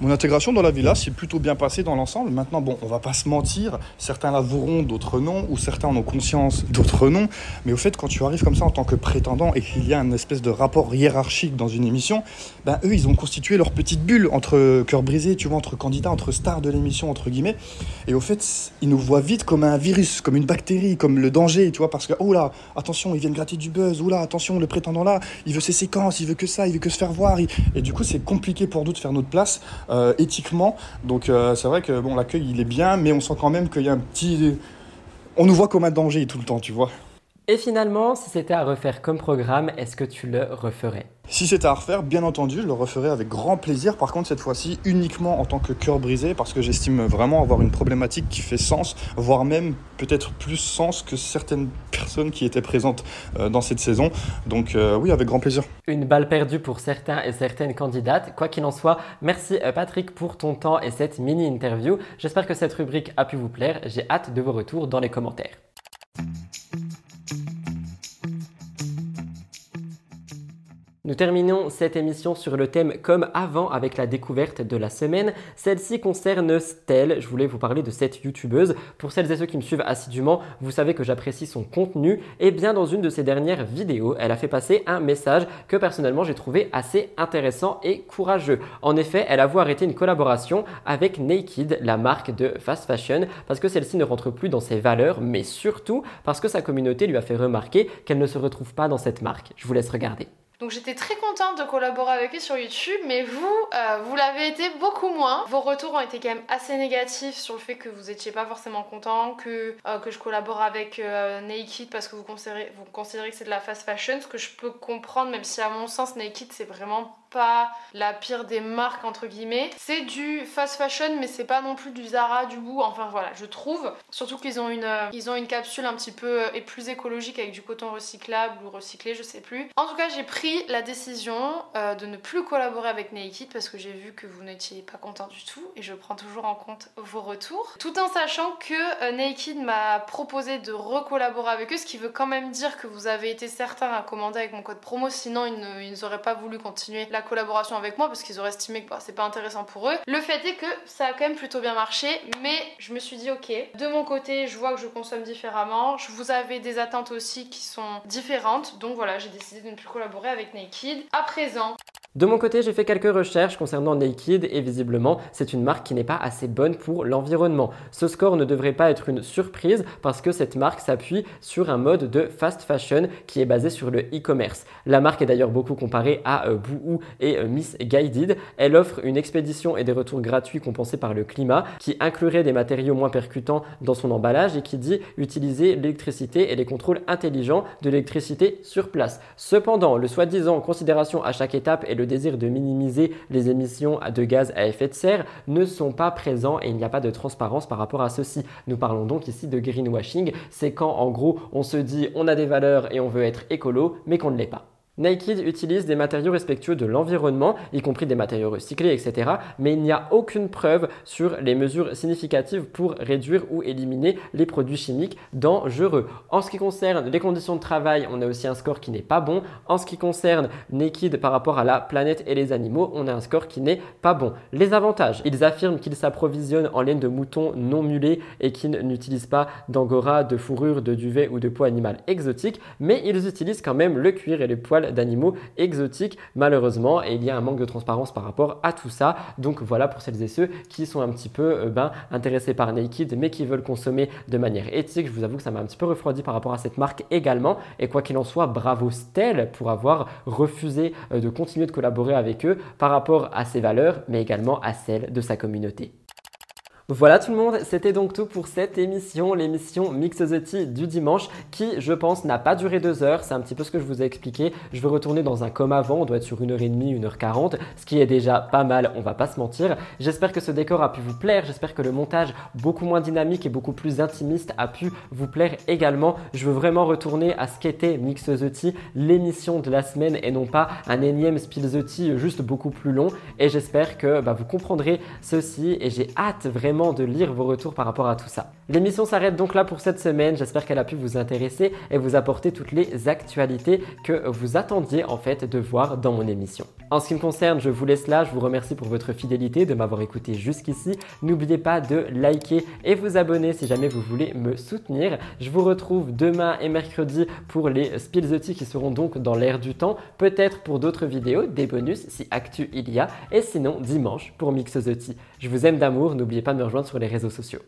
Mon intégration dans la villa s'est plutôt bien passée dans l'ensemble. Maintenant, bon, on va pas se mentir, certains l'avoueront, d'autres non, ou certains en ont conscience, d'autres non. Mais au fait, quand tu arrives comme ça en tant que prétendant et qu'il y a une espèce de rapport hiérarchique dans une émission, ben eux, ils ont constitué leur petite bulle entre cœur brisé, tu vois, entre candidats, entre stars de l'émission, entre guillemets. Et au fait, ils nous voient vite comme un virus, comme une bactérie, comme le danger, tu vois, parce que, oh là, attention, ils viennent gratter du buzz, oh là, attention, le prétendant là, il veut ses séquences, il veut que ça, il veut que se faire voir. Et du coup, c'est compliqué pour nous de faire notre place. Euh, éthiquement. Donc euh, c'est vrai que bon, l'accueil il est bien, mais on sent quand même qu'il y a un petit. On nous voit comme un danger tout le temps, tu vois. Et finalement, si c'était à refaire comme programme, est-ce que tu le referais? Si c'était à refaire, bien entendu, je le referais avec grand plaisir. Par contre, cette fois-ci, uniquement en tant que cœur brisé, parce que j'estime vraiment avoir une problématique qui fait sens, voire même peut-être plus sens que certaines personnes qui étaient présentes euh, dans cette saison. Donc euh, oui, avec grand plaisir. Une balle perdue pour certains et certaines candidates. Quoi qu'il en soit, merci euh, Patrick pour ton temps et cette mini-interview. J'espère que cette rubrique a pu vous plaire. J'ai hâte de vos retours dans les commentaires. Nous terminons cette émission sur le thème comme avant avec la découverte de la semaine. Celle-ci concerne Stell. Je voulais vous parler de cette youtubeuse. Pour celles et ceux qui me suivent assidûment, vous savez que j'apprécie son contenu. Et bien dans une de ses dernières vidéos, elle a fait passer un message que personnellement j'ai trouvé assez intéressant et courageux. En effet, elle avoue arrêter une collaboration avec Naked, la marque de fast fashion, parce que celle-ci ne rentre plus dans ses valeurs, mais surtout parce que sa communauté lui a fait remarquer qu'elle ne se retrouve pas dans cette marque. Je vous laisse regarder. Donc j'étais très contente de collaborer avec eux sur YouTube, mais vous, euh, vous l'avez été beaucoup moins. Vos retours ont été quand même assez négatifs sur le fait que vous étiez pas forcément content, que, euh, je collabore avec euh, Naked parce que vous considérez, vous considérez que c'est de la fast fashion, ce que je peux comprendre, même si à mon sens Naked c'est vraiment la pire des marques entre guillemets. C'est du fast fashion mais c'est pas non plus du Zara, du Boo, enfin voilà, je trouve. Surtout qu'ils ont une ils ont une capsule un petit peu et plus écologique avec du coton recyclable ou recyclé, je sais plus. En tout cas, j'ai pris la décision euh, de ne plus collaborer avec Naked parce que j'ai vu que vous n'étiez pas content du tout et je prends toujours en compte vos retours. Tout en sachant que euh, Naked m'a proposé de recollaborer avec eux, ce qui veut quand même dire que vous avez été certains à commander avec mon code promo, sinon ils n'auraient pas voulu continuer la collaboration avec moi parce qu'ils auraient estimé que bah, c'est pas intéressant pour eux. Le fait est que ça a quand même plutôt bien marché, mais je me suis dit ok, de mon côté je vois que je consomme différemment, je vous avais des attentes aussi qui sont différentes, donc voilà j'ai décidé de ne plus collaborer avec Naked à présent. De mon côté, j'ai fait quelques recherches concernant Naked et visiblement, c'est une marque qui n'est pas assez bonne pour l'environnement. Ce score ne devrait pas être une surprise parce que cette marque s'appuie sur un mode de fast fashion qui est basé sur le e-commerce. La marque est d'ailleurs beaucoup comparée à euh, et euh, Miss Guided. Elle offre une expédition et des retours gratuits compensés par le climat qui inclurait des matériaux moins percutants dans son emballage et qui dit utiliser l'électricité et les contrôles intelligents de l'électricité sur place. Cependant, le soi-disant considération à chaque étape et le désir de minimiser les émissions de gaz à effet de serre ne sont pas présents et il n'y a pas de transparence par rapport à ceci. Nous parlons donc ici de greenwashing, c'est quand en gros on se dit on a des valeurs et on veut être écolo mais qu'on ne l'est pas. Naked utilise des matériaux respectueux de l'environnement, y compris des matériaux recyclés, etc. Mais il n'y a aucune preuve sur les mesures significatives pour réduire ou éliminer les produits chimiques dangereux. En ce qui concerne les conditions de travail, on a aussi un score qui n'est pas bon. En ce qui concerne Naked par rapport à la planète et les animaux, on a un score qui n'est pas bon. Les avantages, ils affirment qu'ils s'approvisionnent en laine de mouton non mulée et qu'ils n'utilisent pas d'angora, de fourrure, de duvet ou de peau animale exotique, mais ils utilisent quand même le cuir et les poils d'animaux exotiques malheureusement et il y a un manque de transparence par rapport à tout ça. Donc voilà pour celles et ceux qui sont un petit peu euh, ben, intéressés par Naked mais qui veulent consommer de manière éthique. Je vous avoue que ça m'a un petit peu refroidi par rapport à cette marque également et quoi qu'il en soit, bravo Stell pour avoir refusé euh, de continuer de collaborer avec eux par rapport à ses valeurs mais également à celles de sa communauté. Voilà tout le monde, c'était donc tout pour cette émission, l'émission Mix the Tea du dimanche qui, je pense, n'a pas duré deux heures. C'est un petit peu ce que je vous ai expliqué. Je vais retourner dans un comme avant, on doit être sur une heure et demie, une heure quarante, ce qui est déjà pas mal, on va pas se mentir. J'espère que ce décor a pu vous plaire, j'espère que le montage beaucoup moins dynamique et beaucoup plus intimiste a pu vous plaire également. Je veux vraiment retourner à ce qu'était Mix the Tea, l'émission de la semaine et non pas un énième Spill the Tea juste beaucoup plus long. Et j'espère que bah, vous comprendrez ceci et j'ai hâte de lire vos retours par rapport à tout ça. L'émission s'arrête donc là pour cette semaine. J'espère qu'elle a pu vous intéresser et vous apporter toutes les actualités que vous attendiez en fait de voir dans mon émission. En ce qui me concerne, je vous laisse là. Je vous remercie pour votre fidélité, de m'avoir écouté jusqu'ici. N'oubliez pas de liker et vous abonner si jamais vous voulez me soutenir. Je vous retrouve demain et mercredi pour les Spill the Tea qui seront donc dans l'air du temps. Peut-être pour d'autres vidéos, des bonus si actu il y a. Et sinon dimanche pour Mix the Tea. Je vous aime d'amour. N'oubliez pas de me rejoindre sur les réseaux sociaux.